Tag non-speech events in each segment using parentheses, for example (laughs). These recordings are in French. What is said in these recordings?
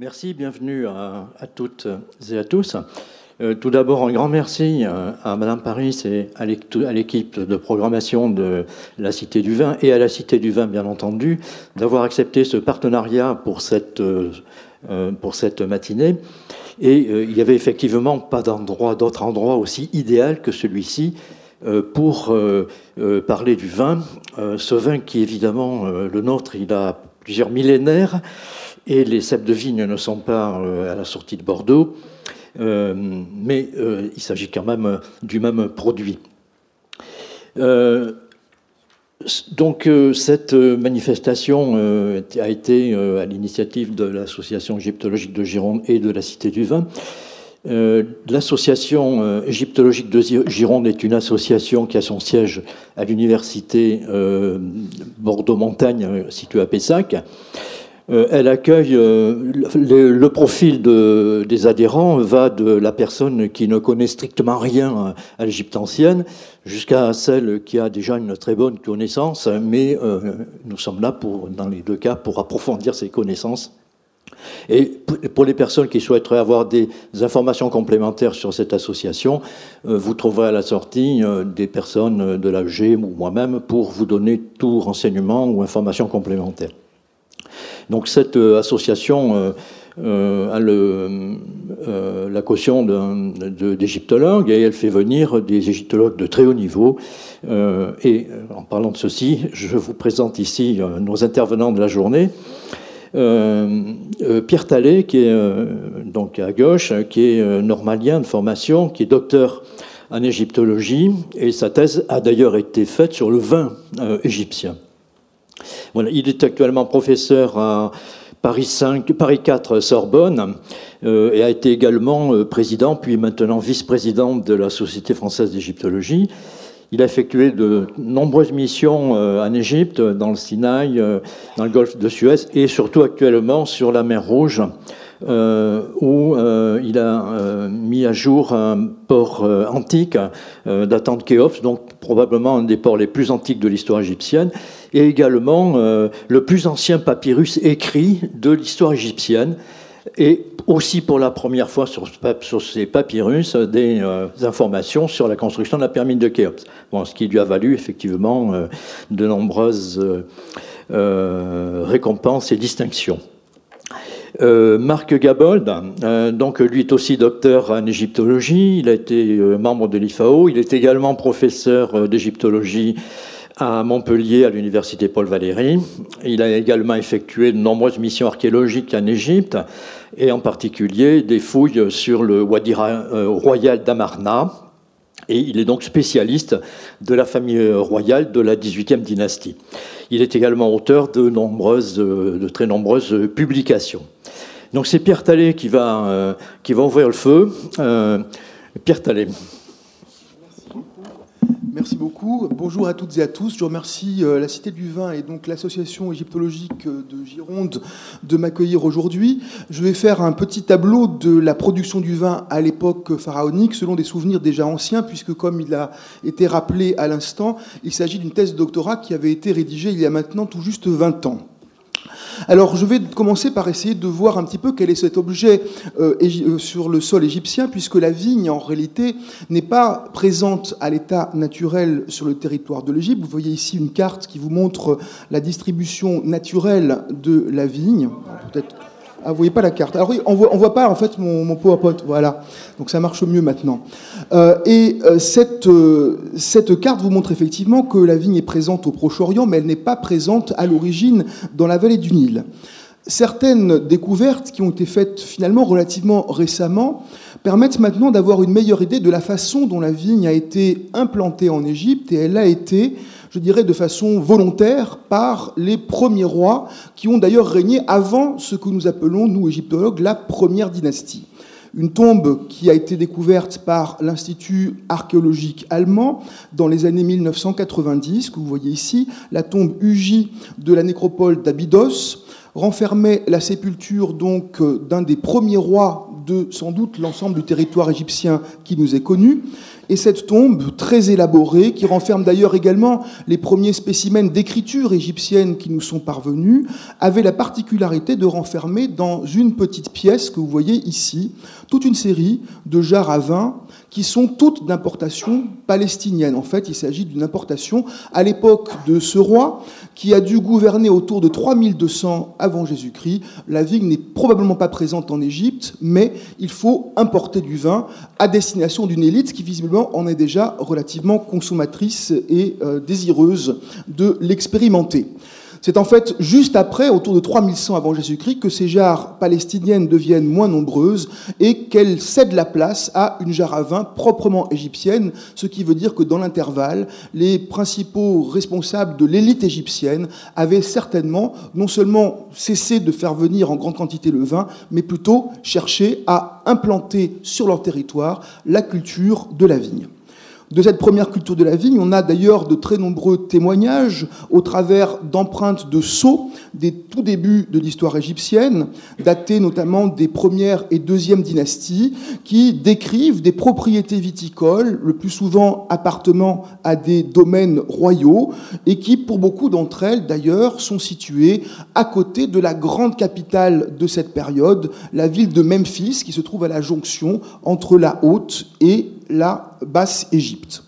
Merci, bienvenue à, toutes et à tous. Euh, tout d'abord, un grand merci à Madame Paris et à l'équipe de programmation de la Cité du Vin et à la Cité du Vin, bien entendu, d'avoir accepté ce partenariat pour cette, euh, pour cette matinée. Et euh, il n'y avait effectivement pas d'endroit, d'autre endroit aussi idéal que celui-ci pour parler du vin. ce vin qui, évidemment, le nôtre, il a plusieurs millénaires et les cèpes de vigne ne sont pas euh, à la sortie de Bordeaux, euh, mais euh, il s'agit quand même du même produit. donc cette manifestation a été à l'initiative de l'association égyptologique de Gironde et de la Cité du Vin. L'association égyptologique de Gironde est une association qui a son siège à l'université Bordeaux-Montagne située à Pessac. Euh, elle accueille euh, le, profil des adhérents va de la personne qui ne connaît strictement rien à l'Égypte ancienne jusqu'à celle qui a déjà une très bonne connaissance, mais euh, nous sommes là pour, dans les deux cas pour approfondir ses connaissances. Et pour les personnes qui souhaiteraient avoir des informations complémentaires sur cette association, vous trouverez à la sortie des personnes de l'AG ou moi-même pour vous donner tout renseignement ou information complémentaire. Donc cette euh, association euh, euh, a la caution d'égyptologues et elle fait venir des égyptologues de très haut niveau. et en parlant de ceci, je vous présente ici nos intervenants de la journée. Pierre Tallet, qui est donc à gauche, qui est normalien de formation, qui est docteur en égyptologie, et sa thèse a d'ailleurs été faite sur le vin égyptien il est actuellement professeur à Paris 5, Paris 4 Sorbonne euh, et a été également euh, président, puis maintenant vice-président de la Société française d'égyptologie. Il a effectué de nombreuses missions euh, en Égypte, dans le Sinaï, dans le golfe de Suez et surtout actuellement sur la mer Rouge, euh, où euh, il a euh, mis à jour un port antique datant de Khéops, donc probablement un des ports les plus antiques de l'histoire égyptienne, et également le plus ancien papyrus écrit de l'histoire égyptienne, et aussi pour la première fois sur, ces papyrus des informations sur la construction de la pyramide de Khéops. Ce qui lui a valu effectivement de nombreuses récompenses et distinctions. Euh, Marc Gabold, euh, donc lui est aussi docteur en égyptologie, il a été euh, membre de l'IFAO, il est également professeur d'égyptologie à Montpellier, à l'université Paul Valéry. Il a également effectué de nombreuses missions archéologiques en Égypte, et en particulier des fouilles sur le Wadi royal d'Amarna. Et il est donc spécialiste de la famille royale de la 18e dynastie. Il est également auteur de, de très nombreuses publications. Donc c'est Pierre Tallet qui va, euh, ouvrir le feu. Euh, Pierre Tallet. Merci beaucoup. Bonjour à toutes et à tous. Je remercie euh, la Cité du Vin et donc l'association égyptologique de Gironde de m'accueillir aujourd'hui. Je vais faire un petit tableau de la production du vin à l'époque pharaonique selon des souvenirs déjà anciens puisque comme il a été rappelé à l'instant, il s'agit d'une thèse de doctorat qui avait été rédigée il y a maintenant tout juste 20 ans. Alors je vais commencer par essayer de voir un petit peu quel est cet objet euh, euh, sur le sol égyptien, puisque la vigne en réalité n'est pas présente à l'état naturel sur le territoire de l'Égypte. Vous voyez ici une carte qui vous montre la distribution naturelle de la vigne. Ah, voyez pas la carte. Alors oui, on voit, voit pas en fait mon, mon PowerPoint. Voilà. Donc ça marche mieux maintenant. Euh, et euh, cette, euh, cette carte vous montre effectivement que la vigne est présente au Proche-Orient, mais elle n'est pas présente à l'origine dans la vallée du Nil. Certaines découvertes qui ont été faites finalement relativement récemment permettent maintenant d'avoir une meilleure idée de la façon dont la vigne a été implantée en Égypte et elle a été je dirais, de façon volontaire par les premiers rois qui ont d'ailleurs régné avant ce que nous appelons, nous égyptologues, la première dynastie. Une tombe qui a été découverte par l'Institut archéologique allemand dans les années 1990, que vous voyez ici, la tombe Uji de la nécropole d'Abydos, renfermait la sépulture donc d'un des premiers rois de sans doute l'ensemble du territoire égyptien qui nous est connu. Et cette tombe très élaborée, qui renferme d'ailleurs également les premiers spécimens d'écriture égyptienne qui nous sont parvenus, avait la particularité de renfermer dans une petite pièce que vous voyez ici toute une série de jarres à vin qui sont toutes d'importation palestinienne. En fait, il s'agit d'une importation à l'époque de ce roi qui a dû gouverner autour de 3200 avant Jésus-Christ. La vigne n'est probablement pas présente en Égypte, mais il faut importer du vin à destination d'une élite qui visiblement en est déjà relativement consommatrice et euh, désireuse de l'expérimenter. C'est en fait juste après, autour de 3100 avant Jésus-Christ, que ces jarres palestiniennes deviennent moins nombreuses et qu'elles cèdent la place à une jarre à vin proprement égyptienne, ce qui veut dire que dans l'intervalle, les principaux responsables de l'élite égyptienne avaient certainement non seulement cessé de faire venir en grande quantité le vin, mais plutôt cherché à implanter sur leur territoire la culture de la vigne. De cette première culture de la vigne, on a d'ailleurs de très nombreux témoignages au travers d'empreintes de sceaux des tout débuts de l'histoire égyptienne, datés notamment des premières et deuxièmes dynasties, qui décrivent des propriétés viticoles, le plus souvent appartenant à des domaines royaux, et qui, pour beaucoup d'entre elles d'ailleurs, sont situées à côté de la grande capitale de cette période, la ville de Memphis, qui se trouve à la jonction entre la Haute et la Basse-Égypte.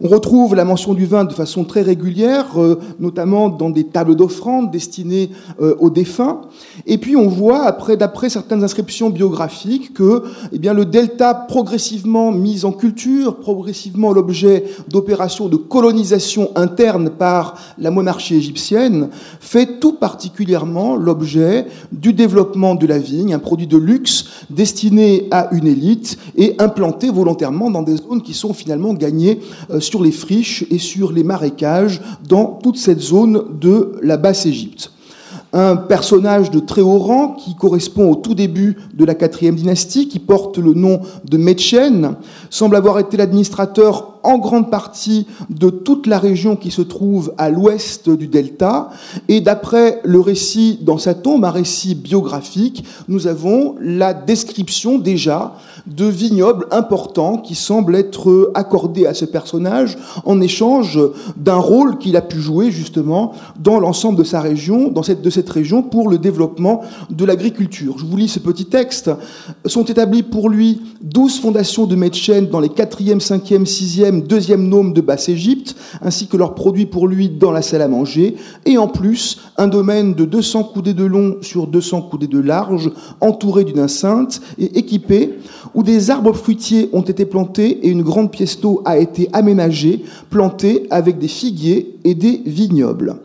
On retrouve la mention du vin de façon très régulière, euh, notamment dans des tables d'offrandes destinées euh, aux défunts. Et puis on voit, après, d'après certaines inscriptions biographiques, que eh le delta progressivement mis en culture, progressivement l'objet d'opérations de colonisation interne par la monarchie égyptienne, fait tout particulièrement l'objet du développement de la vigne, un produit de luxe destiné à une élite et implanté volontairement dans des zones qui sont finalement gagnées euh, sur les friches et sur les marécages dans toute cette zone de la Basse-Égypte. Un personnage de très haut rang qui correspond au tout début de la quatrième dynastie, qui porte le nom de Metchen, semble avoir été l'administrateur en grande partie de toute la région qui se trouve à l'ouest du delta. Et d'après le récit dans sa tombe, un récit biographique, nous avons la description déjà de vignobles importants qui semblent être accordés à ce personnage en échange d'un rôle qu'il a pu jouer justement dans l'ensemble de sa région, dans cette, de cette région pour le développement de l'agriculture. Je vous lis ce petit texte. Sont établis pour lui douze fondations de Metchen dans les 4e, 5e, 6e, 2e nomes de Basse-Égypte, ainsi que leurs produits pour lui dans la salle à manger, et en plus un domaine de 200 coudées de long sur 200 coudées de large, entouré d'une enceinte et équipé, où des arbres fruitiers ont été plantés et une grande pièce d'eau a été aménagée, plantée avec des figuiers et des vignobles.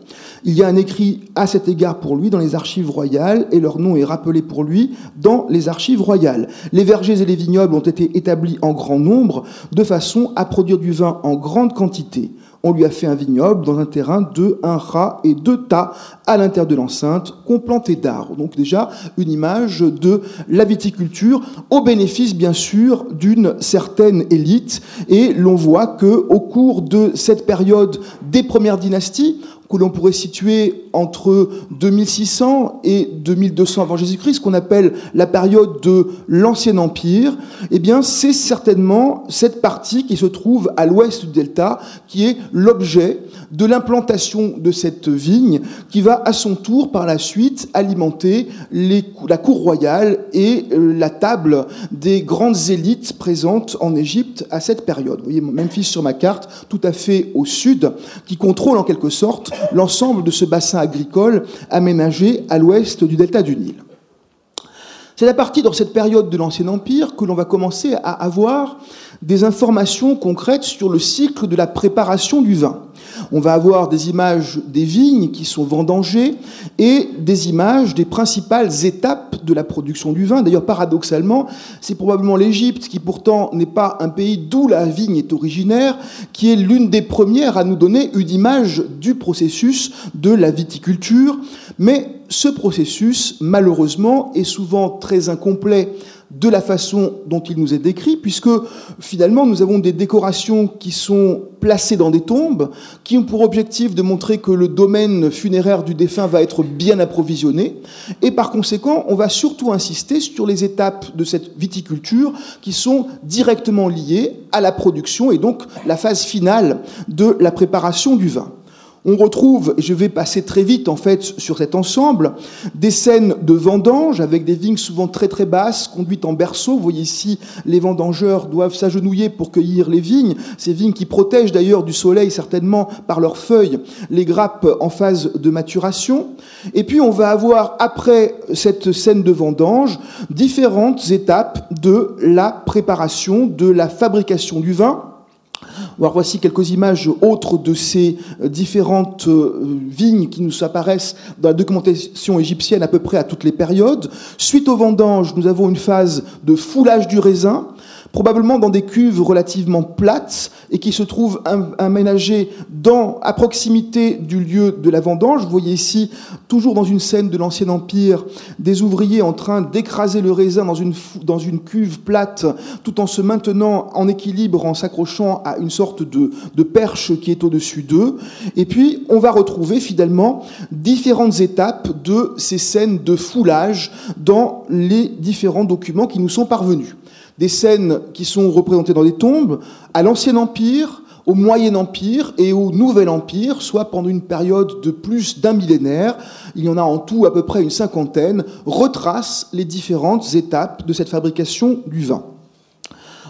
Il y a un écrit à cet égard pour lui dans les archives royales et leur nom est rappelé pour lui dans les archives royales. Les vergers et les vignobles ont été établis en grand nombre de façon à produire du vin en grande quantité. On lui a fait un vignoble dans un terrain de un rat et deux tas à l'intérieur de l'enceinte, complanté d'arbres. Donc déjà une image de la viticulture au bénéfice bien sûr d'une certaine élite. Et l'on voit que au cours de cette période des premières dynasties, que l'on pourrait situer entre 2600 et 2200 avant Jésus-Christ, ce qu'on appelle la période de l'Ancien Empire, eh bien, c'est certainement cette partie qui se trouve à l'ouest du delta qui est l'objet de l'implantation de cette vigne qui va à son tour par la suite alimenter la cour royale et euh, la table des grandes élites présentes en Égypte à cette période. Vous voyez Memphis sur ma carte, tout à fait au sud, qui contrôle en quelque sorte l'ensemble de ce bassin agricole aménagé à l'ouest du delta du Nil. C'est à partir de cette période de l'Ancien Empire que l'on va commencer à avoir des informations concrètes sur le cycle de la préparation du vin. On va avoir des images des vignes qui sont vendangées et des images des principales étapes de la production du vin. D'ailleurs, paradoxalement, c'est probablement l'Égypte, qui pourtant n'est pas un pays d'où la vigne est originaire, qui est l'une des premières à nous donner une image du processus de la viticulture. Mais ce processus, malheureusement, est souvent très incomplet de la façon dont il nous est décrit, puisque finalement nous avons des décorations qui sont placées dans des tombes, qui ont pour objectif de montrer que le domaine funéraire du défunt va être bien approvisionné, et par conséquent on va surtout insister sur les étapes de cette viticulture qui sont directement liées à la production et donc la phase finale de la préparation du vin. On retrouve, et je vais passer très vite en fait sur cet ensemble, des scènes de vendange avec des vignes souvent très très basses, conduites en berceau. Vous voyez ici, les vendangeurs doivent s'agenouiller pour cueillir les vignes, ces vignes qui protègent d'ailleurs du soleil certainement par leurs feuilles les grappes en phase de maturation. Et puis on va avoir après cette scène de vendange différentes étapes de la préparation, de la fabrication du vin voici quelques images autres de ces euh, différentes euh, vignes qui nous apparaissent dans la documentation égyptienne à peu près à toutes les périodes. Suite aux vendanges, nous avons une phase de foulage du raisin probablement dans des cuves relativement plates et qui se trouvent aménagées à proximité du lieu de la vendange. Vous voyez ici, toujours dans une scène de l'Ancien Empire, des ouvriers en train d'écraser le raisin dans une, dans une cuve plate, tout en se maintenant en équilibre, en s'accrochant à une sorte de, de perche qui est au-dessus d'eux. Et puis, on va retrouver finalement différentes étapes de ces scènes de foulage dans les différents documents qui nous sont parvenus des scènes qui sont représentées dans des tombes à l'Ancien Empire, au Moyen Empire et au Nouvel Empire, soit pendant une période de plus d'un millénaire, il y en a en tout à peu près une cinquantaine, retracent les différentes étapes de cette fabrication du vin.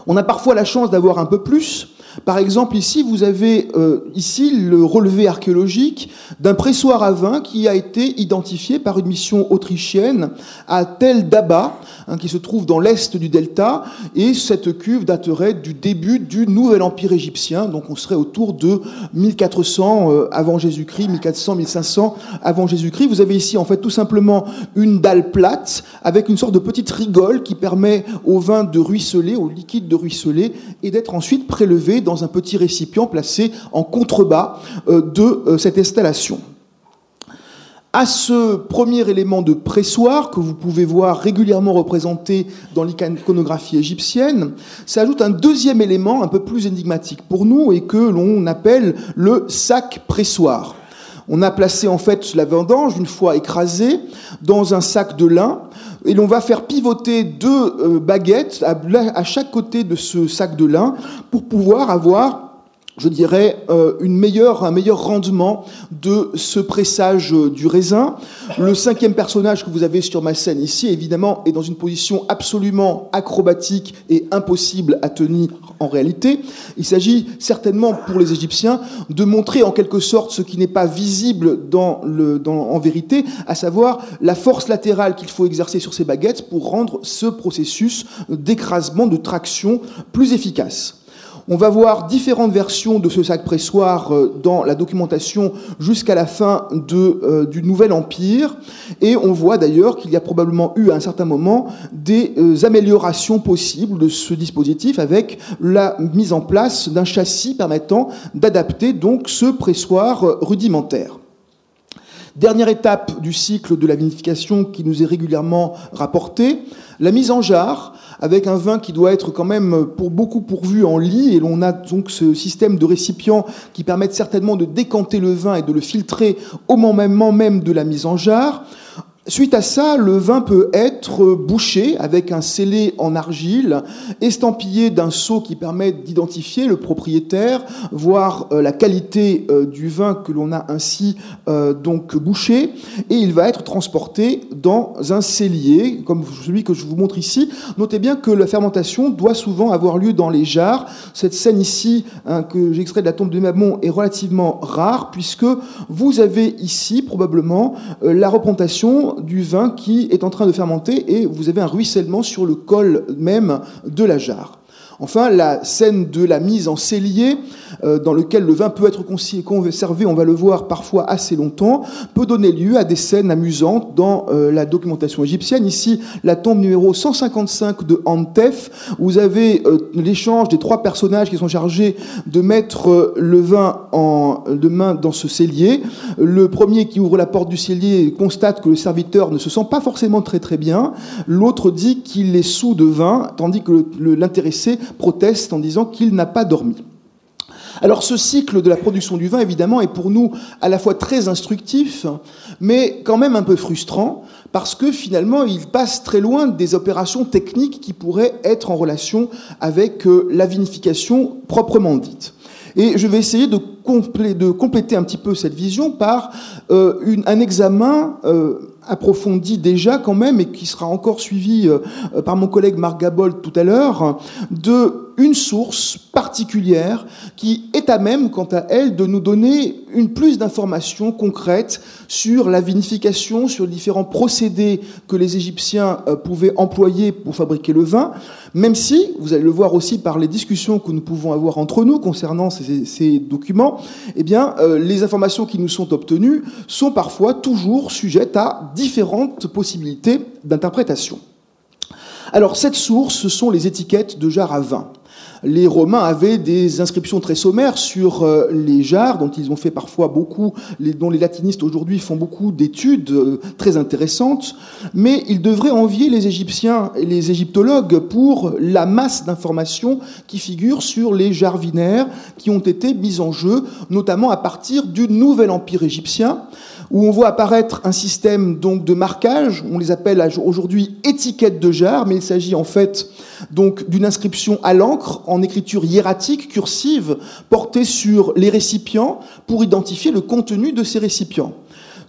On a parfois la chance d'avoir un peu plus, par exemple, ici, vous avez euh, ici le relevé archéologique d'un pressoir à vin qui a été identifié par une mission autrichienne à Tel Daba, hein, qui se trouve dans l'est du delta, et cette cuve daterait du début du Nouvel Empire égyptien, donc on serait autour de 1400 euh, avant Jésus-Christ, 1400-1500 avant Jésus-Christ. Vous avez ici en fait tout simplement une dalle plate avec une sorte de petite rigole qui permet au vin de ruisseler, au liquide de ruisseler, et d'être ensuite prélevé dans un petit récipient placé en contrebas euh, de euh, cette installation. À ce premier élément de pressoir que vous pouvez voir régulièrement représenté dans l'iconographie égyptienne, s'ajoute un deuxième élément un peu plus énigmatique pour nous et que l'on appelle le sac pressoir. On a placé en fait la vendange, une fois écrasée, dans un sac de lin et l'on va faire pivoter deux euh, baguettes à chaque côté de ce sac de lin pour pouvoir avoir je dirais, euh, une meilleure, un meilleur rendement de ce pressage du raisin. Le cinquième personnage que vous avez sur ma scène ici, évidemment, est dans une position absolument acrobatique et impossible à tenir en réalité. Il s'agit certainement pour les Égyptiens de montrer en quelque sorte ce qui n'est pas visible en vérité, à savoir la force latérale qu'il faut exercer sur ces baguettes pour rendre ce processus d'écrasement, de traction plus efficace. On va voir différentes versions de ce sac pressoir euh, dans la documentation jusqu'à la fin euh, du Nouvel Empire. Et on voit d'ailleurs qu'il y a probablement eu à un certain moment des euh, améliorations possibles de ce dispositif avec la mise en place d'un châssis permettant d'adapter donc ce pressoir rudimentaire. Dernière étape du cycle de la vinification qui nous est régulièrement rapportée, la mise en jarre avec un vin qui doit être quand même pour beaucoup pourvu en lit, et l'on a donc ce système de récipients qui permettent certainement de décanter le vin et de le filtrer au moment même de la mise en jarre. Suite à ça, le vin peut être bouché avec un scellé en argile, estampillé d'un sceau qui permet d'identifier le propriétaire, voir euh, la qualité euh, du vin que l'on a ainsi euh, donc bouché, et il va être transporté dans un cellier, comme celui que je vous montre ici. Notez bien que la fermentation doit souvent avoir lieu dans les jarres. Cette scène ici, hein, que j'ai extrait de la tombe de Mamon, est relativement rare, puisque vous avez ici probablement la représentation du vin qui est en train de fermenter et vous avez un ruissellement sur le col même de la jarre. Enfin, la scène de la mise en cellier, euh, dans lequel le vin peut être conservé, on va le voir parfois assez longtemps, peut donner lieu à des scènes amusantes dans euh, la documentation égyptienne. Ici, la tombe numéro 155 de Antef, vous avez euh, l'échange des trois personnages qui sont chargés de mettre le vin en, de main dans ce cellier. Le premier qui ouvre la porte du cellier constate que le serviteur ne se sent pas forcément très très bien. L'autre dit qu'il est sous de vin, tandis que l'intéressé proteste en disant qu'il n'a pas dormi. Alors ce cycle de la production du vin, évidemment, est pour nous à la fois très instructif, mais quand même un peu frustrant, parce que finalement, il passe très loin des opérations techniques qui pourraient être en relation avec euh, la vinification proprement dite. Et je vais essayer de, compléter un petit peu cette vision par euh, un examen euh, approfondi déjà quand même, et qui sera encore suivi euh, par mon collègue Marc Gabol tout à l'heure, de une source particulière qui est à même, quant à elle, de nous donner une plus d'informations concrètes sur la vinification, sur les différents procédés que les Égyptiens euh, pouvaient employer pour fabriquer le vin, même si, vous allez le voir aussi par les discussions que nous pouvons avoir entre nous concernant ces, documents, eh bien, euh, les informations qui nous sont obtenues sont parfois toujours sujettes à différentes possibilités d'interprétation. Alors cette source, ce sont les étiquettes de jarres à vin les Romains avaient des inscriptions très sommaires sur euh, les jarres, dont ils ont fait parfois beaucoup, dont les latinistes aujourd'hui font beaucoup d'études euh, très intéressantes, mais ils devraient envier les Égyptiens et les égyptologues pour la masse d'informations qui figurent sur les jarres vinaires qui ont été mises en jeu, notamment à partir du nouvel empire égyptien, où on voit apparaître un système donc de marquage, on les appelle aujourd'hui étiquettes de jarre, mais il s'agit en fait d'une inscription à l'encre en écriture hiératique, cursive, portée sur les récipients pour identifier le contenu de ces récipients.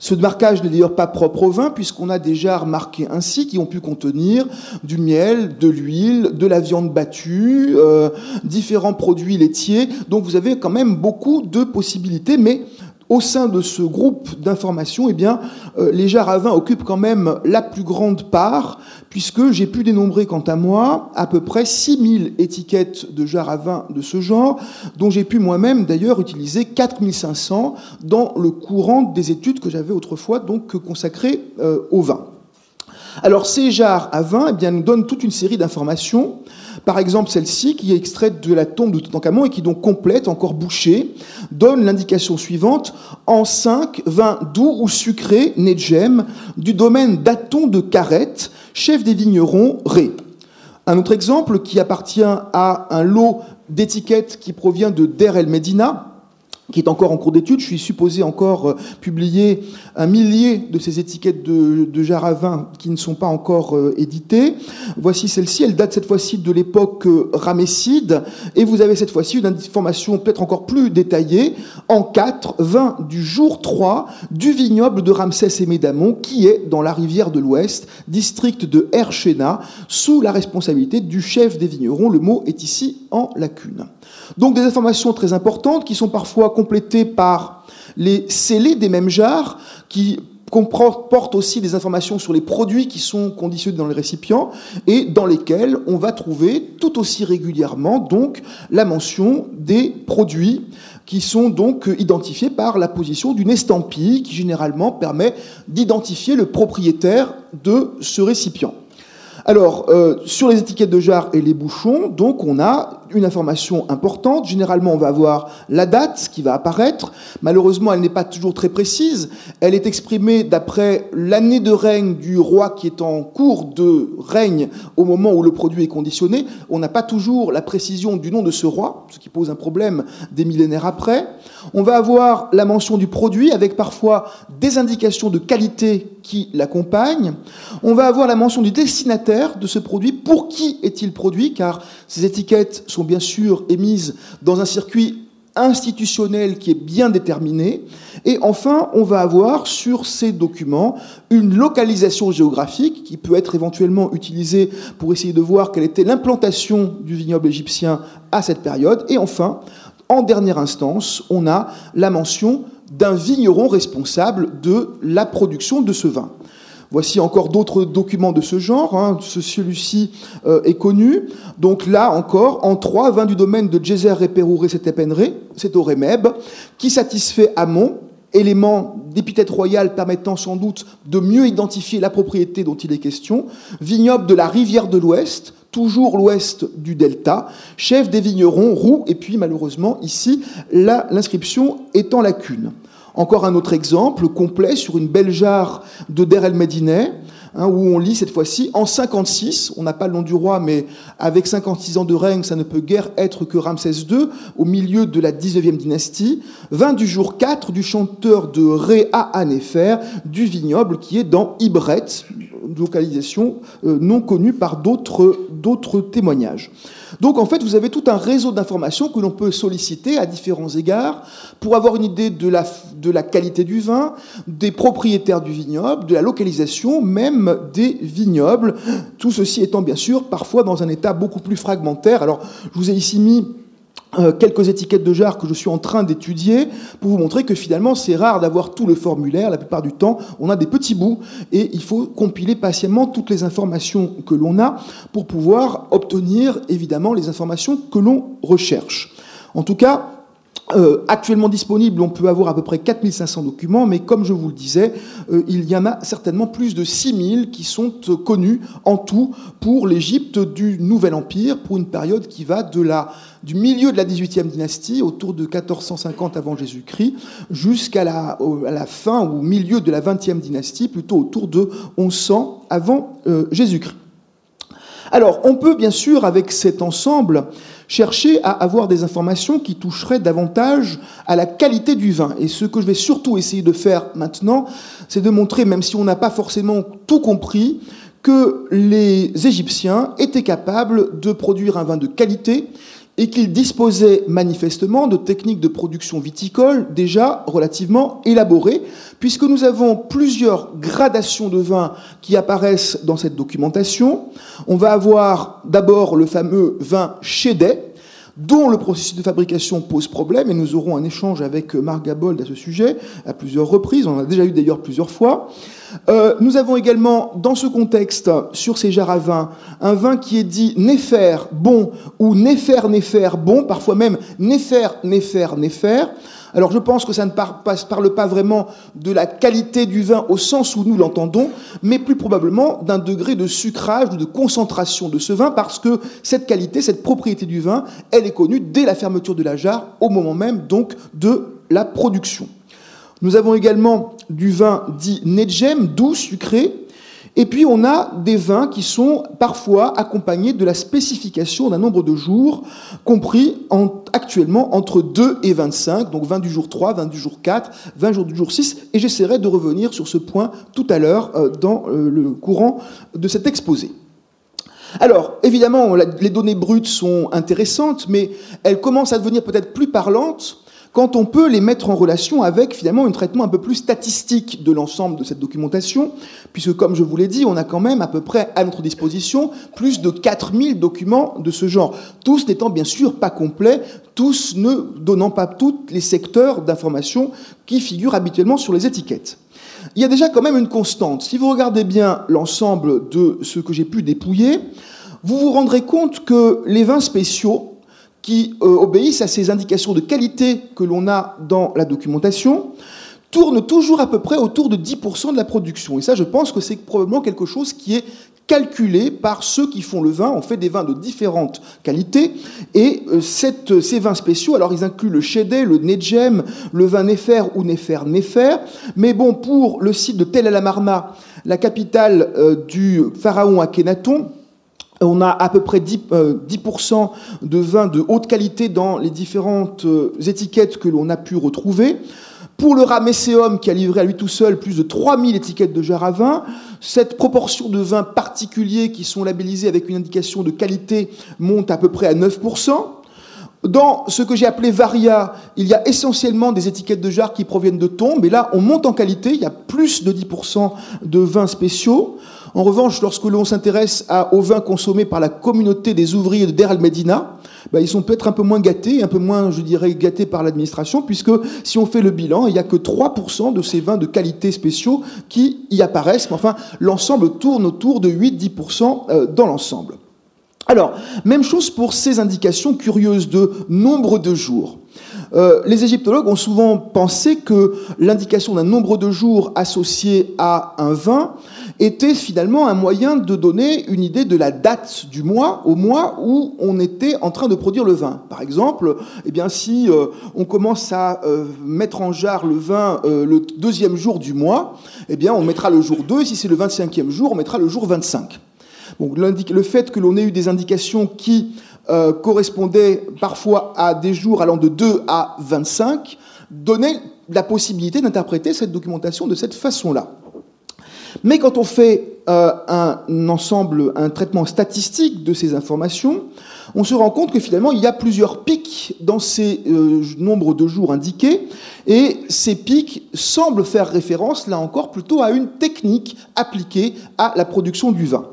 Ce marquage n'est d'ailleurs pas propre au vin, puisqu'on a des jarres marquées ainsi qui ont pu contenir du miel, de l'huile, de la viande battue, euh, différents produits laitiers. Donc vous avez quand même beaucoup de possibilités, mais au sein de ce groupe d'informations, eh bien, euh, les vin occupent quand même la plus grande part, puisque j'ai pu dénombrer quant à moi à peu près 6000 étiquettes de vin de ce genre, dont j'ai pu moi-même d'ailleurs utiliser 4500 dans le courant des études que j'avais autrefois consacrées euh, au vin. Alors ces jarres à vin nous donnent toute une série d'informations par exemple, celle-ci, qui est extraite de la tombe de Toutankhamon et qui donc complète, encore bouchée, donne l'indication suivante en 5, vin doux ou sucré, né du domaine d'Aton de Carrette, chef des vignerons, Ré. Un autre exemple qui appartient à un lot d'étiquettes qui provient de Der el Medina, qui est encore en cours d'étude. Je suis supposé encore euh, publier un millier de ces étiquettes de, de qui ne sont pas encore euh, éditées. Voici celle-ci, elle date cette fois-ci de l'époque euh, ramesside, et vous avez cette fois-ci une information peut-être encore plus détaillée, en 4, vin du jour 3 du vignoble de Ramsès et Médamon, qui est dans la rivière de l'Ouest, district de Herchena, sous la responsabilité du chef des vignerons. Le mot est ici en lacune. Donc des informations très importantes qui sont parfois complétées par les scellés des mêmes jarres qui comportent aussi des informations sur les produits qui sont conditionnés dans les récipients et dans lesquels on va trouver tout aussi régulièrement donc la mention des produits qui sont donc identifiés par la position d'une estampille qui généralement permet d'identifier le propriétaire de ce récipient. Alors, euh, sur les étiquettes de jarre et les bouchons, donc on a une information importante. Généralement, on va avoir la date qui va apparaître. Malheureusement, elle n'est pas toujours très précise. Elle est exprimée d'après l'année de règne du roi qui est en cours de règne au moment où le produit est conditionné. On n'a pas toujours la précision du nom de ce roi, ce qui pose un problème des millénaires après. On va avoir la mention du produit avec parfois des indications de qualité qui l'accompagnent. On va avoir la mention du destinataire de ce produit. Pour qui est-il produit? Car ces étiquettes sont bien sûr émises dans un circuit institutionnel qui est bien déterminé. Et enfin, on va avoir sur ces documents une localisation géographique qui peut être éventuellement utilisée pour essayer de voir quelle était l'implantation du vignoble égyptien à cette période. Et enfin, en dernière instance, on a la mention d'un vigneron responsable de la production de ce vin. Voici encore d'autres documents de ce genre. Hein. Celui-ci euh, est connu. Donc là encore, en trois, vin du domaine de Djezer Reperouré Setepenre, c'est au qui satisfait Amon, élément d'épithète royale permettant sans doute de mieux identifier la propriété dont il est question, vignoble de la rivière de l'Ouest, toujours l'ouest du delta, chef des vignerons, roux, et puis malheureusement ici, l'inscription est en lacune. Encore un autre exemple complet sur une belle jarre de Der el Medineh, hein, où on lit cette fois-ci en 56, on n'a pas le nom du roi, mais avec 56 ans de règne, ça ne peut guère être que Ramsès II, au milieu de la 19e dynastie, 20 du jour 4 du chanteur de Ré à Anéfer, du vignoble qui est dans Ibret, localisation euh, non connue par d'autres témoignages. Donc en fait, vous avez tout un réseau d'informations que l'on peut solliciter à différents égards pour avoir une idée de la, qualité du vin, des propriétaires du vignoble, de la localisation même des vignobles. Tout ceci étant bien sûr parfois dans un état beaucoup plus fragmentaire. Alors je vous ai ici mis euh, quelques étiquettes de jarre que je suis en train d'étudier pour vous montrer que finalement c'est rare d'avoir tout le formulaire. La plupart du temps, on a des petits bouts et il faut compiler patiemment toutes les informations que l'on a pour pouvoir obtenir évidemment les informations que l'on recherche. En tout cas, euh, actuellement disponible, on peut avoir à peu près 4500 documents, mais comme je vous le disais, euh, il y en a certainement plus de 6000 qui sont euh, connus en tout pour l'Égypte du Nouvel Empire, pour une période qui va du milieu de la 18e dynastie, autour de 1450 avant Jésus-Christ, jusqu'à la, la, fin ou milieu de la 20e dynastie, plutôt autour de 1100 avant Jésus-Christ. Alors, on peut bien sûr, avec cet ensemble, chercher à avoir des informations qui toucheraient davantage à la qualité du vin. Et ce que je vais surtout essayer de faire maintenant, c'est de montrer, même si on n'a pas forcément tout compris, que les Égyptiens étaient capables de produire un vin de qualité et qu'ils disposaient manifestement de techniques de production viticole déjà relativement élaborées, puisque nous avons plusieurs gradations de vin qui apparaissent dans cette documentation. On va avoir d'abord le fameux vin Chédet, dont le processus de fabrication pose problème, et nous aurons un échange avec Marc Gabold à ce sujet à plusieurs reprises, on en a déjà eu d'ailleurs plusieurs fois. Euh, nous avons également, dans ce contexte, sur ces jarres à vin, un vin qui est dit néfer bon ou néfer néfer bon, parfois même néfer néfer néfer. Alors je pense que ça ne parle pas vraiment de la qualité du vin au sens où nous l'entendons, mais plus probablement d'un degré de sucrage ou de concentration de ce vin, parce que cette qualité, cette propriété du vin, elle est connue dès la fermeture de la jarre, au moment même donc de la production. Nous avons également du vin dit Nedjem, doux, sucré, et puis on a des vins qui sont parfois accompagnés de la spécification d'un nombre de jours compris actuellement entre 2 et 25, donc 20 du jour 3, 20 du jour 4, 20 jours du jour 6, et j'essaierai de revenir sur ce point tout à l'heure euh, dans euh, le courant de cet exposé. Alors, évidemment, les données brutes sont intéressantes, mais elles commencent à devenir peut-être plus parlantes quand on peut les mettre en relation avec finalement un traitement un peu plus statistique de l'ensemble de cette documentation, puisque comme je vous l'ai dit, on a quand même à peu près à notre disposition plus de 4000 documents de ce genre, tous n'étant bien sûr pas complets, tous ne donnant pas tous les secteurs d'information qui figurent habituellement sur les étiquettes. Il y a déjà quand même une constante. Si vous regardez bien l'ensemble de ce que j'ai pu dépouiller, vous vous rendrez compte que les vins spéciaux qui euh, obéissent à ces indications de qualité que l'on a dans la documentation, tournent toujours à peu près autour de 10% de la production. Et ça, je pense que c'est probablement quelque chose qui est calculé par ceux qui font le vin. On fait des vins de différentes qualités. Et euh, ces vins spéciaux, alors ils incluent le Chédet, le Nedjem, le vin Néfer ou Néfer Néfer. Mais bon, pour le site de Tel El Amarna, la capitale euh, du pharaon Akhenaton, on a à peu près 10%, euh, de vin de haute qualité dans les différentes euh, étiquettes que l'on a pu retrouver. Pour le Ramesséum, qui a livré à lui tout seul plus de 3000 étiquettes de jarre à vin, cette proportion de vins particuliers qui sont labellisés avec une indication de qualité monte à peu près à 9%. Dans ce que j'ai appelé Varia, il y a essentiellement des étiquettes de jarre qui proviennent de tombes, et là, on monte en qualité, il y a plus de 10% de vins spéciaux. En revanche, lorsque l'on s'intéresse au vin consommé par la communauté des ouvriers de Der al-Medina, ben, ils sont peut-être un peu moins gâtés, un peu moins, je dirais, gâtés par l'administration, puisque si on fait le bilan, il n'y a que 3% de ces vins de qualité spéciaux qui y apparaissent. Mais enfin, l'ensemble tourne autour de 8-10% euh, dans l'ensemble. Alors, même chose pour ces indications curieuses de nombre de jours. Euh, les égyptologues ont souvent pensé que l'indication d'un nombre de jours associé à un vin était finalement un moyen de donner une idée de la date du mois au mois où on était en train de produire le vin. Par exemple, eh bien, si euh, on commence à euh, mettre en jarre le vin le deuxième jour du mois, eh bien, on mettra le jour 2, et si c'est le 25e jour, on mettra le jour 25. Donc, le fait que l'on ait eu des indications qui euh, correspondait parfois à des jours allant de 2 à 25, donnait la possibilité d'interpréter cette documentation de cette façon-là. Mais quand on fait euh, un ensemble, un traitement statistique de ces informations, on se rend compte que finalement il y a plusieurs pics dans ces euh, nombres de jours indiqués, et ces pics semblent faire référence, là encore, plutôt à une technique appliquée à la production du vin.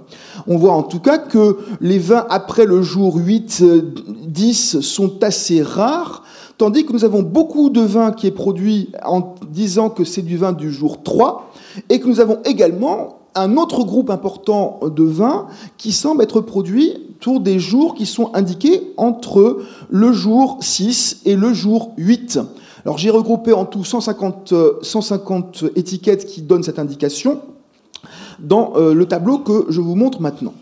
On voit en tout cas que les vins après le jour 8, 10 euh, sont assez rares, tandis que nous avons beaucoup de vins qui est produit en disant que c'est du vin du jour 3, et que nous avons également un autre groupe important de vins qui semble être produit autour des jours qui sont indiqués entre le jour 6 et le jour 8. Alors j'ai regroupé en tout 150, 150 étiquettes qui donnent cette indication dans euh, le tableau que je vous montre maintenant.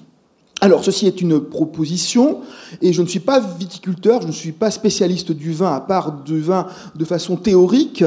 Alors, ceci est une proposition, et je ne suis pas viticulteur, je ne suis pas spécialiste du vin, à part du vin de façon théorique,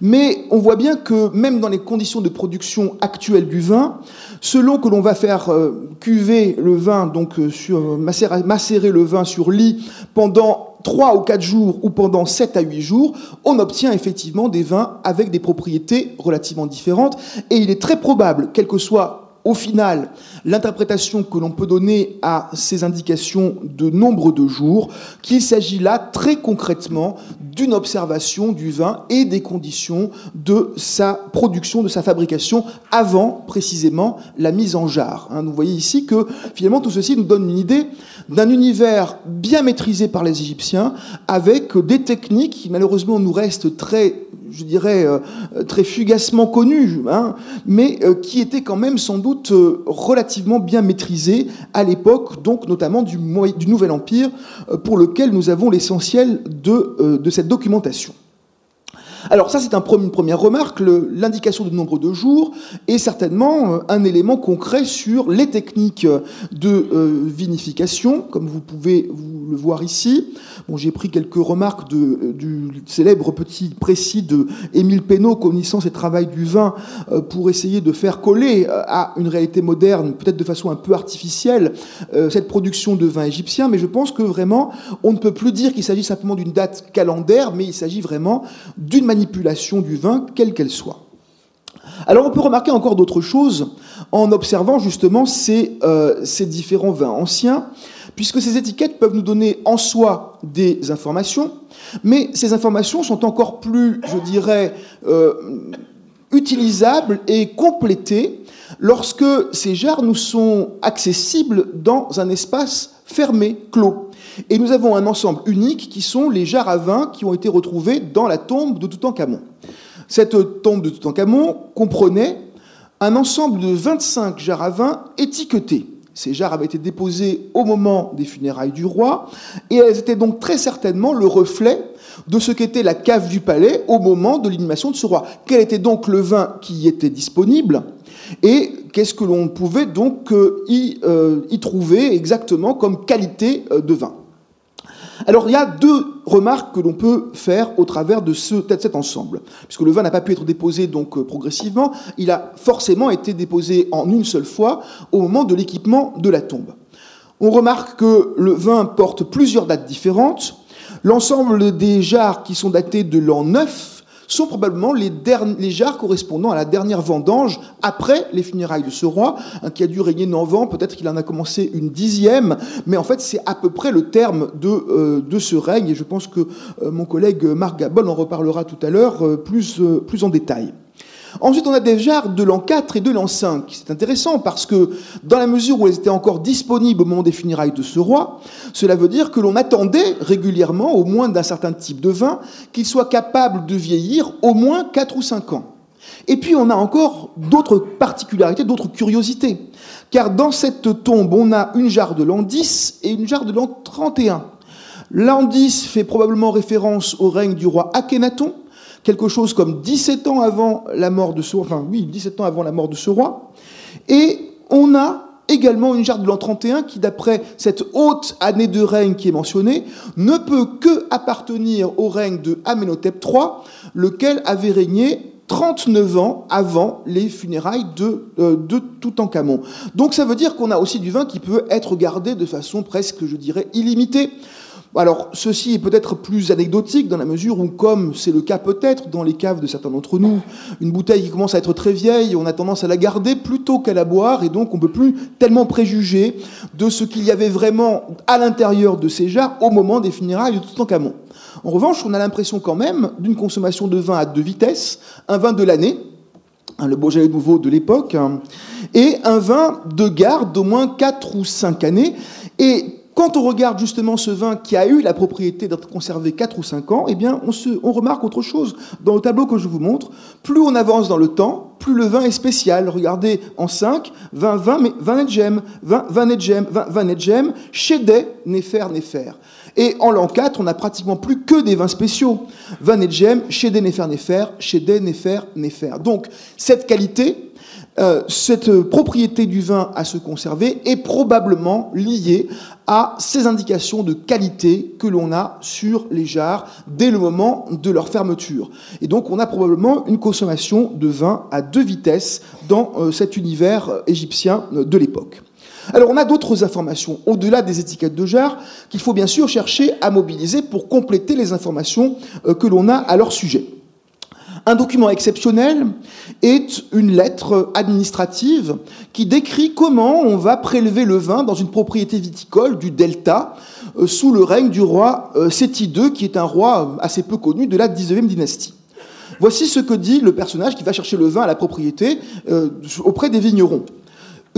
mais on voit bien que même dans les conditions de production actuelles du vin, selon que l'on va faire euh, cuver le vin, donc euh, sur, macérer le vin sur lit pendant 3 ou 4 jours ou pendant 7 à 8 jours, on obtient effectivement des vins avec des propriétés relativement différentes, et il est très probable, quel que soit au final, l'interprétation que l'on peut donner à ces indications de nombre de jours, qu'il s'agit là très concrètement d'une observation du vin et des conditions de sa production, de sa fabrication, avant précisément la mise en jarre. Hein, vous voyez ici que finalement tout ceci nous donne une idée d'un univers bien maîtrisé par les Égyptiens, avec des techniques qui malheureusement nous restent très je dirais, euh, très fugacement connu, hein, mais euh, qui était quand même sans doute euh, relativement bien maîtrisé à l'époque, donc notamment du, du Nouvel Empire, pour lequel nous avons l'essentiel de, de cette documentation. Alors ça, c'est une première remarque. L'indication de nombre de jours est certainement un élément concret sur les techniques de vinification, comme vous pouvez vous le voir ici. Bon, J'ai pris quelques remarques de, du célèbre petit précis de Émile Pénaud, connaissant ses travaux du vin, euh, pour essayer de faire coller euh, à une réalité moderne, peut-être de façon un peu artificielle, euh, cette production de vin égyptien. Mais je pense que vraiment, on ne peut plus dire qu'il s'agit simplement d'une date calendaire, mais il s'agit vraiment d'une manipulation du vin, quelle qu'elle soit. Alors on peut remarquer encore d'autres choses en observant justement ces, ces différents vins anciens puisque ces étiquettes peuvent nous donner en soi des informations, mais ces informations sont encore plus, je dirais, euh, utilisables et complétées lorsque ces jarres nous sont accessibles dans un espace fermé, clos. Et nous avons un ensemble unique qui sont les jarres à vin qui ont été retrouvées dans la tombe de Toutankhamon. Cette tombe de Toutankhamon comprenait un ensemble de 25 jarres à vin étiquetées. Ces jarres avaient été déposées au moment des funérailles du roi, et elles étaient donc très certainement le reflet de ce qu'était la cave du palais au moment de l'inhumation de ce roi. Quel était donc le vin qui y était disponible et qu'est-ce que l'on pouvait donc euh, euh, y, trouver exactement comme qualité euh, de vin? Alors il y a deux remarques que l'on peut faire au travers de, ce, cet ensemble. Puisque le vin n'a pas pu être déposé donc euh, progressivement, il a forcément été déposé en une seule fois au moment de l'équipement de la tombe. On remarque que le vin porte plusieurs dates différentes. L'ensemble des jarres qui sont datés de l'an 9 sont probablement les, les, jarres correspondant à la dernière vendange après les funérailles de ce roi, qui a dû régner neuf ans, peut-être qu'il en a commencé une dixième, mais en fait c'est à peu près le terme de, euh, de ce règne, et je pense que euh, mon collègue Marc Gabol en reparlera tout à l'heure euh, plus, plus en détail. Ensuite, on a des jarres de l'an 4 et de l'an 5. C'est intéressant parce que dans la mesure où elles étaient encore disponibles au moment des funérailles de ce roi, cela veut dire que l'on attendait régulièrement, au moins d'un certain type de vin, qu'il soit capable de vieillir au moins 4 ou 5 ans. Et puis on a encore d'autres particularités, d'autres curiosités. Car dans cette tombe, on a une jarre de l'an 10 et une jarre de l'an 31. L'an 10 fait probablement référence au règne du roi Akhenaton, quelque chose comme 17 ans avant la mort de ce roi, enfin oui, 17 ans avant la mort de ce roi. Et on a également une jarre de l'an 31 qui, d'après cette haute année de règne qui est mentionnée, ne peut que appartenir au règne de Amenhotep III, lequel avait régné 39 ans avant les funérailles de, euh, de Toutankhamon. Donc ça veut dire qu'on a aussi du vin qui peut être gardé de façon presque, je dirais, illimitée. Alors, ceci est peut-être plus anecdotique dans la mesure où, comme c'est le cas peut-être dans les caves de certains d'entre nous, une bouteille qui commence à être très vieille, on a tendance à la garder plutôt qu'à la boire, et donc on ne peut plus tellement préjuger de ce qu'il y avait vraiment à l'intérieur de ces jarres au moment des funérailles de Toutankhamon. En revanche, on a l'impression quand même d'une consommation de vin à deux vitesses, un vin de l'année, hein, le Beaujolais nouveau de l'époque, hein, et un vin de garde d'au moins 4 ou 5 années. Quand on regarde justement ce vin qui a eu la propriété d'être conservé 4 ou 5 ans, eh bien, on, se, on remarque autre chose. Dans le tableau que je vous montre, plus on avance dans le temps, plus le vin est spécial. Regardez, en 5, 20, 20, mais 20 net gem, 20, 20 net gem, 20, 20 net gem, Chédet, Néfer, Néfer. Et en l'an 4, on n'a pratiquement plus que des vins spéciaux. 20 net gem, Chédet, Néfer, Néfer, Chédet, Néfer, Néfer. Donc, cette qualité, euh, cette propriété du vin à se conserver est probablement liée à ces indications de qualité que l'on a sur les jarres dès le moment de leur fermeture. Et donc on a probablement une consommation de vin à deux vitesses dans euh, cet univers euh, égyptien de l'époque. Alors on a d'autres informations au-delà des étiquettes de jarres qu'il faut bien sûr chercher à mobiliser pour compléter les informations que l'on a à leur sujet. Un document exceptionnel est une lettre administrative qui décrit comment on va prélever le vin dans une propriété viticole du Delta euh, sous le règne du roi euh, Séti II, qui est un roi assez peu connu de la 19e dynastie. Voici ce que dit le personnage qui va chercher le vin à la propriété euh, auprès des vignerons.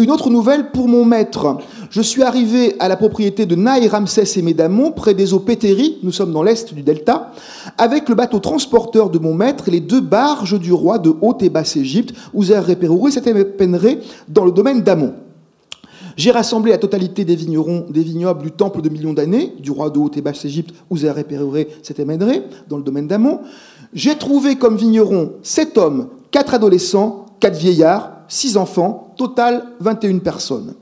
Une autre nouvelle pour mon maître. Je suis arrivé à la propriété de Naï Ramsès et Médamon, près des eaux Pétéri, nous sommes dans l'est du delta, avec le bateau transporteur de mon maître et les deux barges du roi de Haute et Basse Égypte, Ouzer et Pérouré, s'éteigneraient dans le domaine d'Amon. J'ai rassemblé la totalité des vignerons, des vignobles du temple de millions d'années, du roi de Haute et Basse Égypte, Ouzer Pérouré, s'éteigneraient dans le domaine d'Amon. J'ai trouvé comme vignerons sept hommes, quatre adolescents, quatre vieillards, six enfants, total 21 personnes.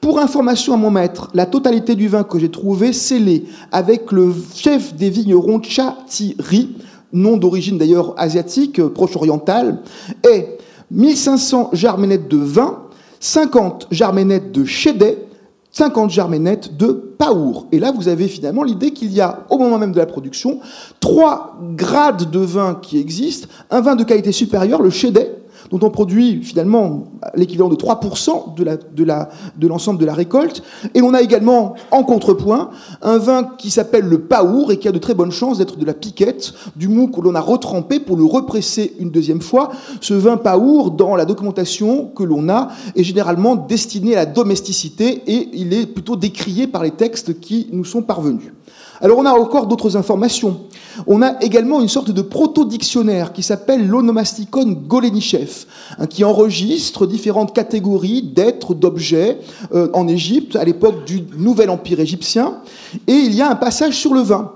Pour information à mon maître, la totalité du vin que j'ai trouvé scellé avec le chef des vignerons Chatiri, nom d'origine d'ailleurs asiatique, proche-orientale, est 1500 jarmenettes de vin, 50 jarmenettes de chédet, 50 jarmenettes de paour. Et là, vous avez finalement l'idée qu'il y a, au moment même de la production, trois grades de vin qui existent. Un vin de qualité supérieure, le chédet, dont on produit finalement l'équivalent de 3% de, l'ensemble de la récolte. Et on a également, en contrepoint, un vin qui s'appelle le paour et qui a de très bonnes chances d'être de la piquette, du mou que l'on a retrempé pour le represser une deuxième fois. Ce vin paour, dans la documentation que l'on a, est généralement destiné à la domesticité et il est plutôt décrié par les textes qui nous sont parvenus. Alors on a encore d'autres informations. On a également une sorte de proto-dictionnaire qui s'appelle l'onomasticon Golenichev, hein, qui enregistre différentes catégories d'êtres, d'objets euh, en Égypte à l'époque du Nouvel Empire égyptien. Et il y a un passage sur le vin.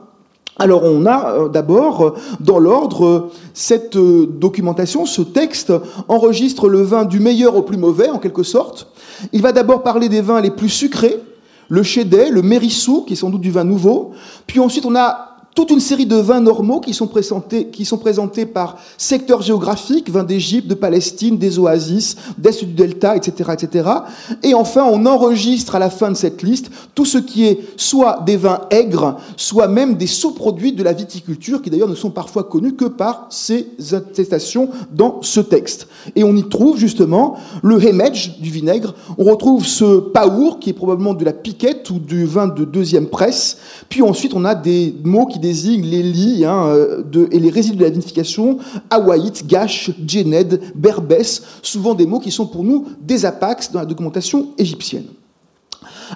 Alors on a euh, d'abord, euh, dans l'ordre, cette documentation, ce texte enregistre le vin du meilleur au plus mauvais, en quelque sorte. Il va d'abord parler des vins les plus sucrés, le chédet, le mérissou, qui est sans doute du vin nouveau. Puis ensuite, on a toute une série de vins normaux qui sont présentés, qui sont présentés par secteur géographique, vins d'Égypte, de Palestine, des oasis, d'Est du Delta, etc., etc. Et enfin, on enregistre à la fin de cette liste tout ce qui est soit des vins aigres, soit même des sous-produits de la viticulture, qui d'ailleurs ne sont parfois connus que par ces attestations dans ce texte. Et on y trouve justement le hemedj du vinaigre, on retrouve ce paour, qui est probablement de la piquette ou du vin de deuxième presse, puis ensuite on a des mots qui désigne les lits hein, euh, et les résidus de la vinification, Hawaït, Gash, Djened, Berbès, souvent des mots qui sont pour nous des apax dans la documentation égyptienne.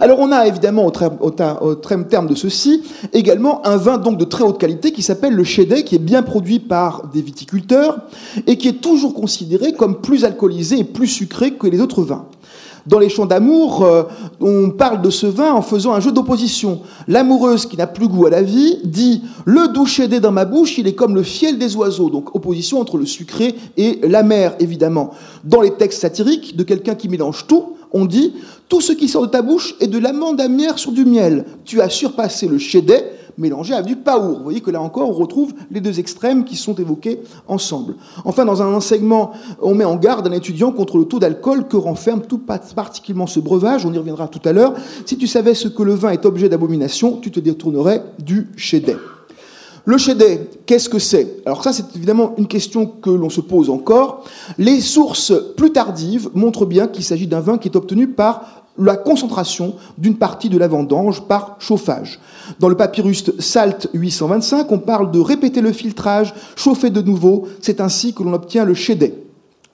Alors on a évidemment au, terme de ceci également un vin donc de très haute qualité qui s'appelle le Chédet, qui est bien produit par des viticulteurs et qui est toujours considéré comme plus alcoolisé et plus sucré que les autres vins. Dans les chants d'amour, euh, on parle de ce vin en faisant un jeu d'opposition. L'amoureuse qui n'a plus goût à la vie dit Le doux chédé dans ma bouche, il est comme le fiel des oiseaux. Donc opposition entre le sucré et l'amer, évidemment. Dans les textes satiriques de quelqu'un qui mélange tout, on dit Tout ce qui sort de ta bouche est de l'amande amère sur du miel. Tu as surpassé le chédet mélangé à du paour. Vous voyez que là encore, on retrouve les deux extrêmes qui sont évoqués ensemble. Enfin, dans un enseignement, on met en garde un étudiant contre le taux d'alcool que renferme tout particulièrement ce breuvage. On y reviendra tout à l'heure. Si tu savais ce que le vin est objet d'abomination, tu te détournerais du chédet. Le chédet, qu'est-ce que c'est? Alors ça, c'est évidemment une question que l'on se pose encore. Les sources plus tardives montrent bien qu'il s'agit d'un vin qui est obtenu par la concentration d'une partie de la vendange par chauffage. Dans le papyrus Salt 825, on parle de répéter le filtrage, chauffer de nouveau. C'est ainsi que l'on obtient le chédet.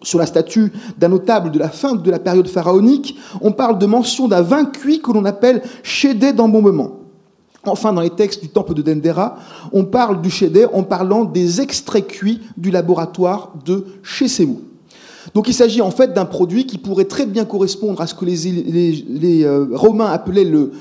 Sur la statue d'un notable de la fin de la période pharaonique, on parle de mention d'un vin cuit que l'on appelle chédet d'embombement. Enfin, dans les textes du temple de Dendera, on parle du chédet en parlant des extraits cuits du laboratoire de Chessémou. Donc il s'agit en fait d'un produit qui pourrait très bien correspondre à ce que les, euh, Romains appelaient le,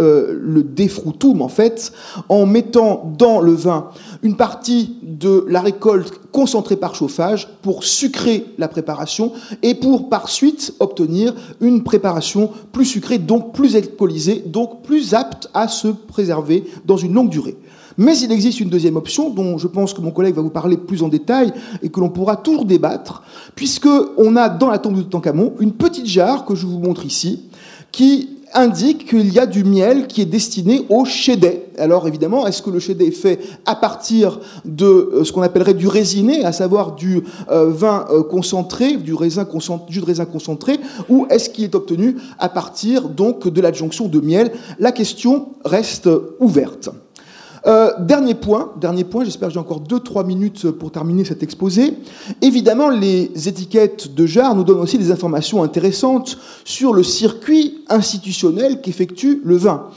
euh, le défrutum, en fait, en mettant dans le vin une partie de la récolte concentrée par chauffage pour sucrer la préparation et pour par suite obtenir une préparation plus sucrée, donc plus alcoolisée, donc plus apte à se préserver dans une longue durée. Mais il existe une deuxième option dont je pense que mon collègue va vous parler plus en détail et que l'on pourra toujours débattre, puisque on a dans la tombe de Tancamon une petite jarre que je vous montre ici, qui indique qu'il y a du miel qui est destiné au chédet. Alors évidemment, est-ce que le chédet est fait à partir de euh, ce qu'on appellerait du résiné, à savoir du euh, vin euh, concentré, du raisin jus de raisin concentré, ou est-ce qu'il est obtenu à partir donc de l'adjonction de miel? La question reste ouverte. Euh, dernier point, dernier point, j'espère que j'ai encore 2-3 minutes pour terminer cet exposé. Évidemment, les étiquettes de jarre nous donnent aussi des informations intéressantes sur le circuit institutionnel qu'effectue le vin.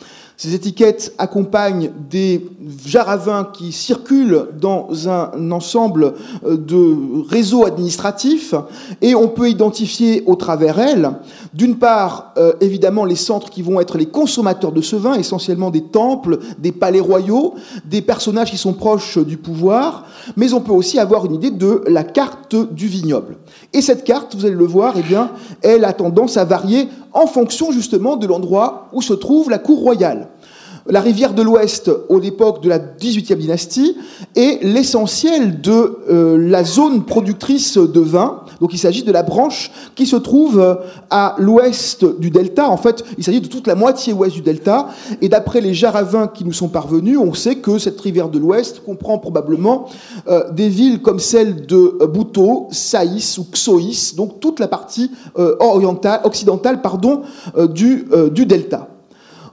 Ces étiquettes accompagnent des jarres à vin qui circulent dans un ensemble euh, de réseaux administratifs et on peut identifier au travers elles, d'une part, euh, évidemment, les centres qui vont être les consommateurs de ce vin, essentiellement des temples, des palais royaux, des personnages qui sont proches du pouvoir, mais on peut aussi avoir une idée de la carte du vignoble. Et cette carte, vous allez le voir, eh bien, elle a tendance à varier en fonction justement de l'endroit où se trouve la cour royale. La rivière de l'Ouest, au l'époque de la 18e dynastie, est l'essentiel de euh, la zone productrice de vin. Donc il s'agit de la branche qui se trouve euh, à l'ouest du delta. En fait, il s'agit de toute la moitié ouest du delta. Et d'après les jaravins qui nous sont parvenus, on sait que cette rivière de l'Ouest comprend probablement euh, des villes comme celle de Bouto, Saïs ou Xoïs, donc toute la partie orientale, occidentale pardon, du delta.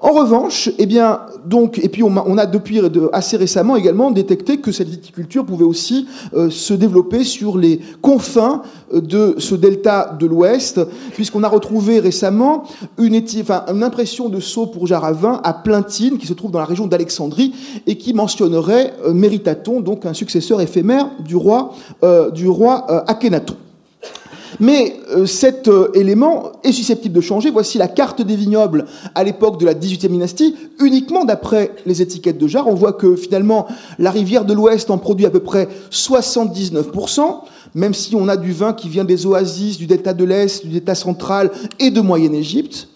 En revanche, eh bien, donc, et puis on a, depuis assez récemment également détecté que cette viticulture pouvait aussi euh, se développer sur les confins euh, de ce delta de l'Ouest, puisqu'on a retrouvé récemment une, impression de sceau pour Jaravin à Plintine, qui se trouve dans la région d'Alexandrie, et qui mentionnerait euh, Méritaton, donc un successeur éphémère du roi, du roi Akhenaton. Mais euh, cet euh, élément est susceptible de changer. Voici la carte des vignobles à l'époque de la 18e dynastie, uniquement d'après les étiquettes de jarre. On voit que finalement, la rivière de l'Ouest en produit à peu près 79%, même si on a du vin qui vient des oasis, du delta de l'Est, du delta central et de Moyenne-Égypte.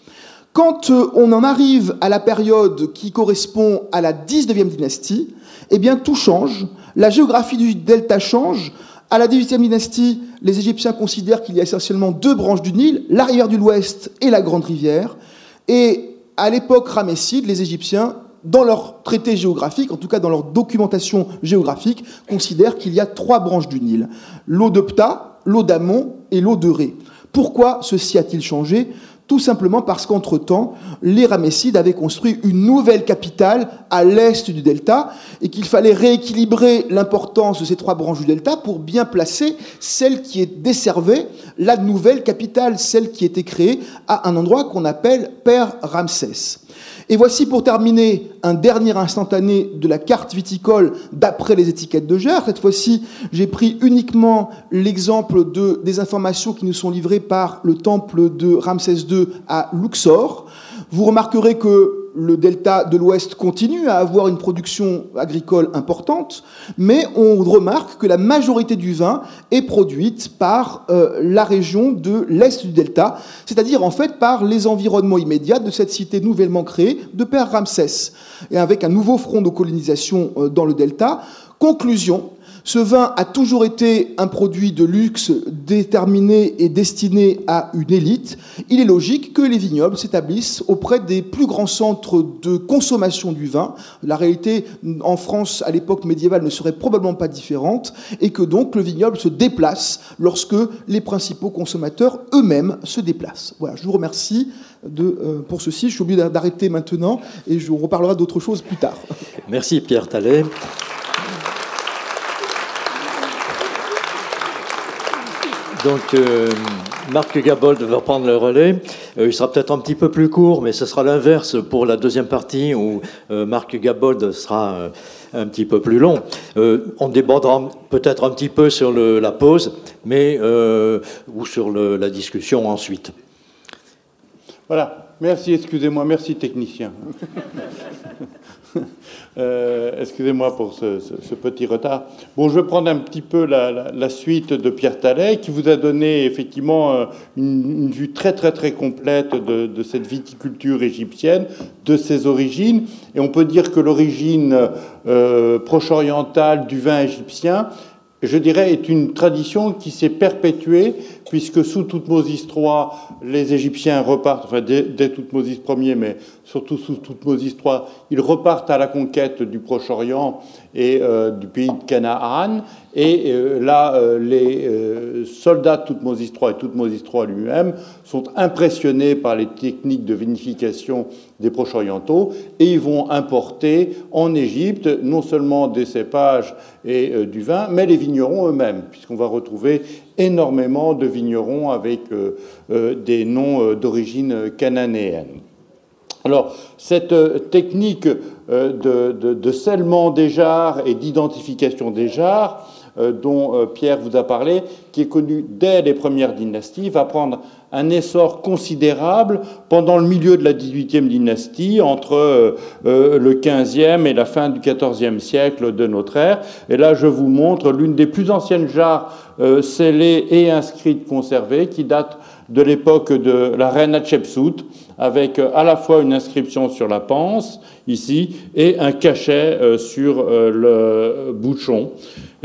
Quand euh, on en arrive à la période qui correspond à la 19e dynastie, eh bien tout change. La géographie du delta change. À la 18e dynastie, les Égyptiens considèrent qu'il y a essentiellement deux branches du Nil, l'arrière de l'ouest et la grande rivière. Et à l'époque ramesside, les Égyptiens, dans leur traité géographique, en tout cas dans leur documentation géographique, considèrent qu'il y a trois branches du Nil l'eau de Ptah, l'eau d'Amon et l'eau de Ré. Pourquoi ceci a-t-il changé? Tout simplement parce qu'entre-temps, les Ramessides avaient construit une nouvelle capitale à l'est du delta et qu'il fallait rééquilibrer l'importance de ces trois branches du delta pour bien placer celle qui est desservée, la nouvelle capitale, celle qui était créée à un endroit qu'on appelle Père Ramsès. Et voici pour terminer un dernier instantané de la carte viticole d'après les étiquettes de Gers. Cette fois-ci, j'ai pris uniquement l'exemple de, des informations qui nous sont livrées par le temple de Ramsès II à Luxor. Vous remarquerez que le delta de l'Ouest continue à avoir une production agricole importante, mais on remarque que la majorité du vin est produite par euh, la région de l'Est du delta, c'est-à-dire en fait par les environnements immédiats de cette cité nouvellement créée de Père Ramsès, et avec un nouveau front de colonisation euh, dans le delta. Conclusion, ce vin a toujours été un produit de luxe déterminé et destiné à une élite. Il est logique que les vignobles s'établissent auprès des plus grands centres de consommation du vin. La réalité en France à l'époque médiévale ne serait probablement pas différente et que donc le vignoble se déplace lorsque les principaux consommateurs eux-mêmes se déplacent. Voilà, je vous remercie euh, pour ceci. Je suis obligé d'arrêter maintenant et je vous reparlerai d'autres choses plus tard. Merci Pierre Tallet. Donc, euh, Marc Gabold va prendre le relais. Euh, il sera peut-être un petit peu plus court, mais ce sera l'inverse pour la deuxième partie où euh, Marc Gabold sera un petit peu plus long. on débordera peut-être un petit peu sur la pause, mais ou sur la discussion ensuite. Voilà. Merci, excusez-moi, merci technicien. (laughs) Euh, excusez-moi pour ce, petit retard. Bon, je vais prendre un petit peu la, suite de Pierre Tallet, qui vous a donné effectivement euh, une, vue très très très complète de, cette viticulture égyptienne, de ses origines. Et on peut dire que l'origine euh, proche-orientale du vin égyptien, je dirais, est une tradition qui s'est perpétuée puisque sous Toutmosis III, les Égyptiens repartent, enfin dès, dès Toutmosis Ier, mais surtout sous Toutmosis III, ils repartent à la conquête du Proche-Orient et euh, du pays de Canaan. Et euh, là, euh, les soldats de Toutmosis III et Toutmosis III lui-même sont impressionnés par les techniques de vinification des Proche-Orientaux et ils vont importer en Égypte non seulement des cépages et du vin, mais les vignerons eux-mêmes, puisqu'on va retrouver énormément de vignerons avec euh, euh, des noms euh, d'origine cananéenne. Alors, cette technique de, de, scellement des jarres et d'identification des jarres, dont Pierre vous a parlé, qui est connue dès les premières dynasties, va prendre un essor considérable pendant le milieu de la 18e dynastie, entre le 15e et la fin du 14e siècle de notre ère. Et là, je vous montre l'une des plus anciennes jarres euh, scellée et inscrite conservée qui date de l'époque de la reine Hatshepsut, avec euh, à la fois une inscription sur la panse, ici, et un cachet euh, sur le bouchon.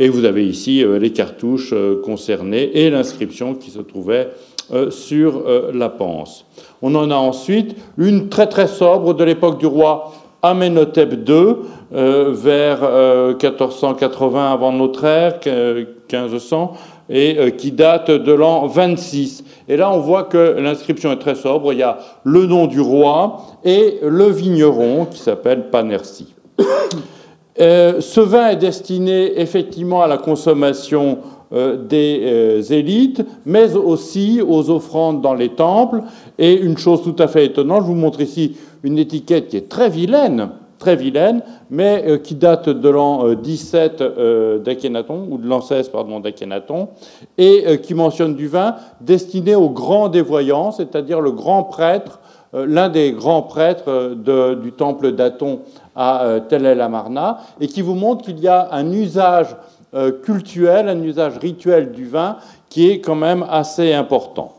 Et vous avez ici les cartouches concernées et l'inscription qui se trouvait sur la panse. On en a ensuite une très très sobre de l'époque du roi Amenhotep II, vers 1480 avant notre ère, 1500, et euh, qui date de l'an 26. Et là, on voit que l'inscription est très sobre. Il y a le nom du roi et le vigneron qui s'appelle Panersi. Euh, ce vin est destiné effectivement à la consommation euh, des élites, mais aussi aux offrandes dans les temples. Et une chose tout à fait étonnante, je vous montre ici une étiquette qui est très vilaine, très vilaine, mais euh, qui date de l'an 17 euh, euh, d'Akhenaton, ou de l'an 16, pardon, d'Akhenaton, et qui mentionne du vin destiné aux grands des voyants, c'est-à-dire le grand prêtre, l'un des grands prêtres du temple d'Aton à Tel El Amarna, et qui vous montre qu'il y a un usage cultuel, un usage rituel du vin qui est quand même assez important.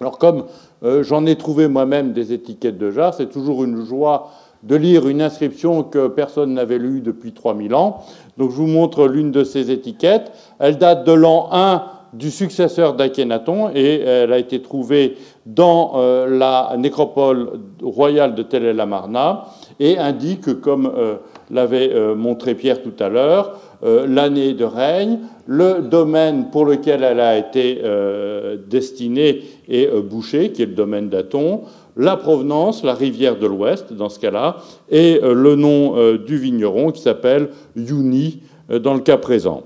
Alors comme j'en ai trouvé moi-même des étiquettes de jarre, c'est toujours une joie de lire une inscription que personne n'avait lue depuis 3000 ans. Donc je vous montre l'une de ces étiquettes. Elle date de l'an 1 du successeur d'Akhenaton et elle a été trouvée dans euh, la nécropole royale de Tel El Amarna. Et indique, comme l'avait montré Pierre tout à l'heure, l'année de règne, le domaine pour lequel elle a été destinée et bouchée, qui est le domaine d'Aton, la provenance, la rivière de l'Ouest, dans ce cas-là, et le nom du vigneron qui s'appelle Yuni dans le cas présent.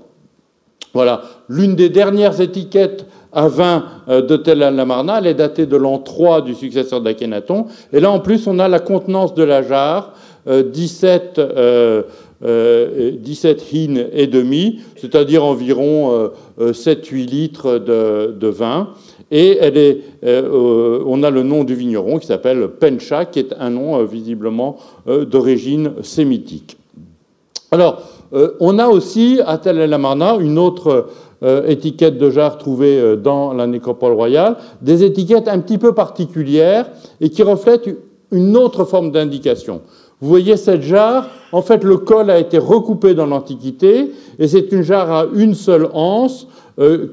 Voilà, l'une des dernières étiquettes à vin euh, de Tel Lamarna, elle est datée de l'an 3 du successeur d'Akhenaton. Et là, en plus, on a la contenance de la jarre, 17, euh, 17 euh, hin et demi, c'est-à-dire environ 7-8 litres de, vin. Et on a le nom du vigneron qui s'appelle Pencha, qui est un nom visiblement d'origine sémitique. Alors, euh, on a aussi à Tel El une autre euh, étiquette de jarre trouvée euh, dans la nécropole royale, des étiquettes un petit peu particulières et qui reflètent une autre forme d'indication. Vous voyez cette jarre, en fait le col a été recoupé dans l'Antiquité et c'est une jarre à une seule anse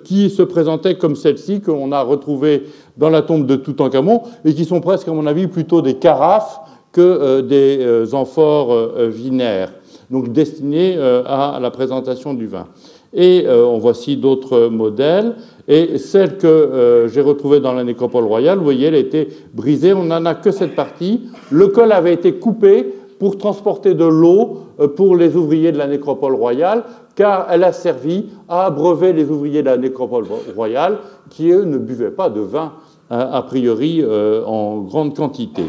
qui se présentait comme celle-ci qu'on a retrouvée dans la tombe de Toutankhamon et qui sont presque à mon avis plutôt des carafes que des amphores vinaires donc destinée euh, à la présentation du vin. Et euh, on voici d'autres modèles. Et celle que euh, j'ai retrouvée dans la nécropole royale, vous voyez, elle a été brisée. On n'en a que cette partie. Le col avait été coupé pour transporter de l'eau pour les ouvriers de la nécropole royale, car elle a servi à abreuver les ouvriers de la nécropole royale, qui, eux, ne buvaient pas de vin, a priori, en grande quantité.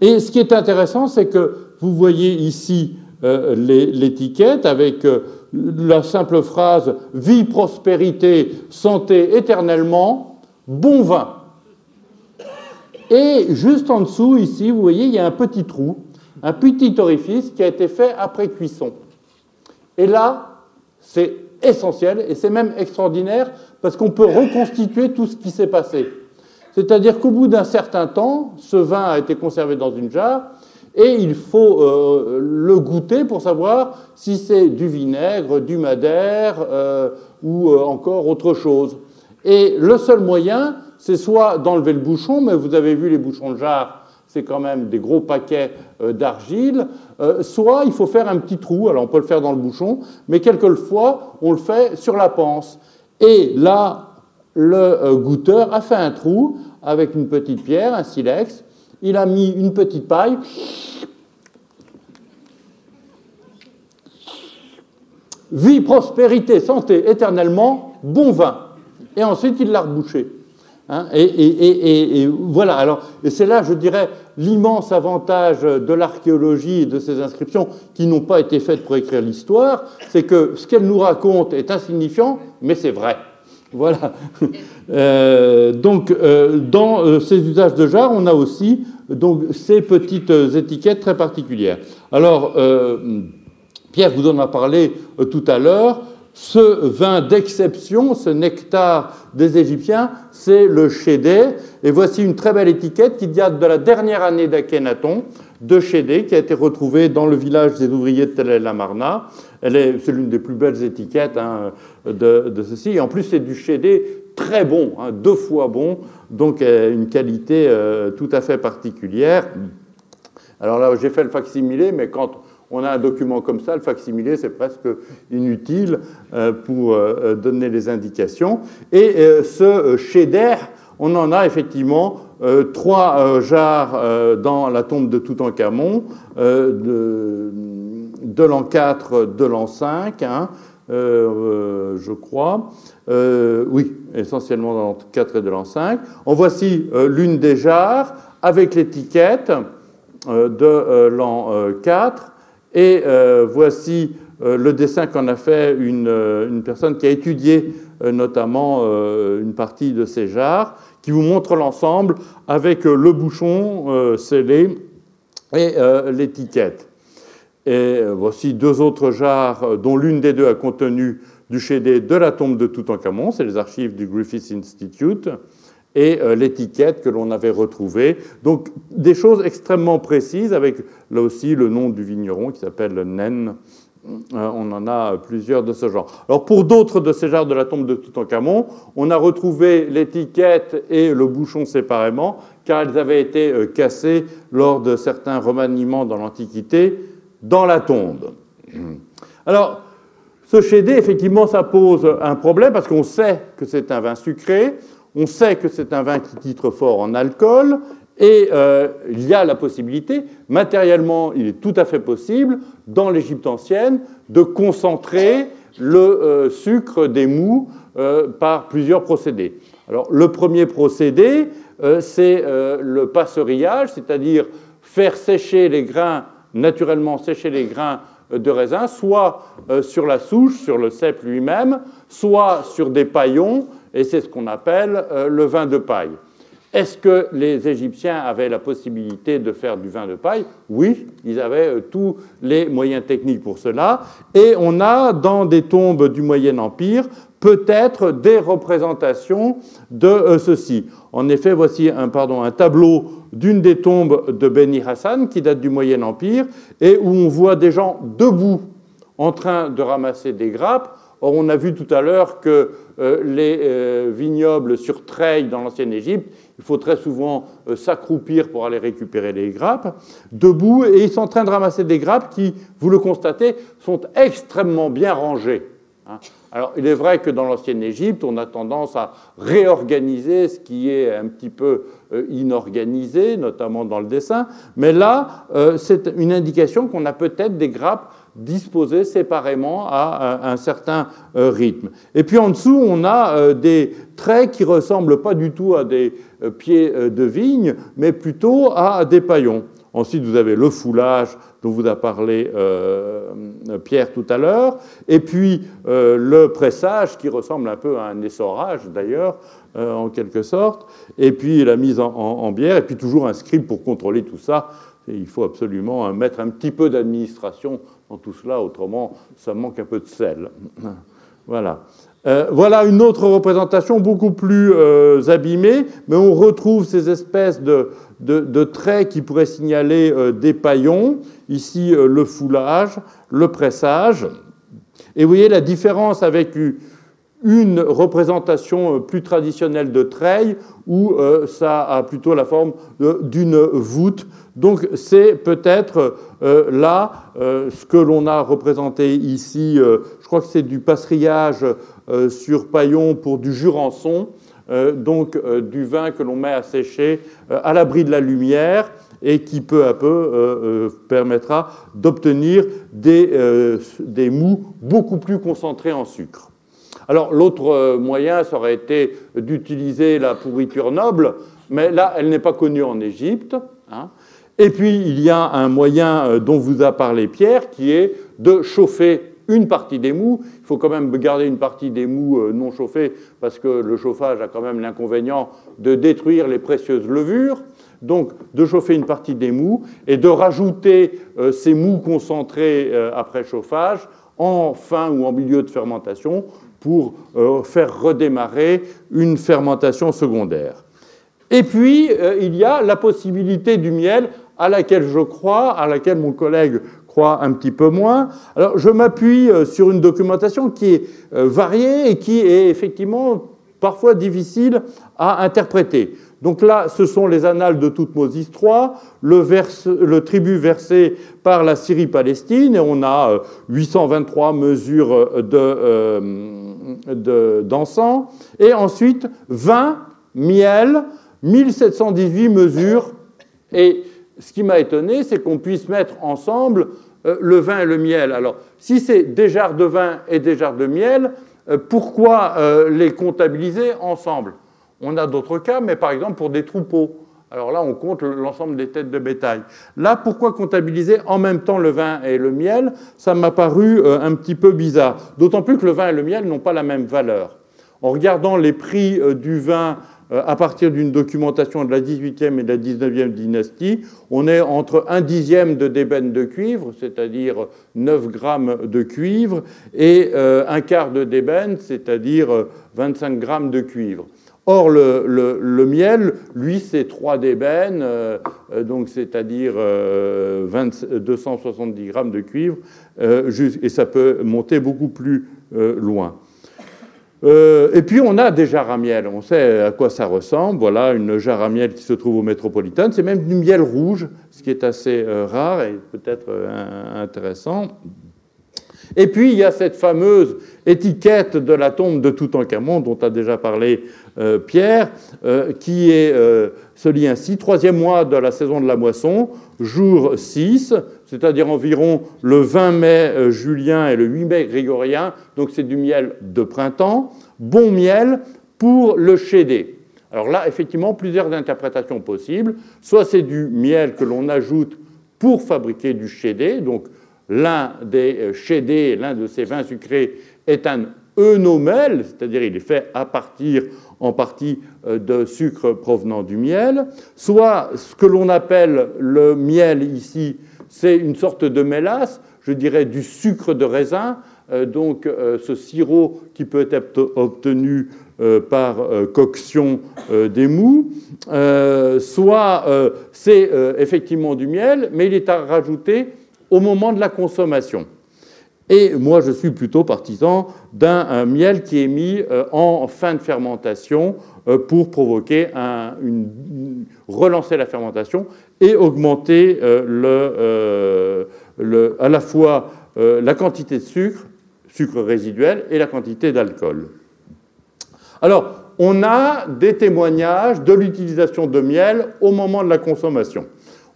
Et ce qui est intéressant, c'est que vous voyez ici euh, l'étiquette avec euh, la simple phrase vie, prospérité, santé éternellement, bon vin. Et juste en dessous, ici, vous voyez, il y a un petit trou, un petit orifice qui a été fait après cuisson. Et là, c'est essentiel et c'est même extraordinaire parce qu'on peut reconstituer tout ce qui s'est passé. C'est-à-dire qu'au bout d'un certain temps, ce vin a été conservé dans une jarre et il faut euh, le goûter pour savoir si c'est du vinaigre, du madère euh, ou euh, encore autre chose. Et le seul moyen, c'est soit d'enlever le bouchon, mais vous avez vu les bouchons de jarre, c'est quand même des gros paquets d'argile, soit il faut faire un petit trou, alors on peut le faire dans le bouchon, mais quelquefois on le fait sur la panse. Et là, le goûteur a fait un trou avec une petite pierre, un silex, il a mis une petite paille. Vie, prospérité, santé, éternellement, bon vin. Et ensuite, il l'a rebouché. Hein, et, voilà, alors, et c'est là, je dirais, l'immense avantage de l'archéologie et de ces inscriptions qui n'ont pas été faites pour écrire l'histoire, c'est que ce qu'elle nous raconte est insignifiant, mais c'est vrai. Voilà. (laughs) Euh, donc, euh, dans euh, ces usages de jarre, on a aussi donc, ces petites étiquettes très particulières. Alors, Pierre vous en a parlé tout à l'heure. Ce vin d'exception, ce nectar des Égyptiens, c'est le Chédé. Et voici une très belle étiquette qui date de la dernière année d'Akhenaton, de Chédé, qui a été retrouvée dans le village des ouvriers de Tel el-Amarna. C'est l'une des plus belles étiquettes hein, de, ceci. En plus, c'est du chédé très bon, hein, deux fois bon, donc euh, une qualité euh, tout à fait particulière. Alors là, j'ai fait le facsimilé, mais quand on a un document comme ça, le facsimilé, c'est presque inutile euh, pour donner les indications. Et ce chéder, on en a effectivement trois jarres dans la tombe de Toutankhamon, de, de l'an 4, de l'an 5, hein, je crois. Euh, oui, essentiellement dans l'an 4 et de l'an 5. En voici euh, l'une des jarres avec l'étiquette de l'an 4. Et voici le dessin qu'en a fait une, une, personne qui a étudié notamment une partie de ces jarres, qui vous montre l'ensemble avec le bouchon scellé et l'étiquette. Et euh, voici deux autres jarres, euh, dont l'une des deux a contenu du chédé de la tombe de Toutankhamon, c'est les archives du Griffith Institute, et euh, l'étiquette que l'on avait retrouvée. Donc des choses extrêmement précises, avec là aussi le nom du vigneron qui s'appelle Nen on en a plusieurs de ce genre. Alors pour d'autres de ces genres de la tombe de Toutankhamon, on a retrouvé l'étiquette et le bouchon séparément, car elles avaient été cassées lors de certains remaniements dans l'Antiquité dans la tombe. Alors, ce chédé, effectivement, ça pose un problème parce qu'on sait que c'est un vin sucré, on sait que c'est un vin qui titre fort en alcool, et euh, il y a la possibilité, matériellement, il est tout à fait possible, dans l'Égypte ancienne, de concentrer le euh, sucre des mous euh, par plusieurs procédés. Alors, le premier procédé, c'est le passerillage, c'est-à-dire faire sécher les grains, naturellement sécher les grains de raisin, soit euh, sur la souche, sur le cep lui-même, soit sur des paillons, et c'est ce qu'on appelle euh, le vin de paille. Est-ce que les Égyptiens avaient la possibilité de faire du vin de paille? Oui, ils avaient euh, tous les moyens techniques pour cela. Et on a dans des tombes du Moyen Empire peut-être des représentations de ceci. En effet, voici un, tableau d'une des tombes de Beni Hassan qui date du Moyen Empire et où on voit des gens debout en train de ramasser des grappes. Or, on a vu tout à l'heure que euh, les euh, vignobles sur treilles dans l'ancienne Égypte, il faut très souvent euh, s'accroupir pour aller récupérer les grappes, debout, et ils sont en train de ramasser des grappes qui, vous le constatez, sont extrêmement bien rangées. Hein. Alors, il est vrai que dans l'ancienne Égypte, on a tendance à réorganiser ce qui est un petit peu euh, inorganisé, notamment dans le dessin, mais là, euh, c'est une indication qu'on a peut-être des grappes disposées séparément à un certain euh, rythme. Et puis en dessous, on a des traits qui ressemblent pas du tout à des pieds de vigne, mais plutôt à des paillons. Ensuite, vous avez le foulage dont vous a parlé euh, Pierre tout à l'heure, et puis euh, le pressage qui ressemble un peu à un essorage d'ailleurs, euh, en quelque sorte, et puis la mise en, bière, et puis toujours un scribe pour contrôler tout ça. il faut absolument mettre un petit peu d'administration dans tout cela, autrement ça manque un peu de sel. (clears throat) Voilà. Voilà une autre représentation beaucoup plus abîmée, mais on retrouve ces espèces de, traits qui pourraient signaler euh, des paillons. Ici, euh, le foulage, le pressage. Et vous voyez la différence avec une représentation euh, plus traditionnelle de treille où ça a plutôt la forme d'une voûte. Donc c'est peut-être là ce que l'on a représenté ici. je crois que c'est du passerillage sur paillon pour du jurançon. Euh, donc euh, du vin que l'on met à sécher euh, à l'abri de la lumière et qui peu à peu permettra d'obtenir des, des, mous beaucoup plus concentrés en sucre. Alors l'autre moyen, ça aurait été d'utiliser la pourriture noble, mais là, elle n'est pas connue en Égypte. Hein. Et puis, il y a un moyen dont vous a parlé Pierre, qui est de chauffer une partie des mous. Il faut quand même garder une partie des mous euh, non chauffés parce que le chauffage a quand même l'inconvénient de détruire les précieuses levures. Donc de chauffer une partie des mous et de rajouter euh, ces mous concentrés euh, après chauffage en fin ou en milieu de fermentation pour faire redémarrer une fermentation secondaire. Et puis, il y a la possibilité du miel à laquelle je crois, à laquelle mon collègue crois un petit peu moins. Alors je m'appuie euh, sur une documentation qui est euh, variée et qui est effectivement parfois difficile à interpréter. Donc là, ce sont les annales de Toutmosis III, le, le tribut versé par la Syrie-Palestine, et on a 823 euh, mesures d'encens, de, et ensuite 20 miel, 1718 mesures, et ce qui m'a étonné, c'est qu'on puisse mettre ensemble euh, le vin et le miel. Alors, si c'est des jarres de vin et des jarres de miel, euh, pourquoi euh, les comptabiliser ensemble? On a d'autres cas, mais par exemple pour des troupeaux. Alors là, on compte l'ensemble des têtes de bétail. Là, pourquoi comptabiliser en même temps le vin et le miel? Ça m'a paru un petit peu bizarre. D'autant plus que le vin et le miel n'ont pas la même valeur. En regardant les prix du vin à partir d'une documentation de la 18e et de la 19e dynastie, on est entre un dixième de d'ébène de cuivre, c'est-à-dire 9 grammes de cuivre, et euh, un quart de d'ébène, c'est-à-dire 25 grammes de cuivre. Or, le, miel, lui, c'est 3 d'ébène, euh, euh, c'est-à-dire 270 grammes de cuivre, et ça peut monter beaucoup plus loin. Et puis on a des jarres à miel, on sait à quoi ça ressemble. Voilà une jarre à miel qui se trouve au Métropolitain. C'est même du miel rouge, ce qui est assez rare et peut-être intéressant. Et puis il y a cette fameuse étiquette de la tombe de Toutankhamon dont a déjà parlé euh, Pierre, euh, qui est, euh, se lit ainsi, troisième mois de la saison de la moisson, jour 6, c'est-à-dire environ le 20 mai julien et le 8 mai grégorien, donc c'est du miel de printemps, bon miel pour le chédé. Alors là, effectivement, plusieurs interprétations possibles. Soit c'est du miel que l'on ajoute pour fabriquer du chédé, donc l'un des chédés, l'un de ces vins sucrés, est un œnomel, c'est-à-dire il est fait à partir en partie euh, de sucre provenant du miel, soit ce que l'on appelle le miel ici, c'est une sorte de mélasse, je dirais du sucre de raisin, euh, donc euh, ce sirop qui peut être obtenu par coction des mous, soit c'est effectivement du miel, mais il est à rajouter au moment de la consommation. Et moi, je suis plutôt partisan d'un miel qui est mis euh, en fin de fermentation euh, pour provoquer une, relancer la fermentation et augmenter euh, à la fois la quantité de sucre, sucre résiduel, et la quantité d'alcool. Alors, on a des témoignages de l'utilisation de miel au moment de la consommation.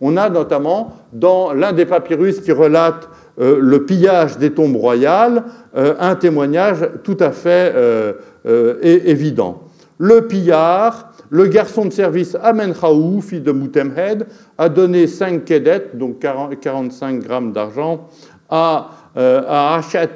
On a notamment dans l'un des papyrus qui relate euh, le pillage des tombes royales, euh, un témoignage tout à fait euh, évident. Le pillard, le garçon de service Amenraou, fils de Moutemhed, a donné 5 kedettes, donc 45 grammes d'argent, à, à Hachet,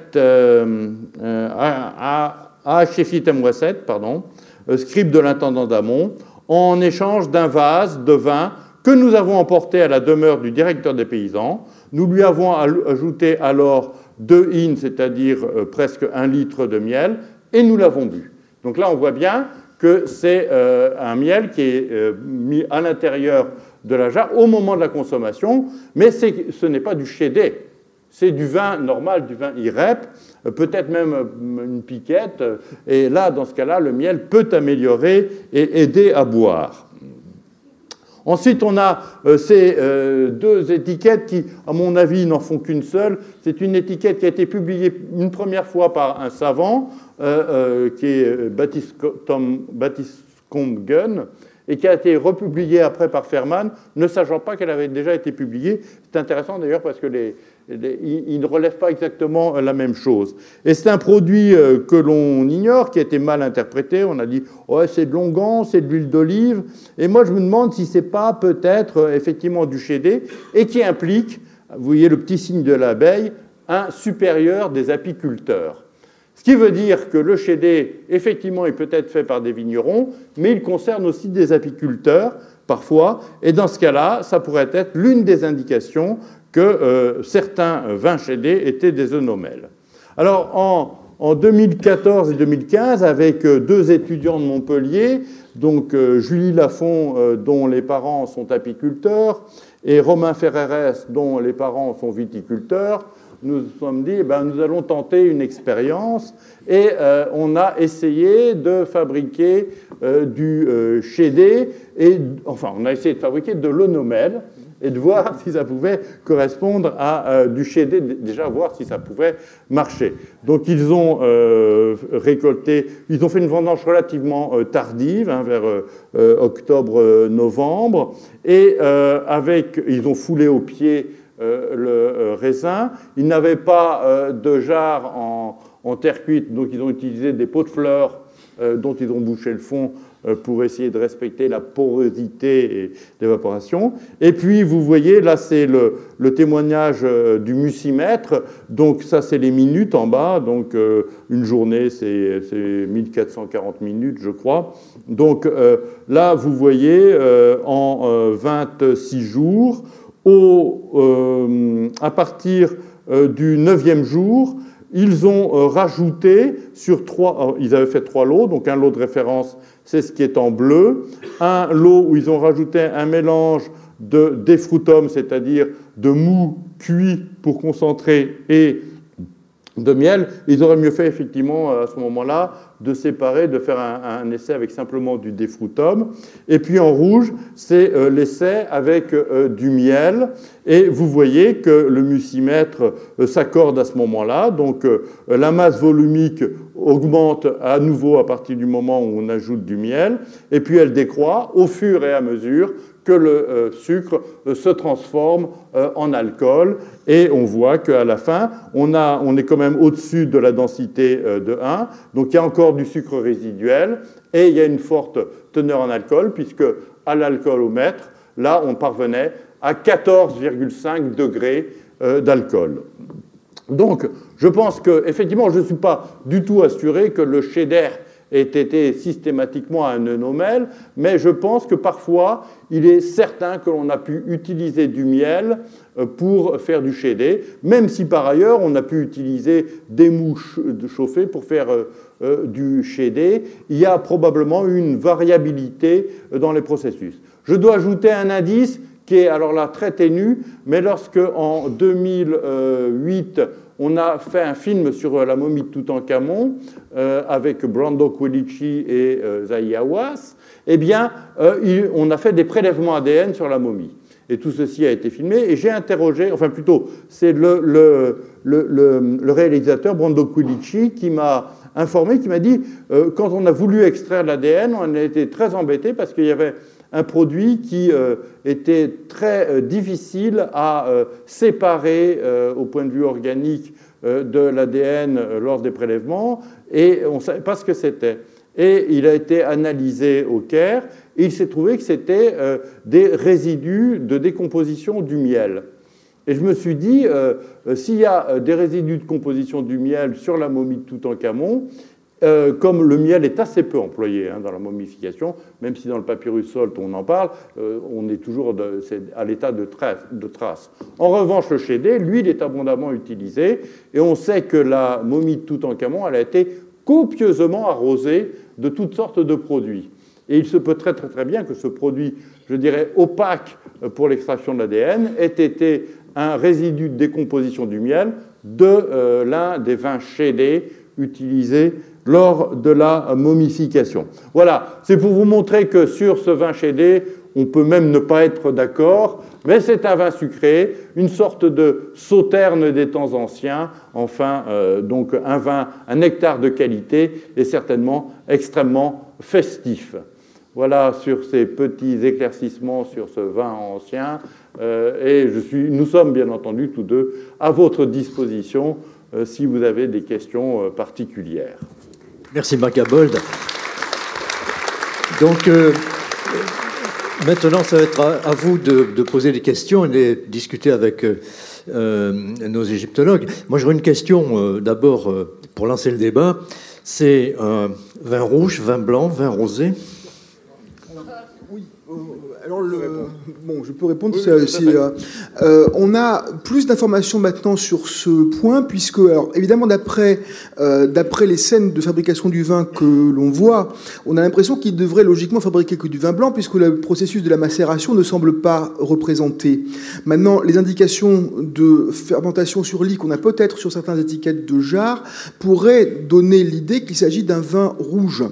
scribe de l'intendant d'Amon, en échange d'un vase de vin que nous avons emporté à la demeure du directeur des paysans. Nous lui avons ajouté alors deux in, c'est-à-dire euh, presque un litre de miel, et nous l'avons bu. Donc là, on voit bien que c'est euh, un miel qui est euh, mis à l'intérieur de la jarre au moment de la consommation, mais ce n'est pas du chédé, c'est du vin normal, du vin IREP, peut-être même une piquette, et là, dans ce cas-là, le miel peut améliorer et aider à boire. Ensuite, on a euh, ces euh, deux étiquettes qui, à mon avis, n'en font qu'une seule. C'est une étiquette qui a été publiée une première fois par un savant, euh, qui est Baptiste, Tom, Combe-Gunn, et qui a été republiée après par Ferman, ne sachant pas qu'elle avait déjà été publiée. C'est intéressant d'ailleurs parce que les, il ne relève pas exactement la même chose. Et c'est un produit euh, que l'on ignore, qui a été mal interprété. On a dit, oh, c'est de l'ongan, c'est de l'huile d'olive. Et moi, je me demande si c'est pas peut-être euh, effectivement du chédé, et qui implique, vous voyez le petit signe de l'abeille, un supérieur des apiculteurs. Ce qui veut dire que le chédé, effectivement, est peut-être fait par des vignerons, mais il concerne aussi des apiculteurs, parfois, et dans ce cas-là, ça pourrait être l'une des indications que euh, certains vins chédés étaient des œnomèles. Alors, en, 2014 et 2015, avec euh, deux étudiants de Montpellier, donc euh, Julie Lafont, dont les parents sont apiculteurs, et Romain Ferreres, dont les parents sont viticulteurs, nous nous sommes dit, eh ben, nous allons tenter une expérience et on a essayé de fabriquer du chédé, et, enfin, on a essayé de fabriquer de l'onomel, et de voir (laughs) si ça pouvait correspondre à euh, du chédé, déjà voir si ça pouvait marcher. Donc ils ont euh, récolté, ils ont fait une vendange relativement euh, tardive, hein, vers octobre-novembre, et avec, ils ont foulé au pied le raisin. Ils n'avaient pas de jarre en, terre cuite, donc ils ont utilisé des pots de fleurs dont ils ont bouché le fond euh, pour essayer de respecter la porosité d'évaporation. Et puis, vous voyez, là, c'est le, témoignage euh, du mucimètre. Donc, ça, c'est les minutes en bas. Donc, euh, une journée, c'est 1440 minutes, je crois. Donc, là, vous voyez, en 26 jours, au, à partir du neuvième jour, ils ont euh, rajouté sur trois, ils avaient fait trois lots, donc un lot de référence, c'est ce qui est en bleu, un lot où ils ont rajouté un mélange de défrutum, c'est-à-dire de mou cuit pour concentrer et de miel. Ils auraient mieux fait effectivement à ce moment-là de séparer, de faire un, essai avec simplement du défrutum. Et puis en rouge, c'est euh, l'essai avec euh, du miel. Et vous voyez que le mucimètre euh, s'accorde à ce moment-là. Donc la masse volumique augmente à nouveau à partir du moment où on ajoute du miel. Et puis elle décroît au fur et à mesure que le euh, sucre euh, se transforme euh, en alcool. Et on voit qu'à la fin, on, est quand même au-dessus de la densité de 1. Donc il y a encore du sucre résiduel et il y a une forte teneur en alcool, puisque à l'alcoolomètre, là, on parvenait à 14,5 degrés d'alcool. Donc, je pense que, effectivement, je ne suis pas du tout assuré que le d'air ait été systématiquement un œnomèle, mais je pense que parfois, il est certain que l'on a pu utiliser du miel euh, pour faire du chédé, même si par ailleurs on a pu utiliser des mouches chauffées pour faire euh, euh, du chédé. Il y a probablement une variabilité dans les processus. Je dois ajouter un indice qui est alors là très ténu, mais lorsque en 2008 on a fait un film sur la momie de Toutankhamon euh, avec Brando Quilici et euh, Zaïawas. Eh bien, euh, on a fait des prélèvements ADN sur la momie. Et tout ceci a été filmé. Et j'ai interrogé, enfin plutôt, c'est le, réalisateur Brando Quilici qui m'a informé, qui m'a dit, quand on a voulu extraire l'ADN, on a été très embêté parce qu'il y avait un produit qui était très difficile à séparer au point de vue organique euh, de l'ADN euh, lors des prélèvements et on ne savait pas ce que c'était. Et il a été analysé au Caire et il s'est trouvé que c'était euh, des résidus de décomposition du miel. Et je me suis dit, s'il y a des résidus de composition du miel sur la momie de Toutankhamon, euh, comme le miel est assez peu employé hein, dans la momification, même si dans le papyrus salt on en parle, euh, on est toujours à l'état de, de trace. En revanche, le chédé, lui, il est abondamment utilisé, et on sait que la momie de Toutankhamon, elle a été copieusement arrosée de toutes sortes de produits. Et il se peut très très très bien que ce produit, je dirais, opaque pour l'extraction de l'ADN, ait été un résidu de décomposition du miel de euh, l'un des vins chédés utilisés lors de la momification. Voilà, c'est pour vous montrer que sur ce vin chédé, on peut même ne pas être d'accord, mais c'est un vin sucré, une sorte de sauterne des temps anciens, enfin, euh, donc un vin, un nectar de qualité et certainement extrêmement festif. Voilà sur ces petits éclaircissements sur ce vin ancien, euh, et je suis, nous sommes bien entendu tous deux à votre disposition euh, si vous avez des questions particulières. Merci Marc Gabold. Donc euh, maintenant, ça va être à, vous de, poser des questions et de discuter avec euh, euh, nos égyptologues. Moi, j'aurais une question d'abord pour lancer le débat. C'est vin rouge, vin blanc, vin rosé alors, bon, je peux répondre. Euh, euh, on a plus d'informations maintenant sur ce point, puisque, alors, évidemment, d'après euh, d'après les scènes de fabrication du vin que l'on voit, on a l'impression qu'il devrait logiquement fabriquer que du vin blanc, puisque le processus de la macération ne semble pas représenté. Maintenant, les indications de fermentation sur lit qu'on a peut-être sur certaines étiquettes de jarres pourraient donner l'idée qu'il s'agit d'un vin rouge.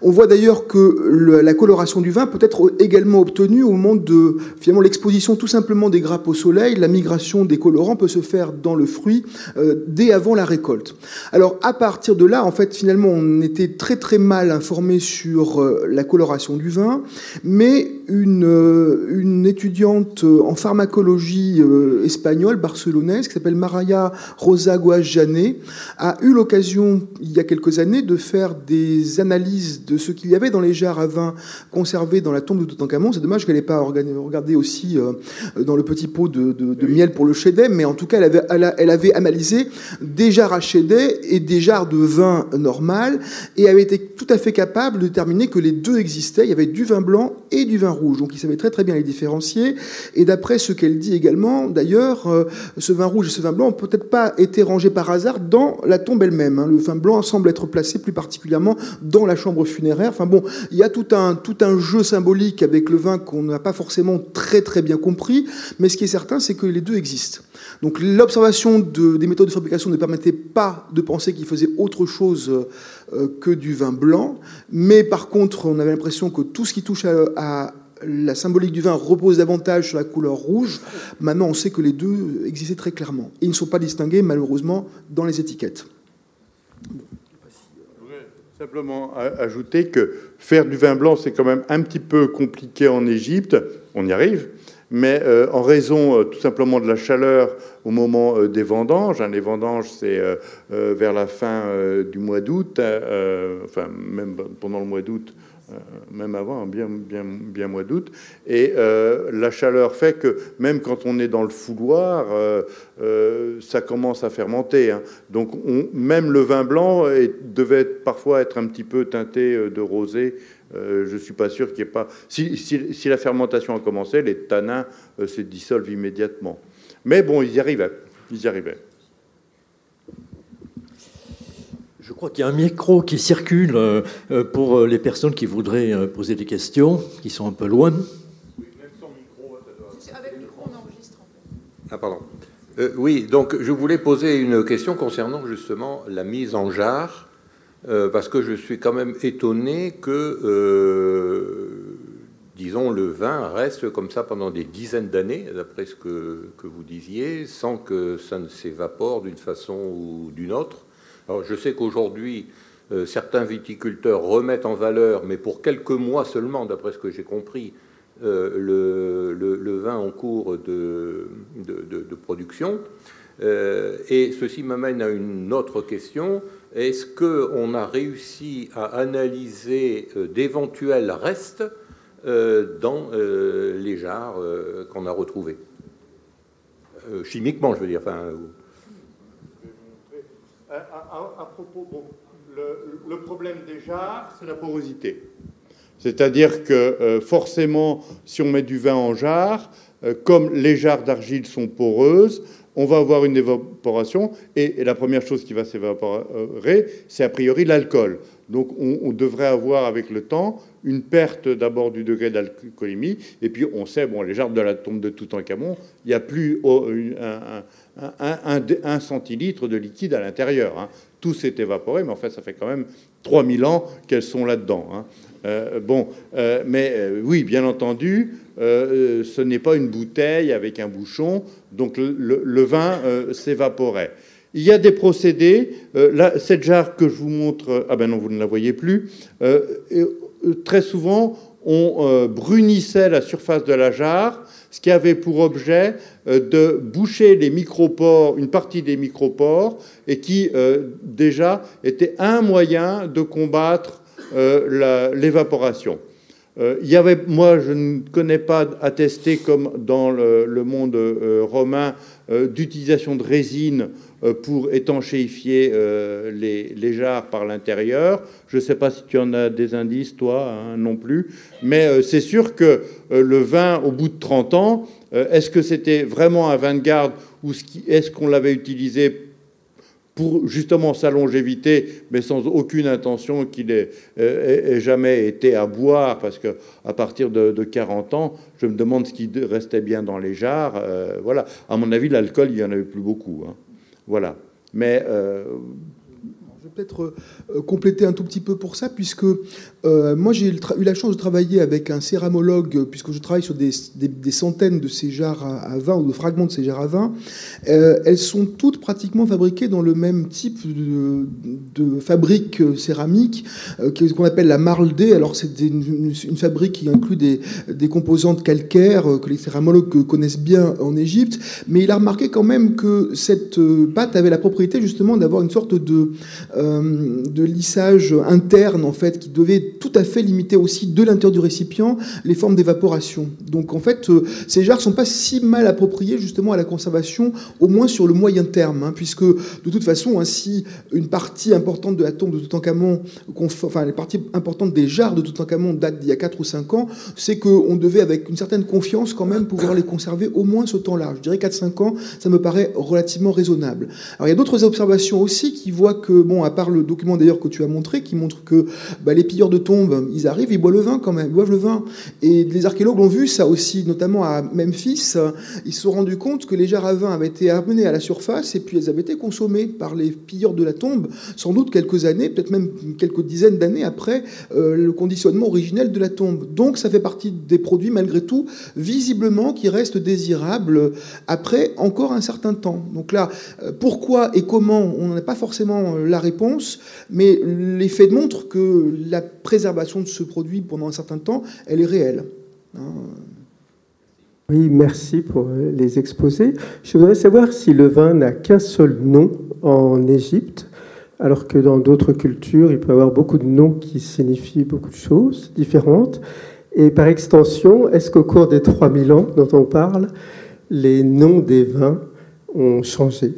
On voit d'ailleurs que la coloration du vin peut être également obtenue au moment de finalement l'exposition tout simplement des grappes au soleil. La migration des colorants peut se faire dans le fruit euh, dès avant la récolte. Alors à partir de là, en fait, finalement, on était très très mal informé sur euh, la coloration du vin, mais une, euh, une étudiante en pharmacologie espagnole, barcelonaise, qui s'appelle Maria Rosa Guajane, a eu l'occasion il y a quelques années de faire des analyses de ce qu'il y avait dans les jarres à vin conservés dans la tombe de Toutankhamon. C'est dommage dommage qu'elle n'ait pas regardé aussi dans le petit pot de, miel pour le chédet, mais en tout cas, elle avait, elle, avait analysé des jarres à chédet et des jarres de vin normal, et avait été tout à fait capable de déterminer que les deux existaient. Il y avait du vin blanc et du vin rouge, donc il savait très très bien les différencier. Et d'après ce qu'elle dit également, d'ailleurs, ce vin rouge et ce vin blanc n'ont peut-être pas été rangés par hasard dans la tombe elle-même. Hein. Le vin blanc semble être placé plus particulièrement dans la chambre funéraire. Enfin bon, il y a tout un, tout un jeu symbolique avec le vin qu'on n'a pas forcément très très bien compris, mais ce qui est certain, c'est que les deux existent. Donc l'observation de, des méthodes de fabrication ne permettait pas de penser qu'il faisait autre chose euh, que du vin blanc, mais par contre, on avait l'impression que tout ce qui touche à, la symbolique du vin repose davantage sur la couleur rouge. Maintenant, on sait que les deux existaient très clairement. ils ne sont pas distingués, malheureusement, dans les étiquettes. Simplement ajouter que faire du vin blanc, c'est quand même un petit peu compliqué en Égypte. On y arrive. Mais euh, en raison euh, tout simplement de la chaleur au moment euh, des vendanges, hein, les vendanges c'est vers la fin du mois d'août, enfin même pendant le mois d'août, même avant, bien, bien, bien mois d'août. Et euh, la chaleur fait que même quand on est dans le fouloir, euh, ça commence à fermenter. Hein. Donc même le vin blanc devait parfois être un petit peu teinté de rosé. je ne suis pas sûr qu'il n'y ait pas... Si, si, la fermentation a commencé, les tanins se dissolvent immédiatement. Mais bon, ils y arrivaient. Ils y arrivaient. Je crois qu'il y a un micro qui circule euh, euh, pour euh, les personnes qui voudraient poser des questions, qui sont un peu loin. Ah, pardon. oui, donc je voulais poser une question concernant justement la mise en jarre, parce que je suis quand même étonné que, disons, le vin reste comme ça pendant des dizaines d'années, d'après ce que, que, vous disiez, sans que ça ne s'évapore d'une façon ou d'une autre je sais qu'aujourd'hui, euh, certains viticulteurs remettent en valeur, mais pour quelques mois seulement, d'après ce que j'ai compris, euh, le, vin en cours de, production. Euh, et ceci m'amène à une autre question. Est-ce qu'on a réussi à analyser d'éventuels restes dans les jarres qu'on a retrouvés? Chimiquement, je veux dire. À, propos, le, problème des jarres, c'est la porosité. C'est-à-dire que euh, forcément, si on met du vin en jarre, euh, comme les jarres d'argile sont poreuses, on va avoir une évaporation, et, la première chose qui va s'évaporer, c'est a priori l'alcool. Donc on, devrait avoir avec le temps une perte d'abord du degré d'alcoolémie, et puis on sait, bon, les jarres de la tombe de Toutankhamon, il n'y a plus oh, un, un, centilitre de liquide à l'intérieur. Hein. Tout s'est évaporé, mais en fait, ça fait quand même 3000 ans qu'elles sont là-dedans. Hein. Euh, bon, euh, mais euh, oui, bien entendu, ce n'est pas une bouteille avec un bouchon, donc le, vin s'évaporait. Il y a des procédés. Là, cette jarre que je vous montre, ah ben non, vous ne la voyez plus. Très souvent, on brunissait la surface de la jarre ce qui avait pour objet euh, de boucher les micropores, une partie des micropores, et qui euh, déjà était un moyen de combattre euh, l'évaporation. Il y avait, moi, je ne connais pas attesté comme dans le, monde romain d'utilisation de résine pour étanchéifier les, les, jarres par l'intérieur. Je ne sais pas si tu en as des indices, toi, hein, non plus. Mais c'est sûr que le vin, au bout de 30 ans, euh, est-ce que c'était vraiment un vin de garde ou est-ce qu'on l'avait utilisé pour justement sa longévité, mais sans aucune intention qu'il ait, euh, jamais été à boire, parce que à partir de, 40 ans, je me demande ce qui restait bien dans les jarres. Euh, voilà. À mon avis, l'alcool, il n'y en avait plus beaucoup. Hein. Voilà. Mais je vais peut-être compléter un tout petit peu pour ça, puisque euh, moi, j'ai eu la chance de travailler avec un céramologue, puisque je travaille sur des, centaines de ces jarres à, vin ou de fragments de ces jarres à vin. Euh, elles sont toutes pratiquement fabriquées dans le même type de, fabrique céramique euh, qu'on appelle la D. Alors, c'est une, fabrique qui inclut des, composantes calcaires que les céramologues connaissent bien en Égypte. Mais il a remarqué quand même que cette pâte avait la propriété justement d'avoir une sorte de, de lissage interne en fait qui devait tout à fait limiter aussi de l'intérieur du récipient les formes d'évaporation. Donc en fait, ces jarres sont pas si mal appropriées justement à la conservation, au moins sur le moyen terme, hein, puisque de toute façon, ainsi une partie importante de la tombe de Toutankhamon, enfin les parties importantes des jarres de Toutankhamon datent d'il y a 4 ou 5 ans, c'est qu'on devait avec une certaine confiance quand même pouvoir les conserver au moins ce temps-là. Je dirais 4-5 ans, ça me paraît relativement raisonnable. Alors il y a d'autres observations aussi qui voient que, bon, à part le document d'ailleurs que tu as montré, qui montre que bah, les pilleurs de tombes, ils arrivent, ils boivent le vin quand même, ils boivent le vin. Et les archéologues l'ont vu ça aussi, notamment à Memphis, ils se sont rendus compte que les jarres à vin avaient été amenées à la surface et puis elles avaient été consommées par les pilleurs de la tombe, sans doute quelques années, peut-être même quelques dizaines d'années après euh, le conditionnement originel de la tombe. Donc ça fait partie des produits, malgré tout, visiblement, qui restent désirables après encore un certain temps. Donc là, euh, pourquoi et comment, on n'a pas forcément la réponse, mais les faits montrent que la préservation de ce produit pendant un certain temps, elle est réelle. Hein. Oui, merci pour les exposés. Je voudrais savoir si le vin n'a qu'un seul nom en Égypte, alors que dans d'autres cultures, il peut y avoir beaucoup de noms qui signifient beaucoup de choses différentes. Et par extension, est-ce qu'au cours des 3000 ans dont on parle, les noms des vins ont changé?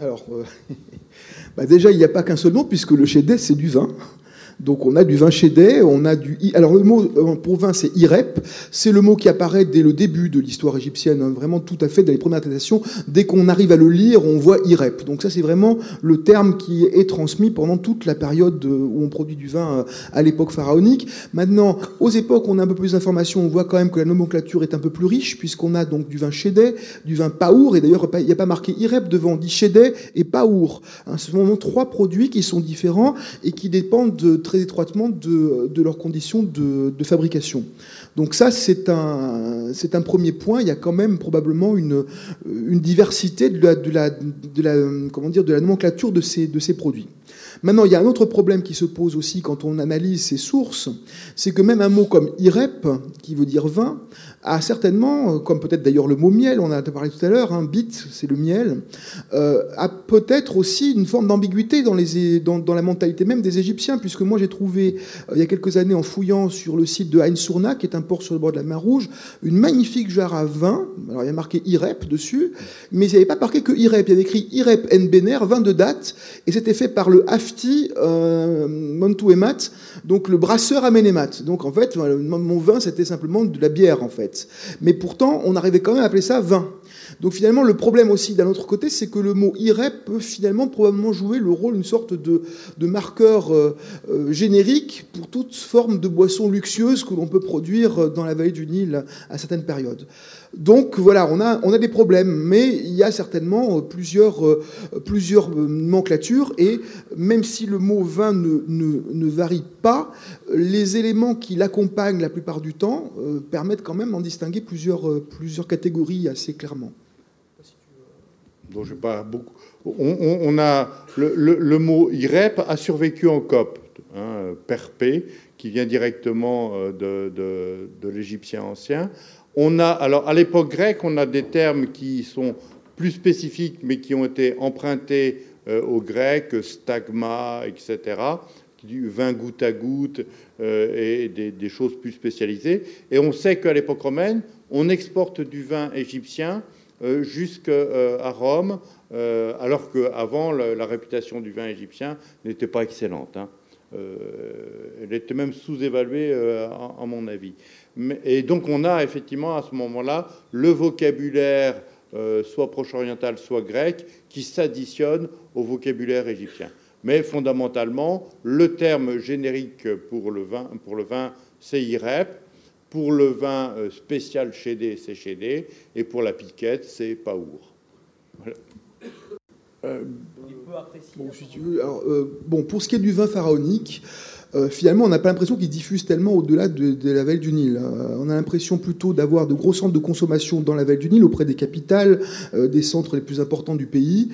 Alors, euh, (laughs) bah déjà, il n'y a pas qu'un seul nom, puisque le chédé, c'est du vin. Donc on a du vin chédé, on a du... Alors le mot euh, pour vin, c'est irep. C'est le mot qui apparaît dès le début de l'histoire égyptienne, hein, vraiment tout à fait dans les premières attestations. Dès qu'on arrive à le lire, on voit irep. Donc ça, c'est vraiment le terme qui est transmis pendant toute la période où on produit du vin euh, à l'époque pharaonique. Maintenant, aux époques on a un peu plus d'informations, on voit quand même que la nomenclature est un peu plus riche, puisqu'on a donc du vin chédé, du vin paour, et d'ailleurs, il n'y a pas marqué irep devant, on dit chédé et paour. Hein, ce sont trois produits qui sont différents et qui dépendent de très étroitement de, leurs conditions de, fabrication. Donc ça, c'est un, un premier point. Il y a quand même probablement une, une diversité de la, de la, de la, comment dire, de la nomenclature de ces, de ces produits. Maintenant, il y a un autre problème qui se pose aussi quand on analyse ces sources, c'est que même un mot comme irep, qui veut dire vin, a certainement, euh, comme peut-être d'ailleurs le mot miel, on a parlé tout à l'heure, hein, bit, c'est le miel, euh, a peut-être aussi une forme d'ambiguïté dans, la mentalité même des Égyptiens, puisque moi j'ai trouvé, euh, il y a quelques années, en fouillant sur le site de Ain Sourna, qui est un port sur le bord de la mer Rouge, une magnifique jarre à vin, alors il y a marqué IREP dessus, mais il n'y avait pas marqué que IREP, il y avait écrit IREP N Bener, vin de date, et c'était fait par le Hafti euh, Montou Emat, donc le brasseur Amenemat. Donc en fait, mon vin c'était simplement de la bière en fait. Mais pourtant, on arrivait quand même à appeler ça vin. Donc finalement, le problème aussi d'un autre côté, c'est que le mot irep peut finalement probablement jouer le rôle d'une sorte de, marqueur euh, euh, générique pour toute forme de boisson luxueuse que l'on peut produire dans la vallée du Nil à certaines périodes. Donc voilà, on a, on a des problèmes, mais il y a certainement plusieurs, euh, plusieurs nomenclatures, et même si le mot vin ne, ne, varie pas, les éléments qui l'accompagnent la plupart du temps permettent quand même d'en distinguer plusieurs, plusieurs catégories assez clairement dont je pas beaucoup. On, a le, mot IREP a survécu en copte, hein, perpé, qui vient directement euh, de, de, l'égyptien ancien. On a, alors à l'époque grecque, on a des termes qui sont plus spécifiques, mais qui ont été empruntés euh, au grec, stagma, etc., du vin goutte à goutte euh, et des, choses plus spécialisées. Et on sait qu'à l'époque romaine, on exporte du vin égyptien euh, jusqu'à Rome, alors qu'avant, la, réputation du vin égyptien n'était pas excellente. Hein. elle était même sous-évaluée, à, mon avis. Et donc, on a effectivement à ce moment-là le vocabulaire, soit proche-oriental, soit grec, qui s'additionne au vocabulaire égyptien. Mais fondamentalement, le terme générique pour le vin, pour le vin c'est IREP. Pour le vin euh, spécial chédé, c'est chédé. Et pour la piquette, c'est paour. Bon, bon, pour ce qui est du vin pharaonique, euh, finalement, on n'a pas l'impression qu'ils diffusent tellement au-delà de, la vallée du Nil. Euh, on a l'impression plutôt d'avoir de gros centres de consommation dans la vallée du Nil, auprès des capitales, euh, des centres les plus importants du pays.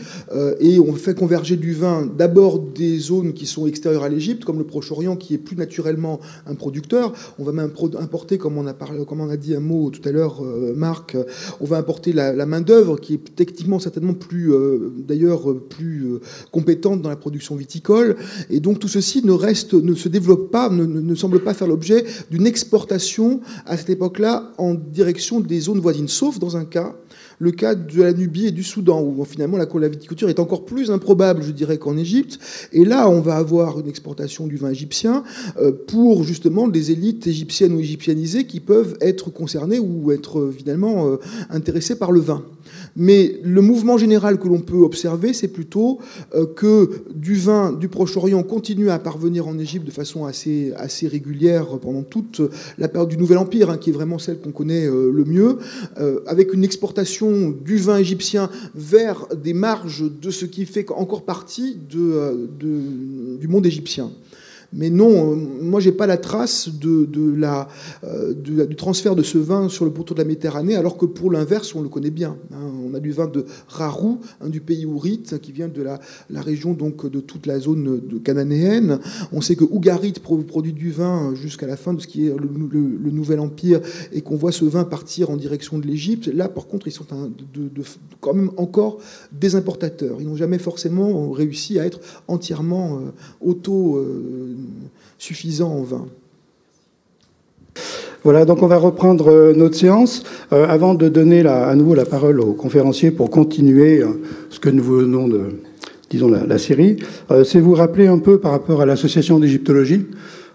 et on fait converger du vin d'abord des zones qui sont extérieures à l'Égypte, comme le Proche-Orient, qui est plus naturellement un producteur. On va même importer, comme on a, dit un mot tout à l'heure, Marc, on va importer la, la main-d'œuvre, qui est techniquement certainement plus, d'ailleurs, plus compétente dans la production viticole. Et donc tout ceci ne reste, ne se développe pas, ne, semble pas faire l'objet d'une exportation à cette époque-là en direction des zones voisines, sauf dans un cas, le cas de la Nubie et du Soudan, où finalement la, la viticulture est encore plus improbable, je dirais, qu'en Égypte. Et là, on va avoir une exportation du vin égyptien euh, pour justement des élites égyptiennes ou égyptianisées qui peuvent être concernées ou être euh, finalement euh, intéressées par le vin. Mais le mouvement général que l'on peut observer, c'est plutôt euh, que du vin du Proche-Orient continue à parvenir en Égypte de façon assez, régulière pendant toute la période du Nouvel Empire, hein, qui est vraiment celle qu'on connaît euh, le mieux, euh, avec une exportation du vin égyptien vers des marges de ce qui fait encore partie du monde égyptien. Mais non, euh, moi, j'ai pas la trace de, la, euh, du transfert de ce vin sur le pourtour de la Méditerranée, alors que pour l'inverse, on le connaît bien. Hein. On a du vin de Rarou, du pays ourite, qui vient de la, la, région donc de toute la zone de cananéenne. On sait que Ougarit produit du vin jusqu'à la fin de ce qui est le, Nouvel Empire, et qu'on voit ce vin partir en direction de l'Égypte. Là, par contre, ils sont quand même encore des importateurs. Ils n'ont jamais forcément réussi à être entièrement euh, auto suffisant en vin. Voilà, donc on va reprendre euh, notre séance. Euh, avant de donner à nouveau la parole aux conférenciers pour continuer euh, ce que nous venons de, disons, la, série, c'est vous rappeler un peu par rapport à l'association d'égyptologie.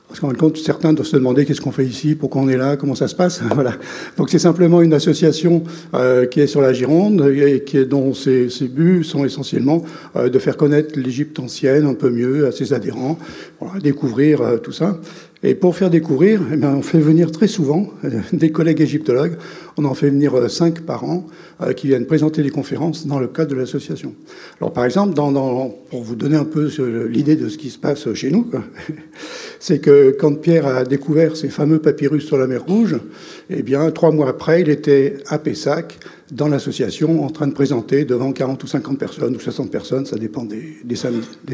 Parce qu'en compte, certains doivent se demander qu'est-ce qu'on fait ici, pourquoi on est là, comment ça se passe. (laughs) voilà. Donc c'est simplement une association euh, qui est sur la Gironde et dont ses, ses buts sont essentiellement euh, de faire connaître l'Égypte ancienne un peu mieux à ses adhérents, voilà, découvrir euh, tout ça. Et pour faire découvrir, eh bien, on fait venir très souvent des collègues égyptologues. On en fait venir euh, cinq par an euh, qui viennent présenter des conférences dans le cadre de l'association. Alors, par exemple, pour vous donner un peu l'idée de ce qui se passe chez nous, (laughs) c'est que quand Pierre a découvert ces fameux papyrus sur la mer Rouge, eh bien, trois mois après, il était à Pessac dans l'association en train de présenter devant 40 ou 50 personnes ou 60 personnes, ça dépend des,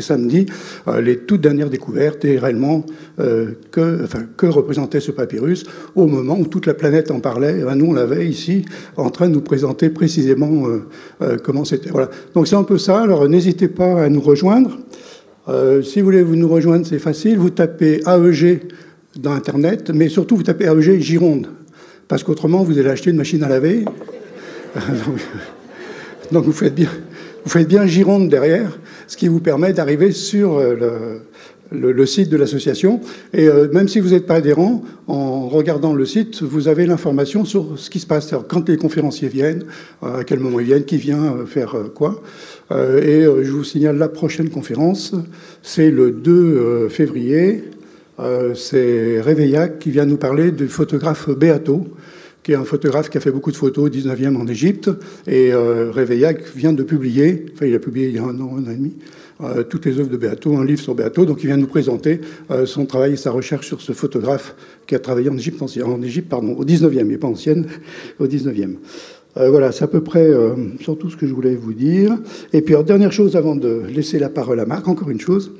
samedis, euh, les toutes dernières découvertes et réellement euh, que, représentait ce papyrus au moment où toute la planète en parlait. Ben, nous, on l'avait ici en train de nous présenter précisément euh, comment c'était. Voilà. Donc c'est un peu ça. Alors n'hésitez pas à nous rejoindre. si vous voulez vous nous rejoindre, c'est facile. Vous tapez AEG dans Internet, mais surtout vous tapez AEG Gironde. Parce qu'autrement, vous allez acheter une machine à laver (laughs) Donc vous faites bien, Gironde derrière, ce qui vous permet d'arriver sur euh, le, site de l'association. Et euh, même si vous n'êtes pas adhérent, en regardant le site, vous avez l'information sur ce qui se passe, quand les conférenciers viennent, euh, à quel moment ils viennent, qui vient faire quoi. et je vous signale la prochaine conférence, c'est le 2 février. c'est Réveillac qui vient nous parler du photographe Beato qui est un photographe qui a fait beaucoup de photos au 19e en Égypte. Et euh, Réveillac vient de publier, enfin il a publié il y a un an, un an et demi, euh, toutes les œuvres de Beato, un livre sur Beato. Donc il vient nous présenter euh, son travail et sa recherche sur ce photographe qui a travaillé en Égypte, en Égypte pardon, au 19e, et pas ancienne, (laughs) au 19e. Euh, voilà, c'est à peu près euh, sur tout ce que je voulais vous dire. Et puis, dernière chose avant de laisser la parole à Marc, encore une chose.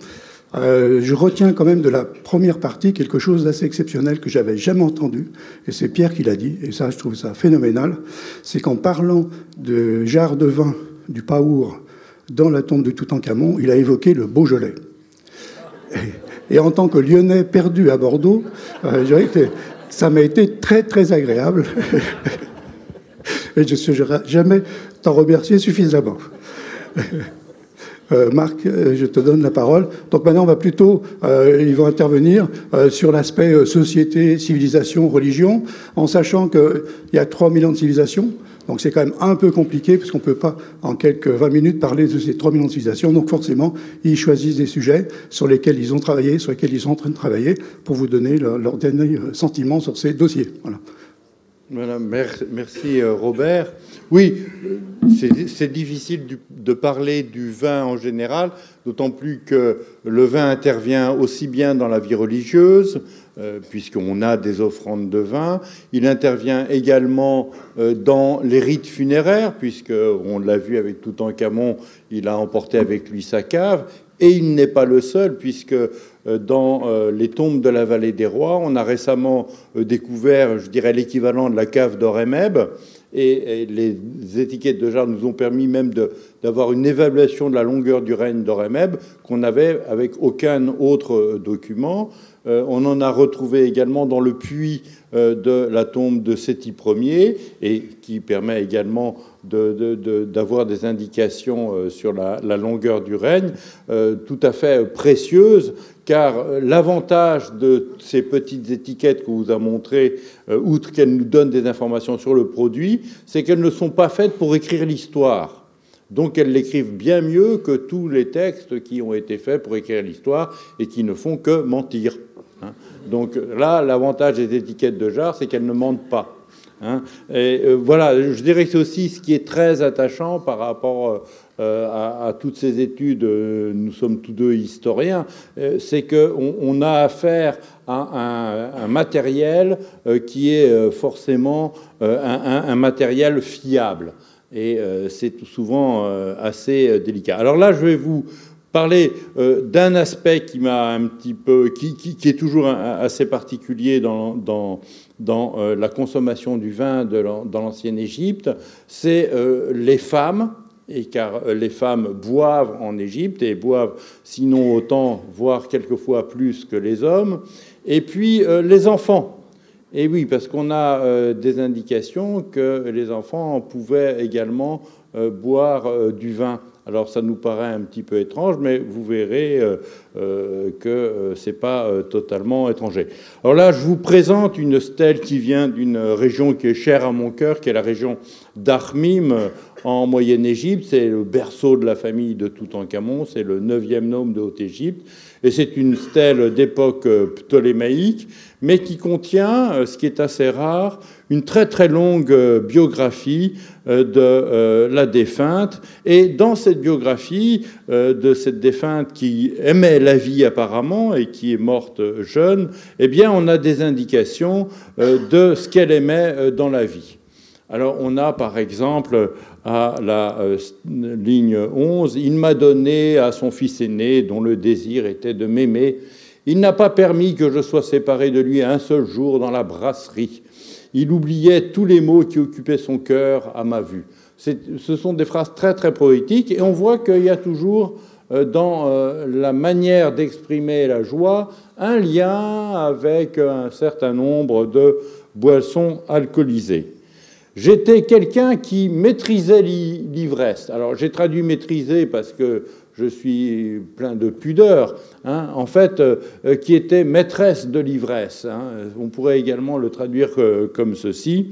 Euh, je retiens quand même de la première partie quelque chose d'assez exceptionnel que j'avais jamais entendu, et c'est Pierre qui l'a dit, et ça je trouve ça phénoménal, c'est qu'en parlant de jarre de vin du Paour dans la tombe de Toutankhamon, il a évoqué le Beaujolais. Et, en tant que Lyonnais perdu à Bordeaux, euh, ça m'a été très très agréable. (laughs) et je ne saurais jamais t'en remercier suffisamment. (laughs) Euh, Marc, euh, je te donne la parole. Donc maintenant, on va plutôt, euh, ils vont intervenir sur l'aspect société, civilisation, religion, en sachant qu'il y a 3 millions de civilisations. Donc c'est quand même un peu compliqué, parce qu'on ne peut pas, en quelques 20 minutes, parler de ces 3 millions de civilisations. Donc forcément, ils choisissent des sujets sur lesquels ils ont travaillé, sur lesquels ils sont en train de travailler, pour vous donner leur, leur dernier sentiment sur ces dossiers. Voilà. merci Robert. Oui, c'est difficile de parler du vin en général, d'autant plus que le vin intervient aussi bien dans la vie religieuse, euh, puisqu'on a des offrandes de vin. Il intervient également euh, dans les rites funéraires, puisqu'on l'a vu avec Toutankhamon, il a emporté avec lui sa cave. Et il n'est pas le seul, puisque euh, dans les tombes de la vallée des rois, on a récemment découvert, je dirais, l'équivalent de la cave d'Oremeb. Et, les étiquettes de jarre nous ont permis même d'avoir une évaluation de la longueur du règne d'Oremeb qu'on n'avait avec aucun autre document. Euh, on en a retrouvé également dans le puits euh, de la tombe de Séti Ier, et qui permet également d'avoir des indications euh, sur la, longueur du règne, tout à fait précieuses, car l'avantage de ces petites étiquettes qu'on vous a montrées, outre qu'elles nous donnent des informations sur le produit, c'est qu'elles ne sont pas faites pour écrire l'histoire. Donc elles l'écrivent bien mieux que tous les textes qui ont été faits pour écrire l'histoire et qui ne font que mentir. Donc là, l'avantage des étiquettes de jarre, c'est qu'elles ne mentent pas. Hein. Et euh, voilà, je dirais que c'est aussi ce qui est très attachant par rapport euh, à, toutes ces études. Euh, nous sommes tous deux historiens, c'est qu'on on a affaire à un, matériel qui est forcément un, matériel fiable. Et c'est souvent assez délicat. Alors là, je vais vous parler euh, d'un aspect qui m'a un petit peu, qui, est toujours assez particulier dans, euh, la consommation du vin dans l'ancienne Égypte, c'est euh, les femmes. Et car les femmes boivent en Égypte et boivent sinon autant, voire quelquefois plus que les hommes. Et puis les enfants. Et oui, parce qu'on a des indications que les enfants pouvaient également boire du vin. Alors ça nous paraît un petit peu étrange, mais vous verrez euh, euh, que euh, ce n'est pas totalement étranger. Alors là, je vous présente une stèle qui vient d'une région qui est chère à mon cœur, qui est la région d'Armim en Moyenne-Égypte. C'est le berceau de la famille de Toutankhamon, c'est le neuvième nome de Haute-Égypte. Et c'est une stèle d'époque ptolémaïque, mais qui contient, ce qui est assez rare, une très très longue biographie euh, de euh, la défunte. Et dans cette biographie euh, de cette défunte qui aimait la vie apparemment et qui est morte jeune, eh bien, on a des indications de ce qu'elle aimait dans la vie. Alors, on a par exemple à la ligne 11, il m'a donné à son fils aîné, dont le désir était de m'aimer. Il n'a pas permis que je sois séparé de lui un seul jour dans la brasserie. Il oubliait tous les mots qui occupaient son cœur à ma vue. Ce sont des phrases très très poétiques et on voit qu'il y a toujours euh, dans euh, la manière d'exprimer la joie un lien avec un certain nombre de boissons alcoolisées. J'étais quelqu'un qui maîtrisait l'ivresse. Alors j'ai traduit maîtriser parce que je suis plein de pudeur, hein, en fait, euh, qui était maîtresse de l'ivresse. Hein. on pourrait également le traduire euh, comme ceci,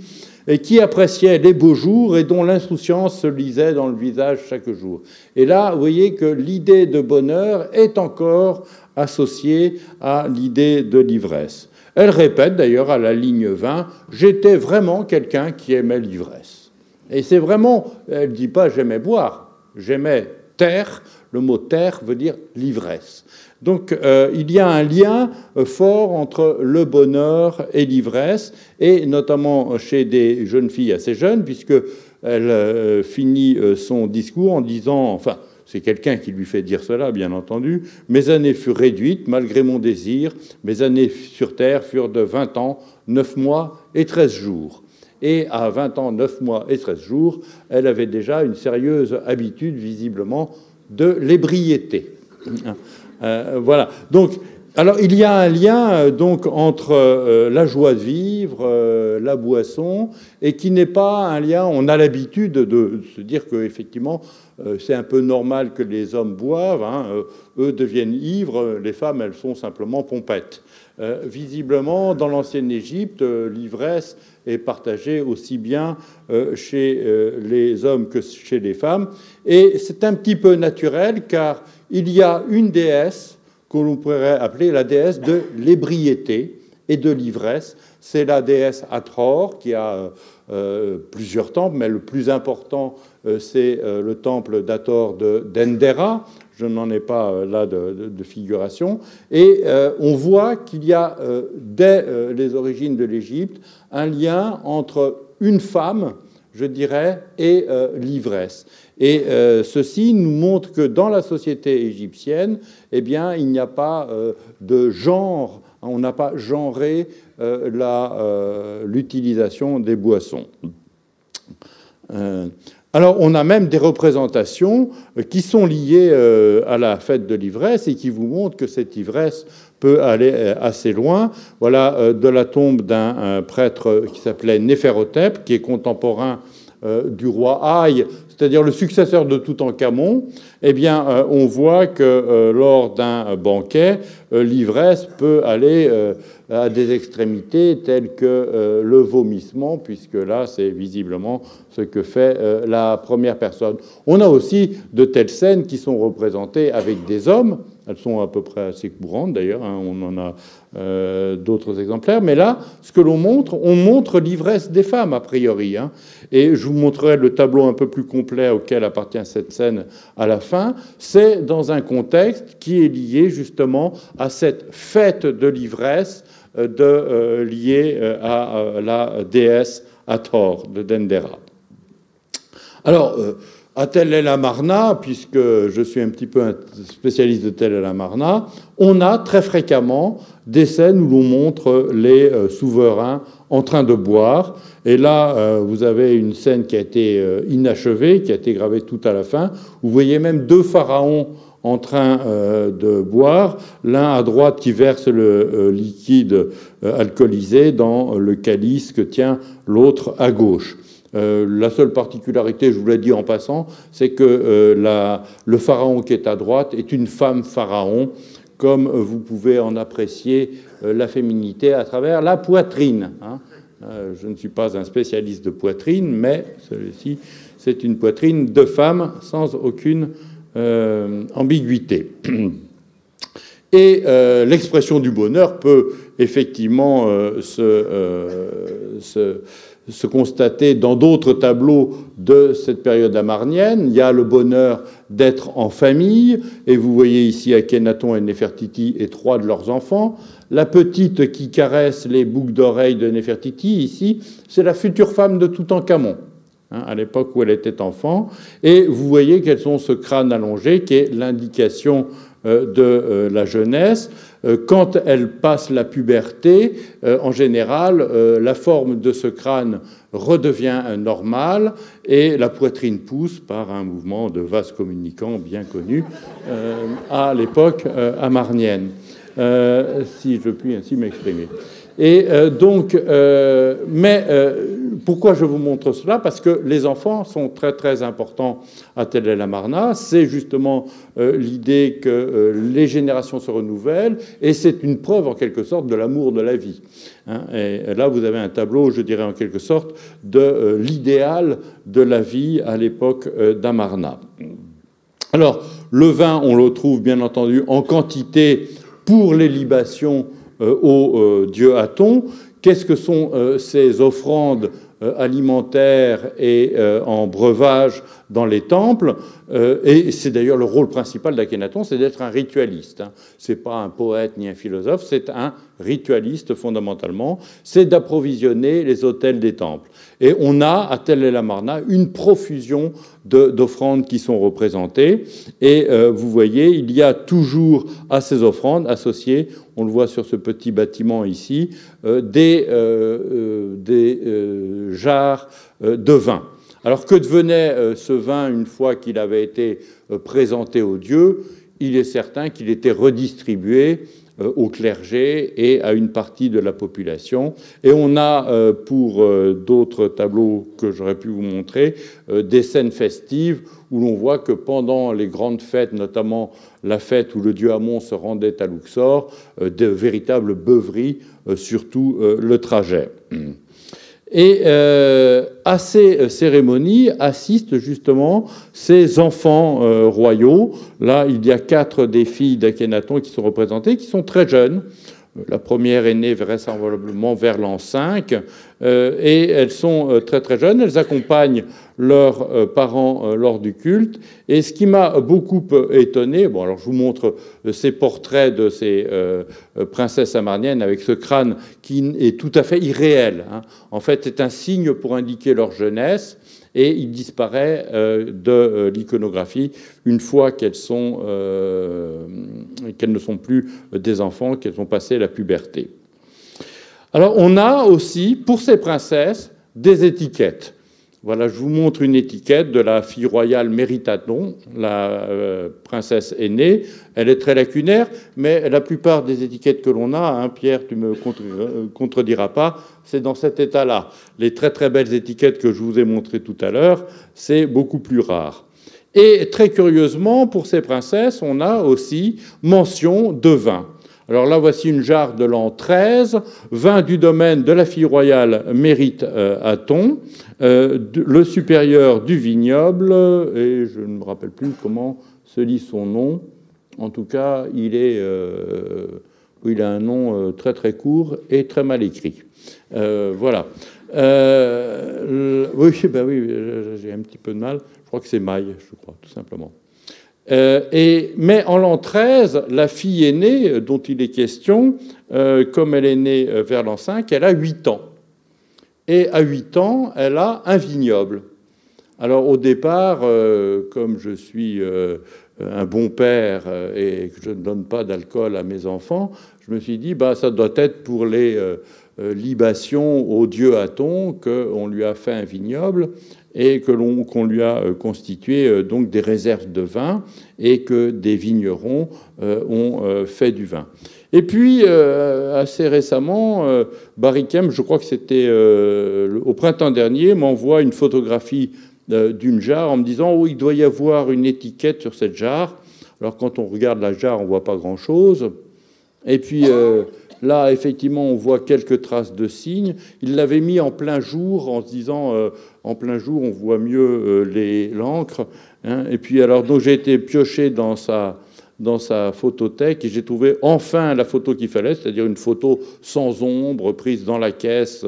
et qui appréciait les beaux jours et dont l'insouciance se lisait dans le visage chaque jour. Et là, vous voyez que l'idée de bonheur est encore associée à l'idée de l'ivresse. Elle répète d'ailleurs à la ligne 20, j'étais vraiment quelqu'un qui aimait l'ivresse. Et c'est vraiment, elle ne dit pas j'aimais boire, j'aimais taire le mot terre veut dire l'ivresse. Donc euh, il y a un lien euh, fort entre le bonheur et l'ivresse, et notamment chez des jeunes filles assez jeunes, puisqu'elle euh, finit son discours en disant, enfin, c'est quelqu'un qui lui fait dire cela, bien entendu. Mes années furent réduites malgré mon désir. Mes années sur Terre furent de 20 ans, 9 mois et 13 jours. Et à 20 ans, 9 mois et 13 jours, elle avait déjà une sérieuse habitude, visiblement, de l'ébriété. Euh, voilà. Donc, alors il y a un lien euh, donc entre euh, la joie de vivre, la boisson, et qui n'est pas un lien. On a l'habitude de se dire que effectivement c'est un peu normal que les hommes boivent. Hein, eux deviennent ivres, les femmes elles sont simplement pompettes. Visiblement, dans l'ancienne Égypte, l'ivresse est partagée aussi bien chez les hommes que chez les femmes. Et c'est un petit peu naturel car il y a une déesse que l'on pourrait appeler la déesse de l'ébriété. et de l'ivresse. C'est la déesse Atror qui a plusieurs temples, mais le plus important, c'est le temple d'Ator de Dendera, je n'en ai pas euh, là de, figuration. Et euh, on voit qu'il y a, euh, dès les origines de l'Égypte, un lien entre une femme, je dirais, et l'ivresse. Et ceci nous montre que dans la société égyptienne, eh bien, il n'y a pas de genre, on n'a pas genré l'utilisation des boissons. Alors on a même des représentations euh, qui sont liées euh, à la fête de l'ivresse et qui vous montrent que cette ivresse peut aller euh, assez loin. Voilà de la tombe d'un prêtre qui s'appelait Néphérotep, qui est contemporain du roi Haï, c'est-à-dire le successeur de Toutankhamon, eh bien, on voit que lors d'un banquet, l'ivresse peut aller à des extrémités telles que euh, le vomissement, puisque là, c'est visiblement ce que fait euh, la première personne. On a aussi de telles scènes qui sont représentées avec des hommes. Elles sont à peu près assez courantes d'ailleurs, hein. on en a euh, d'autres exemplaires. Mais là, ce que l'on montre, on montre l'ivresse des femmes, a priori. Hein. Et je vous montrerai le tableau un peu plus complet auquel appartient cette scène à la fin. C'est dans un contexte qui est lié justement à cette fête de l'ivresse euh, euh, lié euh, à la déesse Hathor de Dendera. Alors, à Tel El Amarna, puisque je suis un petit peu un spécialiste de Tel El Amarna, on a très fréquemment des scènes où l'on montre les souverains en train de boire. Et là, vous avez une scène qui a été inachevée, qui a été gravée tout à la fin. Vous voyez même deux pharaons en train euh, de boire, l'un à droite qui verse le euh, liquide euh, alcoolisé dans le calice que tient l'autre à gauche. La seule particularité, je vous l'ai dit en passant, c'est que le pharaon qui est à droite est une femme pharaon, comme vous pouvez en apprécier la féminité à travers la poitrine. Hein. je ne suis pas un spécialiste de poitrine, mais celui-ci, c'est une poitrine de femme sans aucune euh, ambiguïté. (clears throat) Et euh, l'expression du bonheur peut effectivement euh, se, constater dans d'autres tableaux de cette période amarnienne. Il y a le bonheur d'être en famille, et vous voyez ici Akhenaton et Nefertiti et trois de leurs enfants. La petite qui caresse les boucles d'oreilles de Nefertiti, ici, c'est la future femme de Toutankhamon. Hein, à l'époque où elle était enfant. Et vous voyez qu'elles ont ce crâne allongé qui est l'indication euh, de euh, la jeunesse. Euh, quand elle passe la puberté, en général, la forme de ce crâne redevient normale et la poitrine pousse par un mouvement de vase communicant bien connu à l'époque amarnienne, si je puis ainsi m'exprimer. Et euh, donc, euh, mais euh, pourquoi je vous montre cela? Parce que les enfants sont très très importants à Tel El Amarna. C'est justement l'idée que les générations se renouvellent, et c'est une preuve en quelque sorte de l'amour de la vie. Hein. et là, vous avez un tableau, je dirais en quelque sorte, de l'idéal de la vie à l'époque d'Amarna. Alors, le vin, on le trouve bien entendu en quantité pour les libations euh, au euh, dieu Aton. Qu'est-ce que sont euh, ces offrandes alimentaires et en breuvage dans les temples. et c'est d'ailleurs le rôle principal d'Akhenaton, c'est d'être un ritualiste. Hein. C'est pas un poète ni un philosophe, c'est un ritualiste fondamentalement. C'est d'approvisionner les hôtels des temples. Et on a à Tel El Amarna une profusion d'offrandes qui sont représentées. Et vous voyez, il y a toujours à ces offrandes associées on le voit sur ce petit bâtiment ici, euh, des, euh, euh, des jarres de vin. Alors que devenait ce vin une fois qu'il avait été présenté aux dieux? Il est certain qu'il était redistribué au clergé et à une partie de la population. Et on a, pour d'autres tableaux que j'aurais pu vous montrer, des scènes festives où l'on voit que pendant les grandes fêtes, notamment la fête où le dieu Amon se rendait à Luxor, euh, de véritables beuveries, euh, surtout euh, le trajet. Et à ces cérémonies assistent justement ces enfants royaux. Là, il y a quatre des filles d'Akhenaton qui sont représentées, qui sont très jeunes. La première est née vraisemblablement vers l'an 5, et elles sont très très jeunes. Elles accompagnent leurs parents lors du culte. Et ce qui m'a beaucoup étonné, bon, alors je vous montre ces portraits de ces princesses amarniennes avec ce crâne qui est tout à fait irréel. Hein. En fait, c'est un signe pour indiquer leur jeunesse et il disparaît euh, de euh, l'iconographie une fois qu'elles euh, qu'elles ne sont plus des enfants, qu'elles ont passé la puberté. Alors on a aussi pour ces princesses des étiquettes. Voilà, je vous montre une étiquette de la fille royale Méritaton, la euh, princesse aînée. Elle est très lacunaire, mais la plupart des étiquettes que l'on a, hein, Pierre, tu me euh, contrediras pas, c'est dans cet état-là. Les très très belles étiquettes que je vous ai montrées tout à l'heure, c'est beaucoup plus rare. Et très curieusement, pour ces princesses, on a aussi mention de vin. Alors là, voici une jarre de l'an 13, vin du domaine de la fille royale mérite euh, à ton, euh, le supérieur du vignoble, et je ne me rappelle plus comment se lit son nom. En tout cas, il, est, euh, il a un nom très très court et très mal écrit. voilà. oui, (laughs) ben oui, j'ai un petit peu de mal. Je crois que c'est Maille, je crois, tout simplement. Euh, et, mais en l'an 13, la fille aînée euh, dont il est question, euh, comme elle est née vers l'an 5, elle a 8 ans. Et à 8 ans, elle a un vignoble. Alors au départ, comme je suis un bon père et que je ne donne pas d'alcool à mes enfants, je me suis dit, bah, ça doit être pour les libations au dieu Aton qu'on lui a fait un vignoble et que l'on qu'on lui a euh, constitué euh, donc des réserves de vin et que des vignerons euh, ont fait du vin. Et puis, assez récemment, Barikem, je crois que c'était au printemps dernier, m'envoie une photographie d'une jarre en me disant oh, il doit y avoir une étiquette sur cette jarre. Alors, quand on regarde la jarre, on voit pas grand-chose. Et puis, Là, effectivement, on voit quelques traces de signes. Il l'avait mis en plein jour en se disant, euh, en plein jour, on voit mieux euh, l'encre. Hein. Et puis, alors, donc, j'ai été pioché dans sa, dans sa photothèque et j'ai trouvé enfin la photo qu'il fallait, c'est-à-dire une photo sans ombre, prise dans la caisse,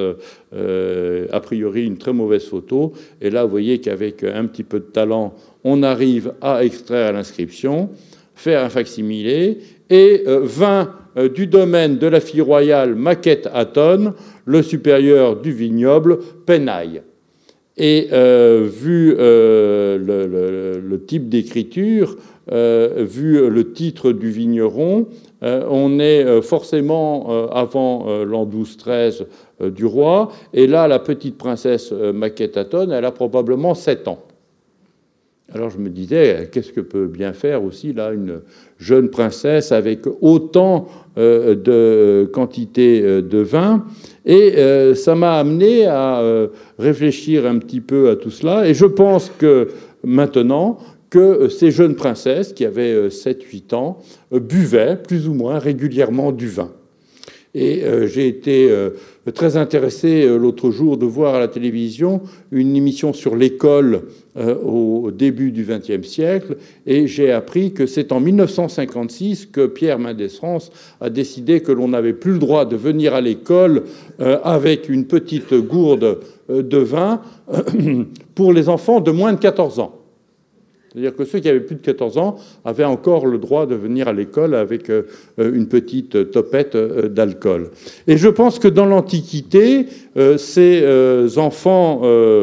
euh, a priori une très mauvaise photo. Et là, vous voyez qu'avec un petit peu de talent, on arrive à extraire l'inscription, faire un facsimilé et 20 euh, du domaine de la fille royale Maquette Aton, le supérieur du vignoble Penaille. Et euh, vu euh, le, type d'écriture, vu le titre du vigneron, on est forcément avant l'an 12-13 du roi. Et là, la petite princesse Maquette Aton, elle a probablement 7 ans. Alors je me disais, qu'est-ce que peut bien faire aussi là une jeune princesse avec autant euh, de quantité euh, de vin? Et euh, ça m'a amené à réfléchir un petit peu à tout cela. Et je pense que maintenant, que ces jeunes princesses, qui avaient 7-8 ans, buvaient plus ou moins régulièrement du vin. Et j'ai été très intéressé l'autre jour de voir à la télévision une émission sur l'école euh, au début du XXe siècle, et j'ai appris que c'est en 1956 que Pierre Mendès France a décidé que l'on n'avait plus le droit de venir à l'école euh, avec une petite gourde euh, de vin (clears throat) pour les enfants de moins de 14 ans. C'est-à-dire que ceux qui avaient plus de 14 ans avaient encore le droit de venir à l'école avec euh, une petite topette euh, d'alcool. Et je pense que dans l'Antiquité, euh, ces enfants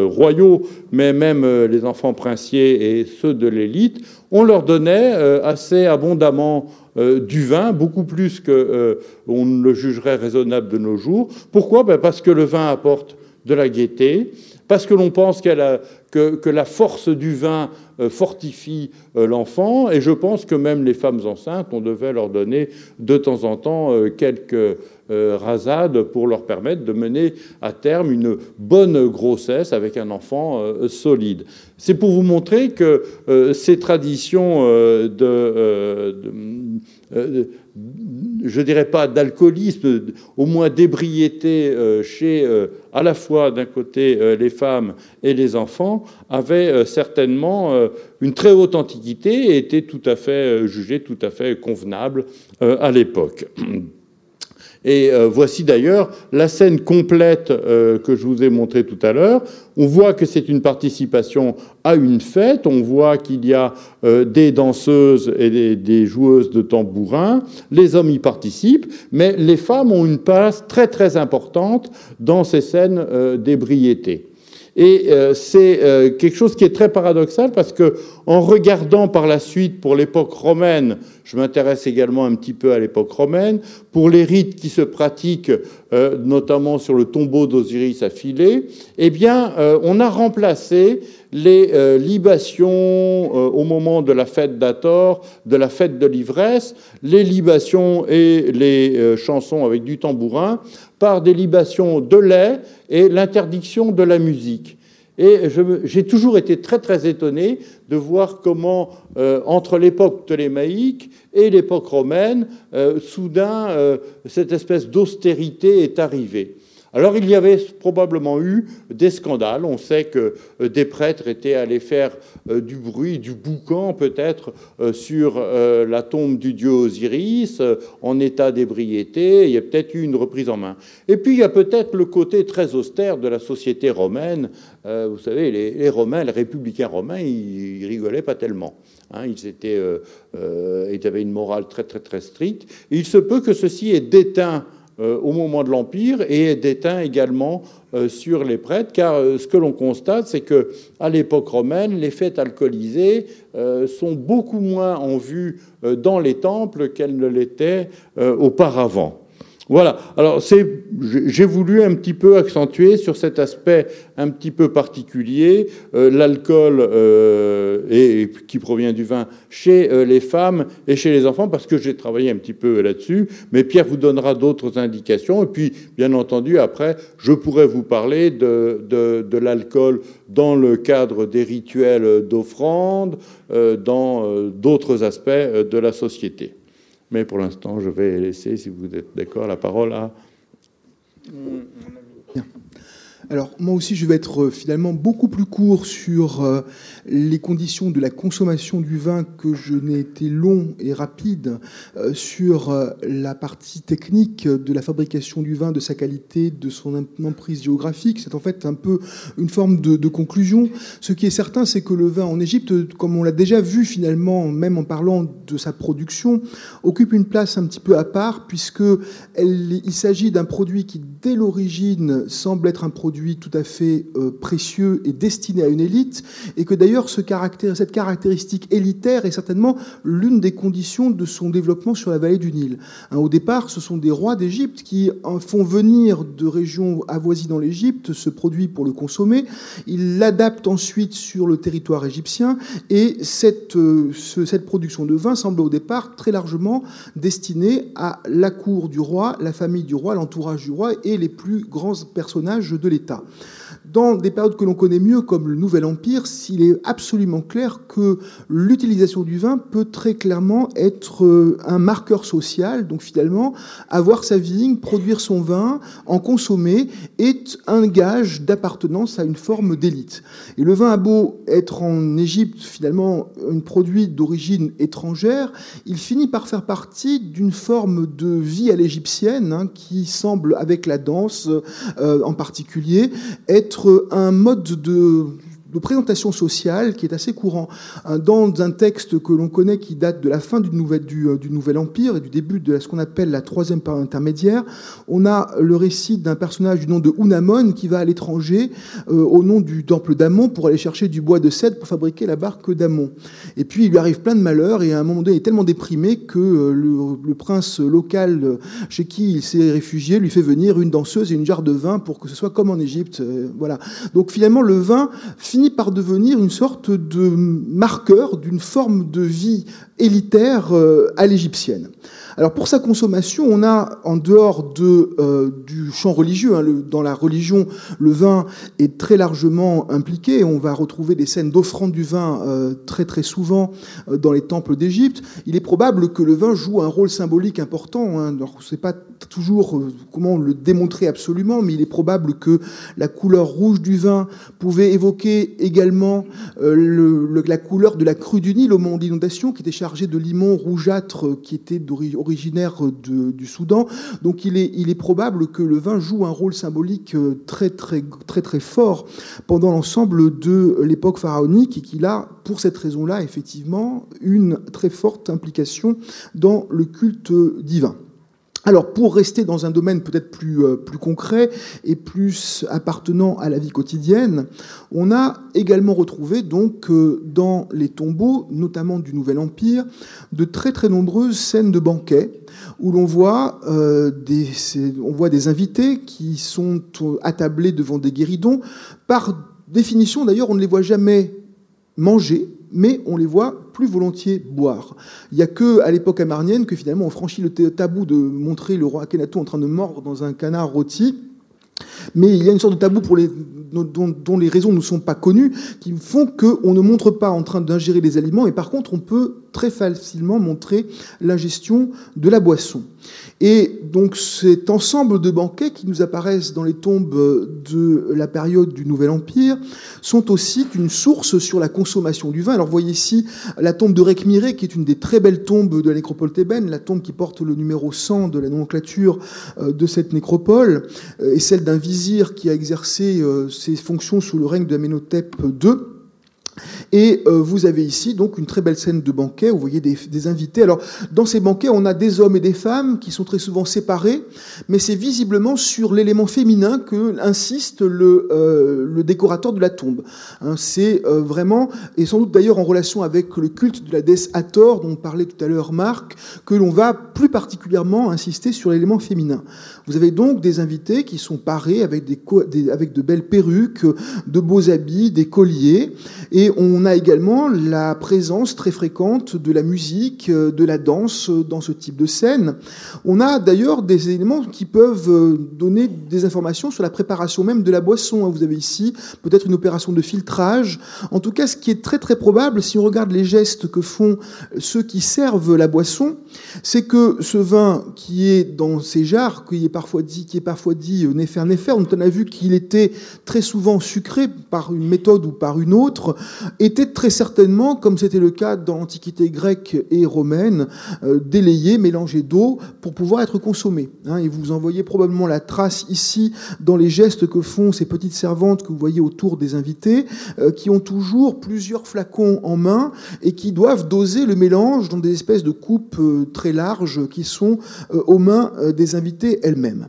royaux, mais même les enfants princiers et ceux de l'élite, on leur donnait assez abondamment du vin, beaucoup plus qu'on ne le jugerait raisonnable de nos jours. Pourquoi? Ben Parce que le vin apporte de la gaieté, parce que l'on pense que, la force du vin euh, fortifie euh, l'enfant, et je pense que même les femmes enceintes, on devait leur donner de temps en temps euh, quelques rasades pour leur permettre de mener à terme une bonne grossesse avec un enfant solide. C'est pour vous montrer que ces traditions de, de je dirais pas d'alcoolisme, au moins d'ébriété euh, chez euh, à la fois d'un côté euh, les femmes et les enfants, avaient certainement une très haute antiquité et étaient tout à fait jugées tout à fait convenables à l'époque. Et euh, voici d'ailleurs la scène complète euh, que je vous ai montrée tout à l'heure. On voit que c'est une participation à une fête, on voit qu'il y a euh, des danseuses et des, des, joueuses de tambourin, les hommes y participent, mais les femmes ont une place très très importante dans ces scènes d'ébriété. Et euh, c'est euh, quelque chose qui est très paradoxal parce que, en regardant par la suite pour l'époque romaine, je m'intéresse également un petit peu à l'époque romaine, pour les rites qui se pratiquent, euh, notamment sur le tombeau d'Osiris affilé, eh bien, on a remplacé les libations au moment de la fête d'Ator, de la fête de l'ivresse, les libations et les chansons avec du tambourin par des libations de lait et l'interdiction de la musique. Et j'ai toujours été très très étonné de voir comment, euh, entre l'époque ptolémaïque et l'époque romaine, euh, soudain, euh, cette espèce d'austérité est arrivée. Alors il y avait probablement eu des scandales. On sait que euh, des prêtres étaient allés faire euh, du bruit, du boucan peut-être euh, sur la tombe du dieu Osiris en état d'ébriété. Il y a peut-être eu une reprise en main. Et puis il y a peut-être le côté très austère de la société romaine. Vous savez, les Romains, les républicains romains, ils rigolaient pas tellement. Hein. Ils, avaient une morale très très très stricte. il se peut que ceci ait déteint au moment de l'Empire et déteint également euh, sur les prêtres, car euh, ce que l'on constate, c'est que à l'époque romaine, les fêtes alcoolisées sont beaucoup moins en vue dans les temples qu'elles ne l'étaient auparavant. Voilà. Alors, j'ai voulu un petit peu accentuer sur cet aspect un petit peu particulier, euh, l'alcool euh, qui provient du vin chez euh, les femmes et chez les enfants, parce que j'ai travaillé un petit peu là-dessus. Mais Pierre vous donnera d'autres indications. Et puis, bien entendu, après, je pourrais vous parler de, de l'alcool dans le cadre des rituels d'offrande, dans d'autres aspects de la société. Mais pour l'instant, je vais laisser, si vous êtes d'accord, la parole à alors moi aussi, je vais être euh, finalement beaucoup plus court sur euh, les conditions de la consommation du vin que je n'ai été long et rapide euh, sur la partie technique de la fabrication du vin, de sa qualité, de son emprise géographique. C'est en fait un peu une forme de, conclusion. Ce qui est certain, c'est que le vin en Égypte, comme on l'a déjà vu finalement, même en parlant de sa production, occupe une place un petit peu à part, puisque il s'agit d'un produit qui, dès l'origine, semble être un produit tout à fait euh, précieux et destiné à une élite, et que d'ailleurs ce cette caractéristique élitaire est certainement l'une des conditions de son développement sur la vallée du Nil. Hein, au départ, ce sont des rois d'Égypte qui font venir de régions avoisinant l'Égypte ce produit pour le consommer. Ils l'adaptent ensuite sur le territoire égyptien, et euh, cette production de vin semble au départ très largement destinée à la cour du roi, la famille du roi, l'entourage du roi et les plus grands personnages de l'État. 자. Dans des périodes que l'on connaît mieux, comme le Nouvel Empire, s'il est absolument clair que l'utilisation du vin peut très clairement être euh, un marqueur social. Donc finalement, avoir sa vigne, produire son vin, en consommer, est un gage d'appartenance à une forme d'élite. Et le vin a beau être en Égypte finalement un produit d'origine étrangère, il finit par faire partie d'une forme de vie à l'égyptienne hein, qui semble, avec la danse euh, en particulier, être un mode de de présentation sociale qui est assez courant hein, dans un texte que l'on connaît qui date de la fin du, nouvel, du, euh, du Nouvel Empire et du début de ce qu'on appelle la troisième part intermédiaire. On a le récit d'un personnage du nom de Unamon qui va à l'étranger euh, au nom du temple d'Amon pour aller chercher du bois de cèdre pour fabriquer la barque d'Amon. Et puis il lui arrive plein de malheurs et à un moment donné il est tellement déprimé que euh, le, prince local chez qui il s'est réfugié lui fait venir une danseuse et une jarre de vin pour que ce soit comme en Égypte. voilà. Donc finalement le vin finit par devenir une sorte de marqueur d'une forme de vie élitaire euh, à l'égyptienne. Alors pour sa consommation, on a en dehors de, euh, du champ religieux, hein, dans la religion, le vin est très largement impliqué. On va retrouver des scènes d'offrande du vin euh, très très souvent euh, dans les temples d'Égypte. Il est probable que le vin joue un rôle symbolique important. Hein. Alors, on ne sait pas toujours comment le démontrer absolument, mais il est probable que la couleur rouge du vin pouvait évoquer également la couleur de la crue du Nil au moment de l'inondation, qui était chargée de limon rougeâtre qui était originaire du Soudan. Donc il est, probable que le vin joue un rôle symbolique très très très très fort pendant l'ensemble de l'époque pharaonique et qu'il a, pour cette raison-là, effectivement, une très forte implication dans le culte divin. Alors, pour rester dans un domaine peut-être plus, euh, plus concret et plus appartenant à la vie quotidienne, on a également retrouvé donc euh, dans les tombeaux, notamment du Nouvel Empire, de très très nombreuses scènes de banquets où l'on voit, euh, on voit des invités qui sont attablés devant des guéridons. Par définition, d'ailleurs, on ne les voit jamais manger, mais on les voit plus volontiers boire. Il n'y a que à l'époque amarnienne que finalement on franchit le tabou de montrer le roi Akhenaton en train de mordre dans un canard rôti. Mais il y a une sorte de tabou pour les, dont, les raisons ne sont pas connues, qui font qu'on ne montre pas en train d'ingérer les aliments, et par contre on peut très facilement montrer l'ingestion de la boisson. Et donc cet ensemble de banquets qui nous apparaissent dans les tombes de la période du Nouvel Empire sont aussi une source sur la consommation du vin. Alors vous voyez ici la tombe de Rekmiré, qui est une des très belles tombes de la nécropole thébaine, la tombe qui porte le numéro 100 de la nomenclature euh, de cette nécropole, euh, et celle d'un vizir qui a exercé euh, ses fonctions sous le règne d'Amenhotep II. Et euh, vous avez ici donc une très belle scène de banquet. Vous voyez des, invités. Alors dans ces banquets, on a des hommes et des femmes qui sont très souvent séparés, mais c'est visiblement sur l'élément féminin que insiste le, euh, décorateur de la tombe. Hein, c'est euh, vraiment et sans doute d'ailleurs en relation avec le culte de la déesse Hathor dont parlait tout à l'heure Marc que l'on va plus particulièrement insister sur l'élément féminin. Vous avez donc des invités qui sont parés avec des avec de belles perruques, de beaux habits, des colliers et on on a également la présence très fréquente de la musique, euh, de la danse dans ce type de scène. On a d'ailleurs des éléments qui peuvent euh, donner des informations sur la préparation même de la boisson. Vous avez ici peut-être une opération de filtrage. En tout cas, ce qui est très très probable, si on regarde les gestes que font ceux qui servent la boisson, c'est que ce vin qui est dans ces jarres, qui est parfois dit, qui est parfois dit euh, néfer néfer, on a vu qu'il était très souvent sucré par une méthode ou par une autre, était très certainement, comme c'était le cas dans l'Antiquité grecque et romaine, euh, délayé, mélangé d'eau pour pouvoir être consommé. Hein. et vous en voyez probablement la trace ici dans les gestes que font ces petites servantes que vous voyez autour des invités, euh, qui ont toujours plusieurs flacons en main et qui doivent doser le mélange dans des espèces de coupes euh, très larges qui sont aux mains des invités elles-mêmes.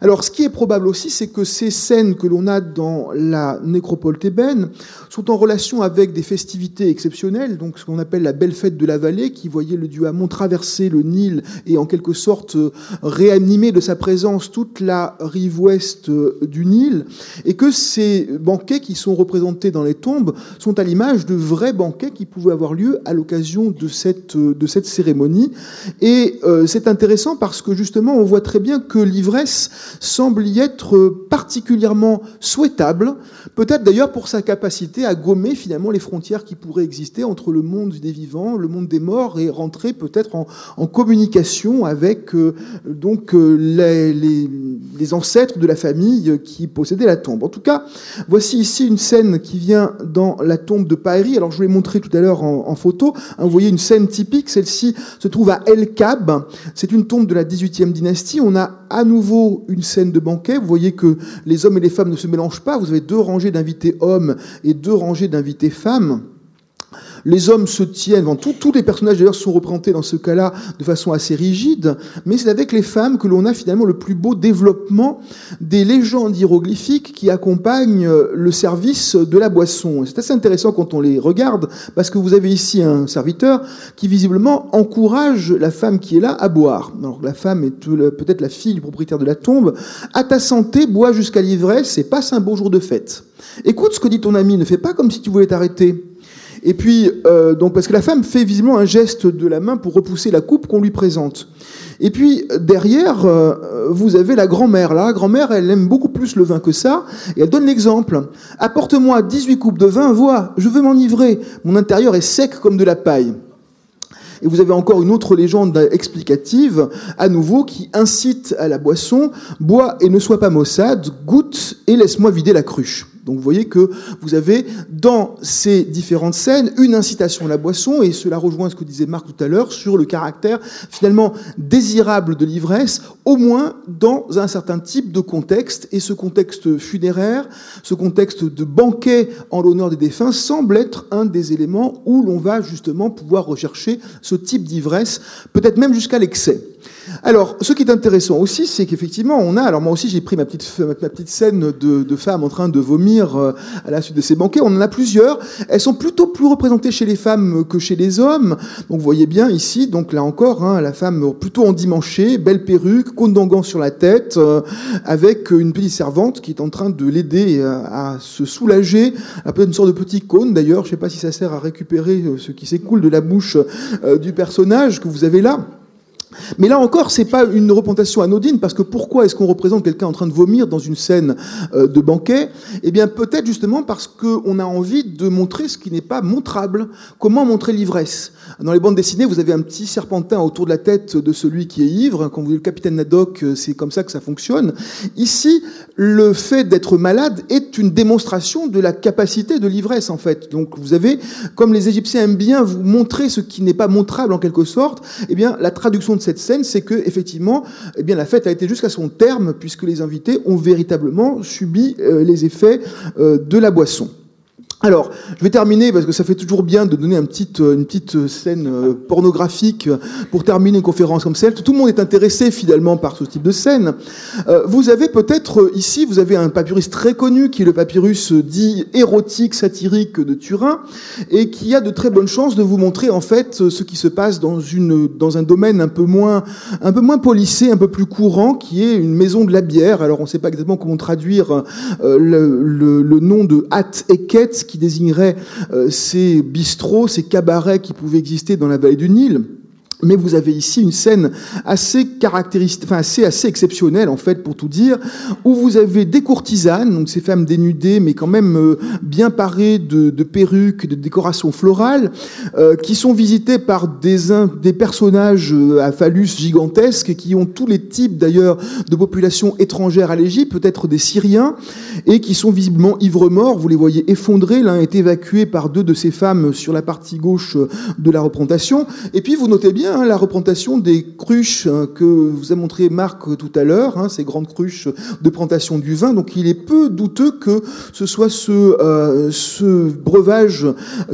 Alors, ce qui est probable aussi, c'est que ces scènes que l'on a dans la nécropole thébaine sont en relation avec des festivités exceptionnelles, donc ce qu'on appelle la belle fête de la vallée, qui voyait le dieu Amon traverser le Nil et en quelque sorte réanimer de sa présence toute la rive ouest du Nil, et que ces banquets qui sont représentés dans les tombes sont à l'image de vrais banquets qui pouvaient avoir lieu à l'occasion de cette, de cette cérémonie. Et euh, c'est intéressant parce que justement, on voit très bien que l'ivresse semble y être particulièrement souhaitable, peut-être d'ailleurs pour sa capacité à gommer finalement les frontières qui pourraient exister entre le monde des vivants, le monde des morts, et rentrer peut-être en, communication avec euh, donc euh, les, ancêtres de la famille qui possédaient la tombe. En tout cas, voici ici une scène qui vient dans la tombe de Paëri. Alors je vous l'ai montré tout à l'heure en, photo. Hein, vous voyez une scène typique. Celle-ci se trouve à El Kab. C'est une tombe de la 18e dynastie. On a à nouveau une scène de banquet. Vous voyez que les hommes et les femmes ne se mélangent pas. Vous avez deux rangées d'invités hommes et deux rangées d'invités femmes. Les hommes se tiennent, tous les personnages d'ailleurs sont représentés dans ce cas-là de façon assez rigide, mais c'est avec les femmes que l'on a finalement le plus beau développement des légendes hiéroglyphiques qui accompagnent le service de la boisson. C'est assez intéressant quand on les regarde, parce que vous avez ici un serviteur qui visiblement encourage la femme qui est là à boire. Alors la femme est peut-être la fille du propriétaire de la tombe. À ta santé, bois jusqu'à l'ivresse et passe un beau jour de fête. Écoute ce que dit ton ami, ne fais pas comme si tu voulais t'arrêter. Et puis, euh, donc, parce que la femme fait visiblement un geste de la main pour repousser la coupe qu'on lui présente. Et puis, derrière, euh, vous avez la grand-mère. La grand-mère, elle aime beaucoup plus le vin que ça, et elle donne l'exemple. Apporte-moi 18 coupes de vin, vois, je veux m'enivrer. Mon intérieur est sec comme de la paille. Et vous avez encore une autre légende explicative, à nouveau, qui incite à la boisson, bois et ne sois pas maussade, goûte et laisse-moi vider la cruche. Donc vous voyez que vous avez dans ces différentes scènes une incitation à la boisson, et cela rejoint ce que disait Marc tout à l'heure sur le caractère finalement désirable de l'ivresse, au moins dans un certain type de contexte. Et ce contexte funéraire, ce contexte de banquet en l'honneur des défunts, semble être un des éléments où l'on va justement pouvoir rechercher ce type d'ivresse, peut-être même jusqu'à l'excès. Alors, ce qui est intéressant aussi, c'est qu'effectivement, on a, alors moi aussi j'ai pris ma petite, scène de femme en train de vomir euh, à la suite de ces banquets, on en a plusieurs, elles sont plutôt plus représentées chez les femmes que chez les hommes, donc vous voyez bien ici, donc là encore, hein, la femme plutôt endimanchée, belle perruque, cône d'angan sur la tête, euh, avec une petite servante qui est en train de l'aider euh, à, se soulager, peu une sorte de petit cône d'ailleurs, je ne sais pas si ça sert à récupérer ce qui s'écoule de la bouche du personnage que vous avez là. Mais là encore, c'est pas une représentation anodine, parce que pourquoi est-ce qu'on représente quelqu'un en train de vomir dans une scène euh, de banquet? Eh bien, peut-être justement parce qu'on a envie de montrer ce qui n'est pas montrable. Comment montrer l'ivresse? Dans les bandes dessinées, vous avez un petit serpentin autour de la tête de celui qui est ivre. Quand vous dites le capitaine Nadok, euh, c'est comme ça que ça fonctionne. Ici, le fait d'être malade est une démonstration de la capacité de l'ivresse, en fait. Donc, vous avez, comme les Égyptiens aiment bien vous montrer ce qui n'est pas montrable en quelque sorte, eh bien, la traduction de cette scène, c'est que effectivement, eh la fête a été jusqu'à son terme, puisque les invités ont véritablement subi euh, les effets euh, de la boisson. Alors, je vais terminer parce que ça fait toujours bien de donner un petit, euh, une petite scène euh, pornographique pour terminer une conférence comme celle. Tout le monde est intéressé finalement par ce type de scène. Euh, vous avez peut-être ici, vous avez un papyrus très connu qui est le papyrus dit érotique satirique de Turin et qui a de très bonnes chances de vous montrer en fait ce qui se passe dans une dans un domaine un peu moins un peu moins polissé, un peu plus courant, qui est une maison de la bière. Alors on ne sait pas exactement comment traduire le, le, le, nom de Hat Eket qui désignerait euh, ces bistrots, ces cabarets qui pouvaient exister dans la vallée du Nil. Mais vous avez ici une scène assez caractéristique, enfin assez, assez exceptionnelle en fait pour tout dire, où vous avez des courtisanes, donc ces femmes dénudées mais quand même euh, bien parées de, perruques, de décorations florales, euh, qui sont visitées par des, des personnages euh, à phallus gigantesques qui ont tous les types d'ailleurs de populations étrangères à l'Égypte, peut-être des Syriens, et qui sont visiblement ivres-morts. Vous les voyez effondrés. L'un est évacué par deux de ces femmes sur la partie gauche de la représentation. Et puis vous notez bien Hein, la représentation des cruches hein, que vous a montré Marc tout à l'heure, hein, ces grandes cruches de présentation du vin. Donc il est peu douteux que ce soit ce, euh, breuvage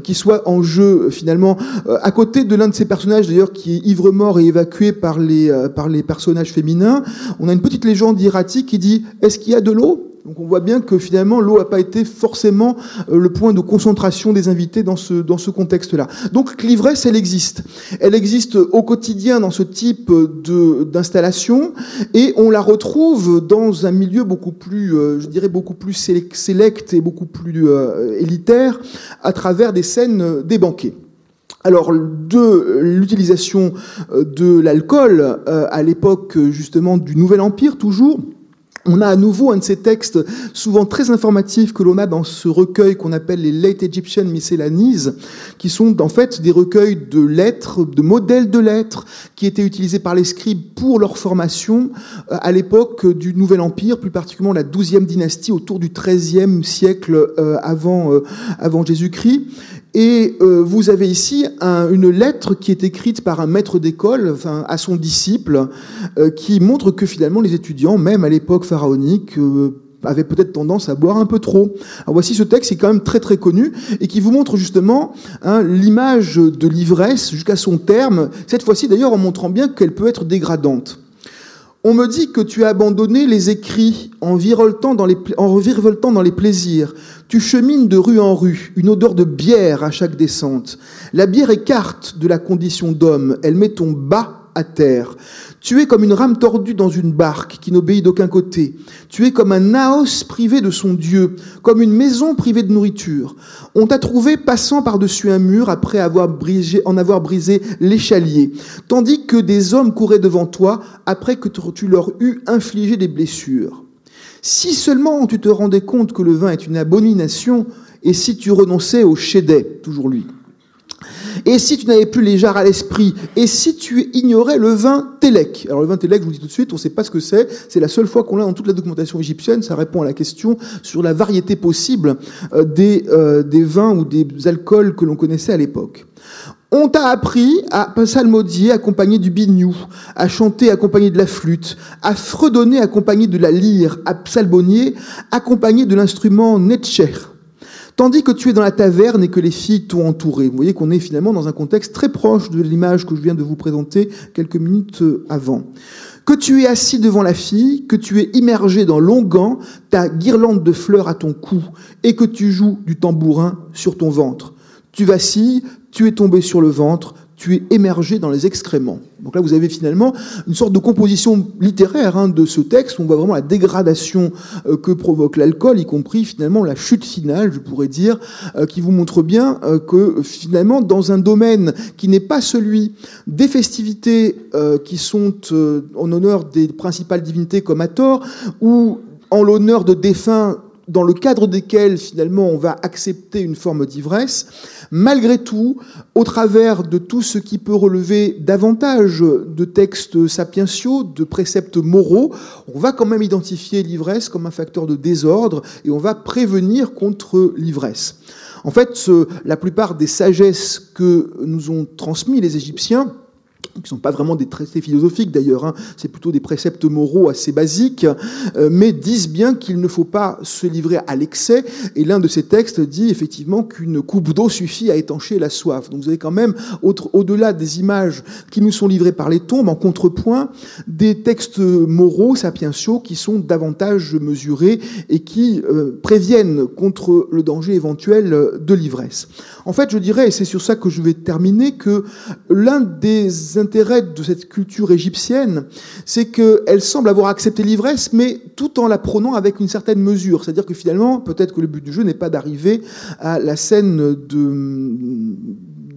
qui soit en jeu finalement euh, à côté de l'un de ces personnages d'ailleurs qui est ivre-mort et évacué par les, euh, personnages féminins. On a une petite légende hiératique qui dit est-ce qu'il y a de l'eau? Donc on voit bien que finalement l'eau n'a pas été forcément euh, le point de concentration des invités dans ce, contexte-là. Donc l'ivresse, elle existe. Elle existe au quotidien dans ce type d'installation et on la retrouve dans un milieu beaucoup plus, euh, je dirais, beaucoup plus sélect et beaucoup plus euh, élitaire à travers des scènes des banquets. Alors, de l'utilisation de l'alcool à l'époque justement du Nouvel Empire, toujours, on a à nouveau un de ces textes souvent très informatifs que l'on a dans ce recueil qu'on appelle les Late Egyptian Miscellanies, qui sont en fait des recueils de lettres, de modèles de lettres, qui étaient utilisés par les scribes pour leur formation euh, à l'époque du Nouvel Empire, plus particulièrement la douzième dynastie autour du XIIIe siècle euh, euh, avant Jésus-Christ. Et euh, vous avez ici une lettre qui est écrite par un maître d'école à son disciple, euh, qui montre que finalement les étudiants, même à l'époque pharaonique, euh, avaient peut-être tendance à boire un peu trop. Voici ce texte qui est quand même très très connu et qui vous montre justement hein, l'image de l'ivresse jusqu'à son terme, cette fois-ci d'ailleurs en montrant bien qu'elle peut être dégradante. On me dit que tu as abandonné les écrits en virevoltant dans les plaisirs. Tu chemines de rue en rue, une odeur de bière à chaque descente. La bière écarte de la condition d'homme, elle met ton bas à terre. Tu es comme une rame tordue dans une barque qui n'obéit d'aucun côté. Tu es comme un naos privé de son Dieu, comme une maison privée de nourriture. On t'a trouvé passant par-dessus un mur après avoir brisé, en avoir brisé l'échalier, tandis que des hommes couraient devant toi après que tu leur eus infligé des blessures. Si seulement tu te rendais compte que le vin est une abomination, et si tu renonçais au chédet, toujours lui. Et si tu n'avais plus les jarres à l'esprit Et si tu ignorais le vin Télec Alors le vin Télec, je vous dis tout de suite, on ne sait pas ce que c'est. C'est la seule fois qu'on l'a dans toute la documentation égyptienne. Ça répond à la question sur la variété possible euh, euh, des vins ou des alcools que l'on connaissait à l'époque. On t'a appris à psalmodier accompagné du biniou, à chanter accompagné de la flûte, à fredonner accompagné de la lyre, à psalmonier accompagné de l'instrument netcher. Tandis que tu es dans la taverne et que les filles t'ont entouré. Vous voyez qu'on est finalement dans un contexte très proche de l'image que je viens de vous présenter quelques minutes avant. Que tu es assis devant la fille, que tu es immergé dans l'onguent, ta guirlande de fleurs à ton cou, et que tu joues du tambourin sur ton ventre. Tu vacilles, tu es tombé sur le ventre, tu es émergé dans les excréments. Donc là, vous avez finalement une sorte de composition littéraire hein, de ce texte. Où on voit vraiment la dégradation euh, que provoque l'alcool, y compris finalement la chute finale, je pourrais dire, euh, qui vous montre bien euh, que finalement, dans un domaine qui n'est pas celui des festivités qui sont en honneur des principales divinités comme Hathor, ou en l'honneur de défunts dans le cadre desquels finalement on va accepter une forme d'ivresse, malgré tout, au travers de tout ce qui peut relever davantage de textes sapientiaux, de préceptes moraux, on va quand même identifier l'ivresse comme un facteur de désordre et on va prévenir contre l'ivresse. En fait, la plupart des sagesses que nous ont transmis les Égyptiens, qui ne sont pas vraiment des traités philosophiques d'ailleurs, hein. c'est plutôt des préceptes moraux assez basiques, euh, mais disent bien qu'il ne faut pas se livrer à l'excès. Et l'un de ces textes dit effectivement qu'une coupe d'eau suffit à étancher la soif. Donc vous avez quand même, au-delà des images qui nous sont livrées par les tombes, en contrepoint, des textes moraux, sapientiaux, qui sont davantage mesurés et qui euh, préviennent contre le danger éventuel de l'ivresse. En fait, je dirais, et c'est sur ça que je vais terminer, que l'un des intérêts de cette culture égyptienne, c'est qu'elle semble avoir accepté l'ivresse, mais tout en la prenant avec une certaine mesure. C'est-à-dire que finalement, peut-être que le but du jeu n'est pas d'arriver à la scène de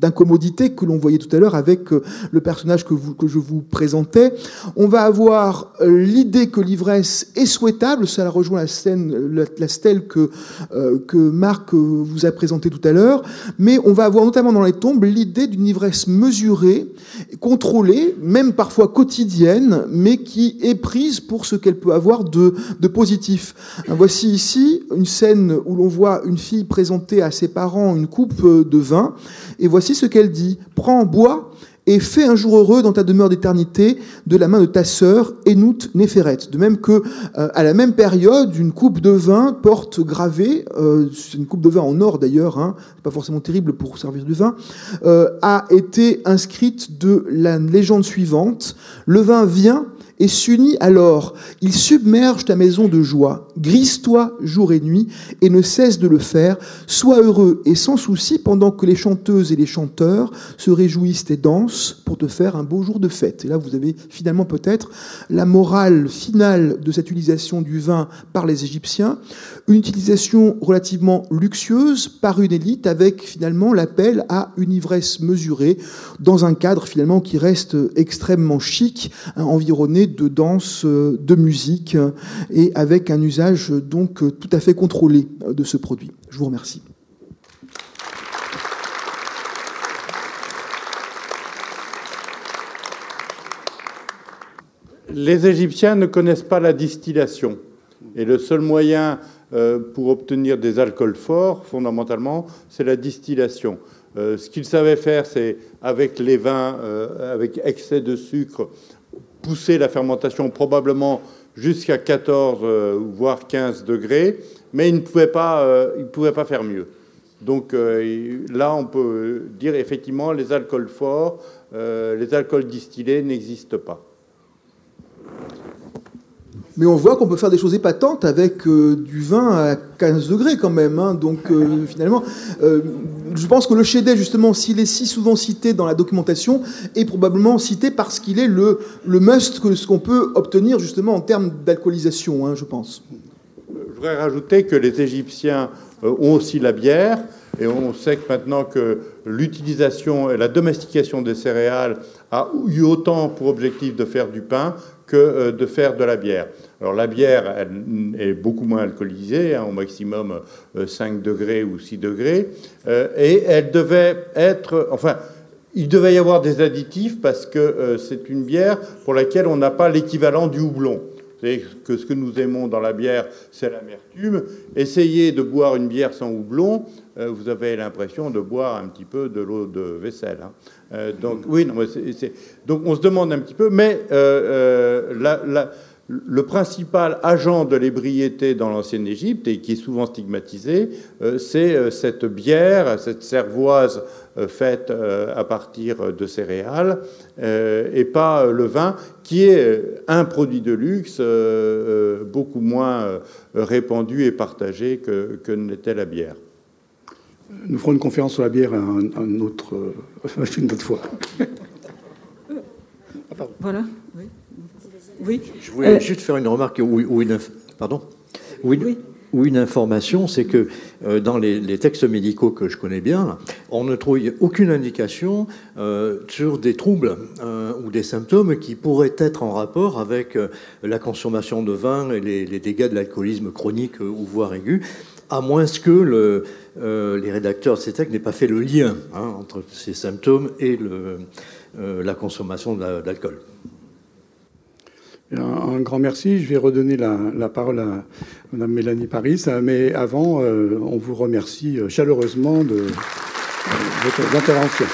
d'incommodité que l'on voyait tout à l'heure avec euh, le personnage que, je vous présentais. On va avoir euh, l'idée que l'ivresse est souhaitable, ça rejoint la, scène, la, stèle que, euh, que Marc vous a présentée tout à l'heure, mais on va avoir notamment dans les tombes l'idée d'une ivresse mesurée, contrôlée, même parfois quotidienne, mais qui est prise pour ce qu'elle peut avoir de, de positif. Voici ici une scène où l'on voit une fille présenter à ses parents une coupe de vin, et voici ce qu'elle dit. Prends, bois et fais un jour heureux dans ta demeure d'éternité de la main de ta sœur Enout Népheret. De même que, euh, à la même période, une coupe de vin porte gravée, euh, c'est une coupe de vin en or d'ailleurs, hein, pas forcément terrible pour servir du vin, euh, a été inscrite de la légende suivante. Le vin vient et s'unit alors. Il submerge ta maison de joie. Grise-toi jour et nuit et ne cesse de le faire. Sois heureux et sans souci pendant que les chanteuses et les chanteurs se réjouissent et dansent pour te faire un beau jour de fête. Et là, vous avez finalement peut-être la morale finale de cette utilisation du vin par les Égyptiens. Une utilisation relativement luxueuse par une élite avec finalement l'appel à une ivresse mesurée dans un cadre finalement qui reste extrêmement chic, hein, environné de danse, euh, de musique, euh, et avec un usage donc tout à fait contrôlé euh, de ce produit. Je vous remercie. Les Égyptiens ne connaissent pas la distillation. Et le seul moyen pour obtenir des alcools forts, fondamentalement, c'est la distillation. ce qu'ils savaient faire, c'est avec les vins, avec excès de sucre, pousser la fermentation probablement jusqu'à 14 euh, voire 15 degrés, mais il ne pouvait pas, euh, pouvait pas faire mieux. Donc euh, là, on peut dire effectivement les alcools forts, les alcools distillés n'existent pas. Mais on voit qu'on peut faire des choses épatantes avec euh, du vin à 15 degrés quand même. Hein. Donc euh, finalement, euh, je pense que le Chédet, justement, s'il est si souvent cité dans la documentation, est probablement cité parce qu'il est le, must que ce qu'on peut obtenir justement en termes d'alcoolisation, hein, je pense. Je voudrais rajouter que les Égyptiens ont aussi la bière. Et on sait que maintenant que l'utilisation et la domestication des céréales a eu autant pour objectif de faire du pain que euh, de faire de la bière. Alors la bière elle est beaucoup moins alcoolisée, hein, au maximum 5 euh, degrés ou 6 degrés, euh, et elle devait être, enfin, il devait y avoir des additifs parce que c'est une bière pour laquelle on n'a pas l'équivalent du houblon. C'est que ce que nous aimons dans la bière, c'est l'amertume. Essayez de boire une bière sans houblon, vous avez l'impression de boire un petit peu de l'eau de vaisselle. Hein. Donc, oui, donc on se demande un petit peu, mais la le principal agent de l'ébriété dans l'ancienne Égypte, et qui est souvent stigmatisé, euh, c'est euh, cette bière, cette cervoise euh, faite à partir de céréales, et pas le vin, qui est un produit de luxe beaucoup moins répandu et partagé que n'était la bière. Nous ferons une conférence sur la bière un, autre, (laughs) une autre fois. voilà, oui. Je voulais euh, juste faire une remarque ou, une, pardon, oui. une information, c'est que euh, dans les, textes médicaux que je connais bien, on ne trouve aucune indication euh, sur des troubles ou des symptômes qui pourraient être en rapport avec la consommation de vin et les, dégâts de l'alcoolisme chronique ou voire aigu, à moins que le, les rédacteurs de ces textes n'aient pas fait le lien hein, entre ces symptômes et le, la consommation d'alcool. Un, grand merci. Je vais redonner la, parole à Mme Mélanie Paris. Mais avant, euh, on vous remercie chaleureusement de, de votre intervention.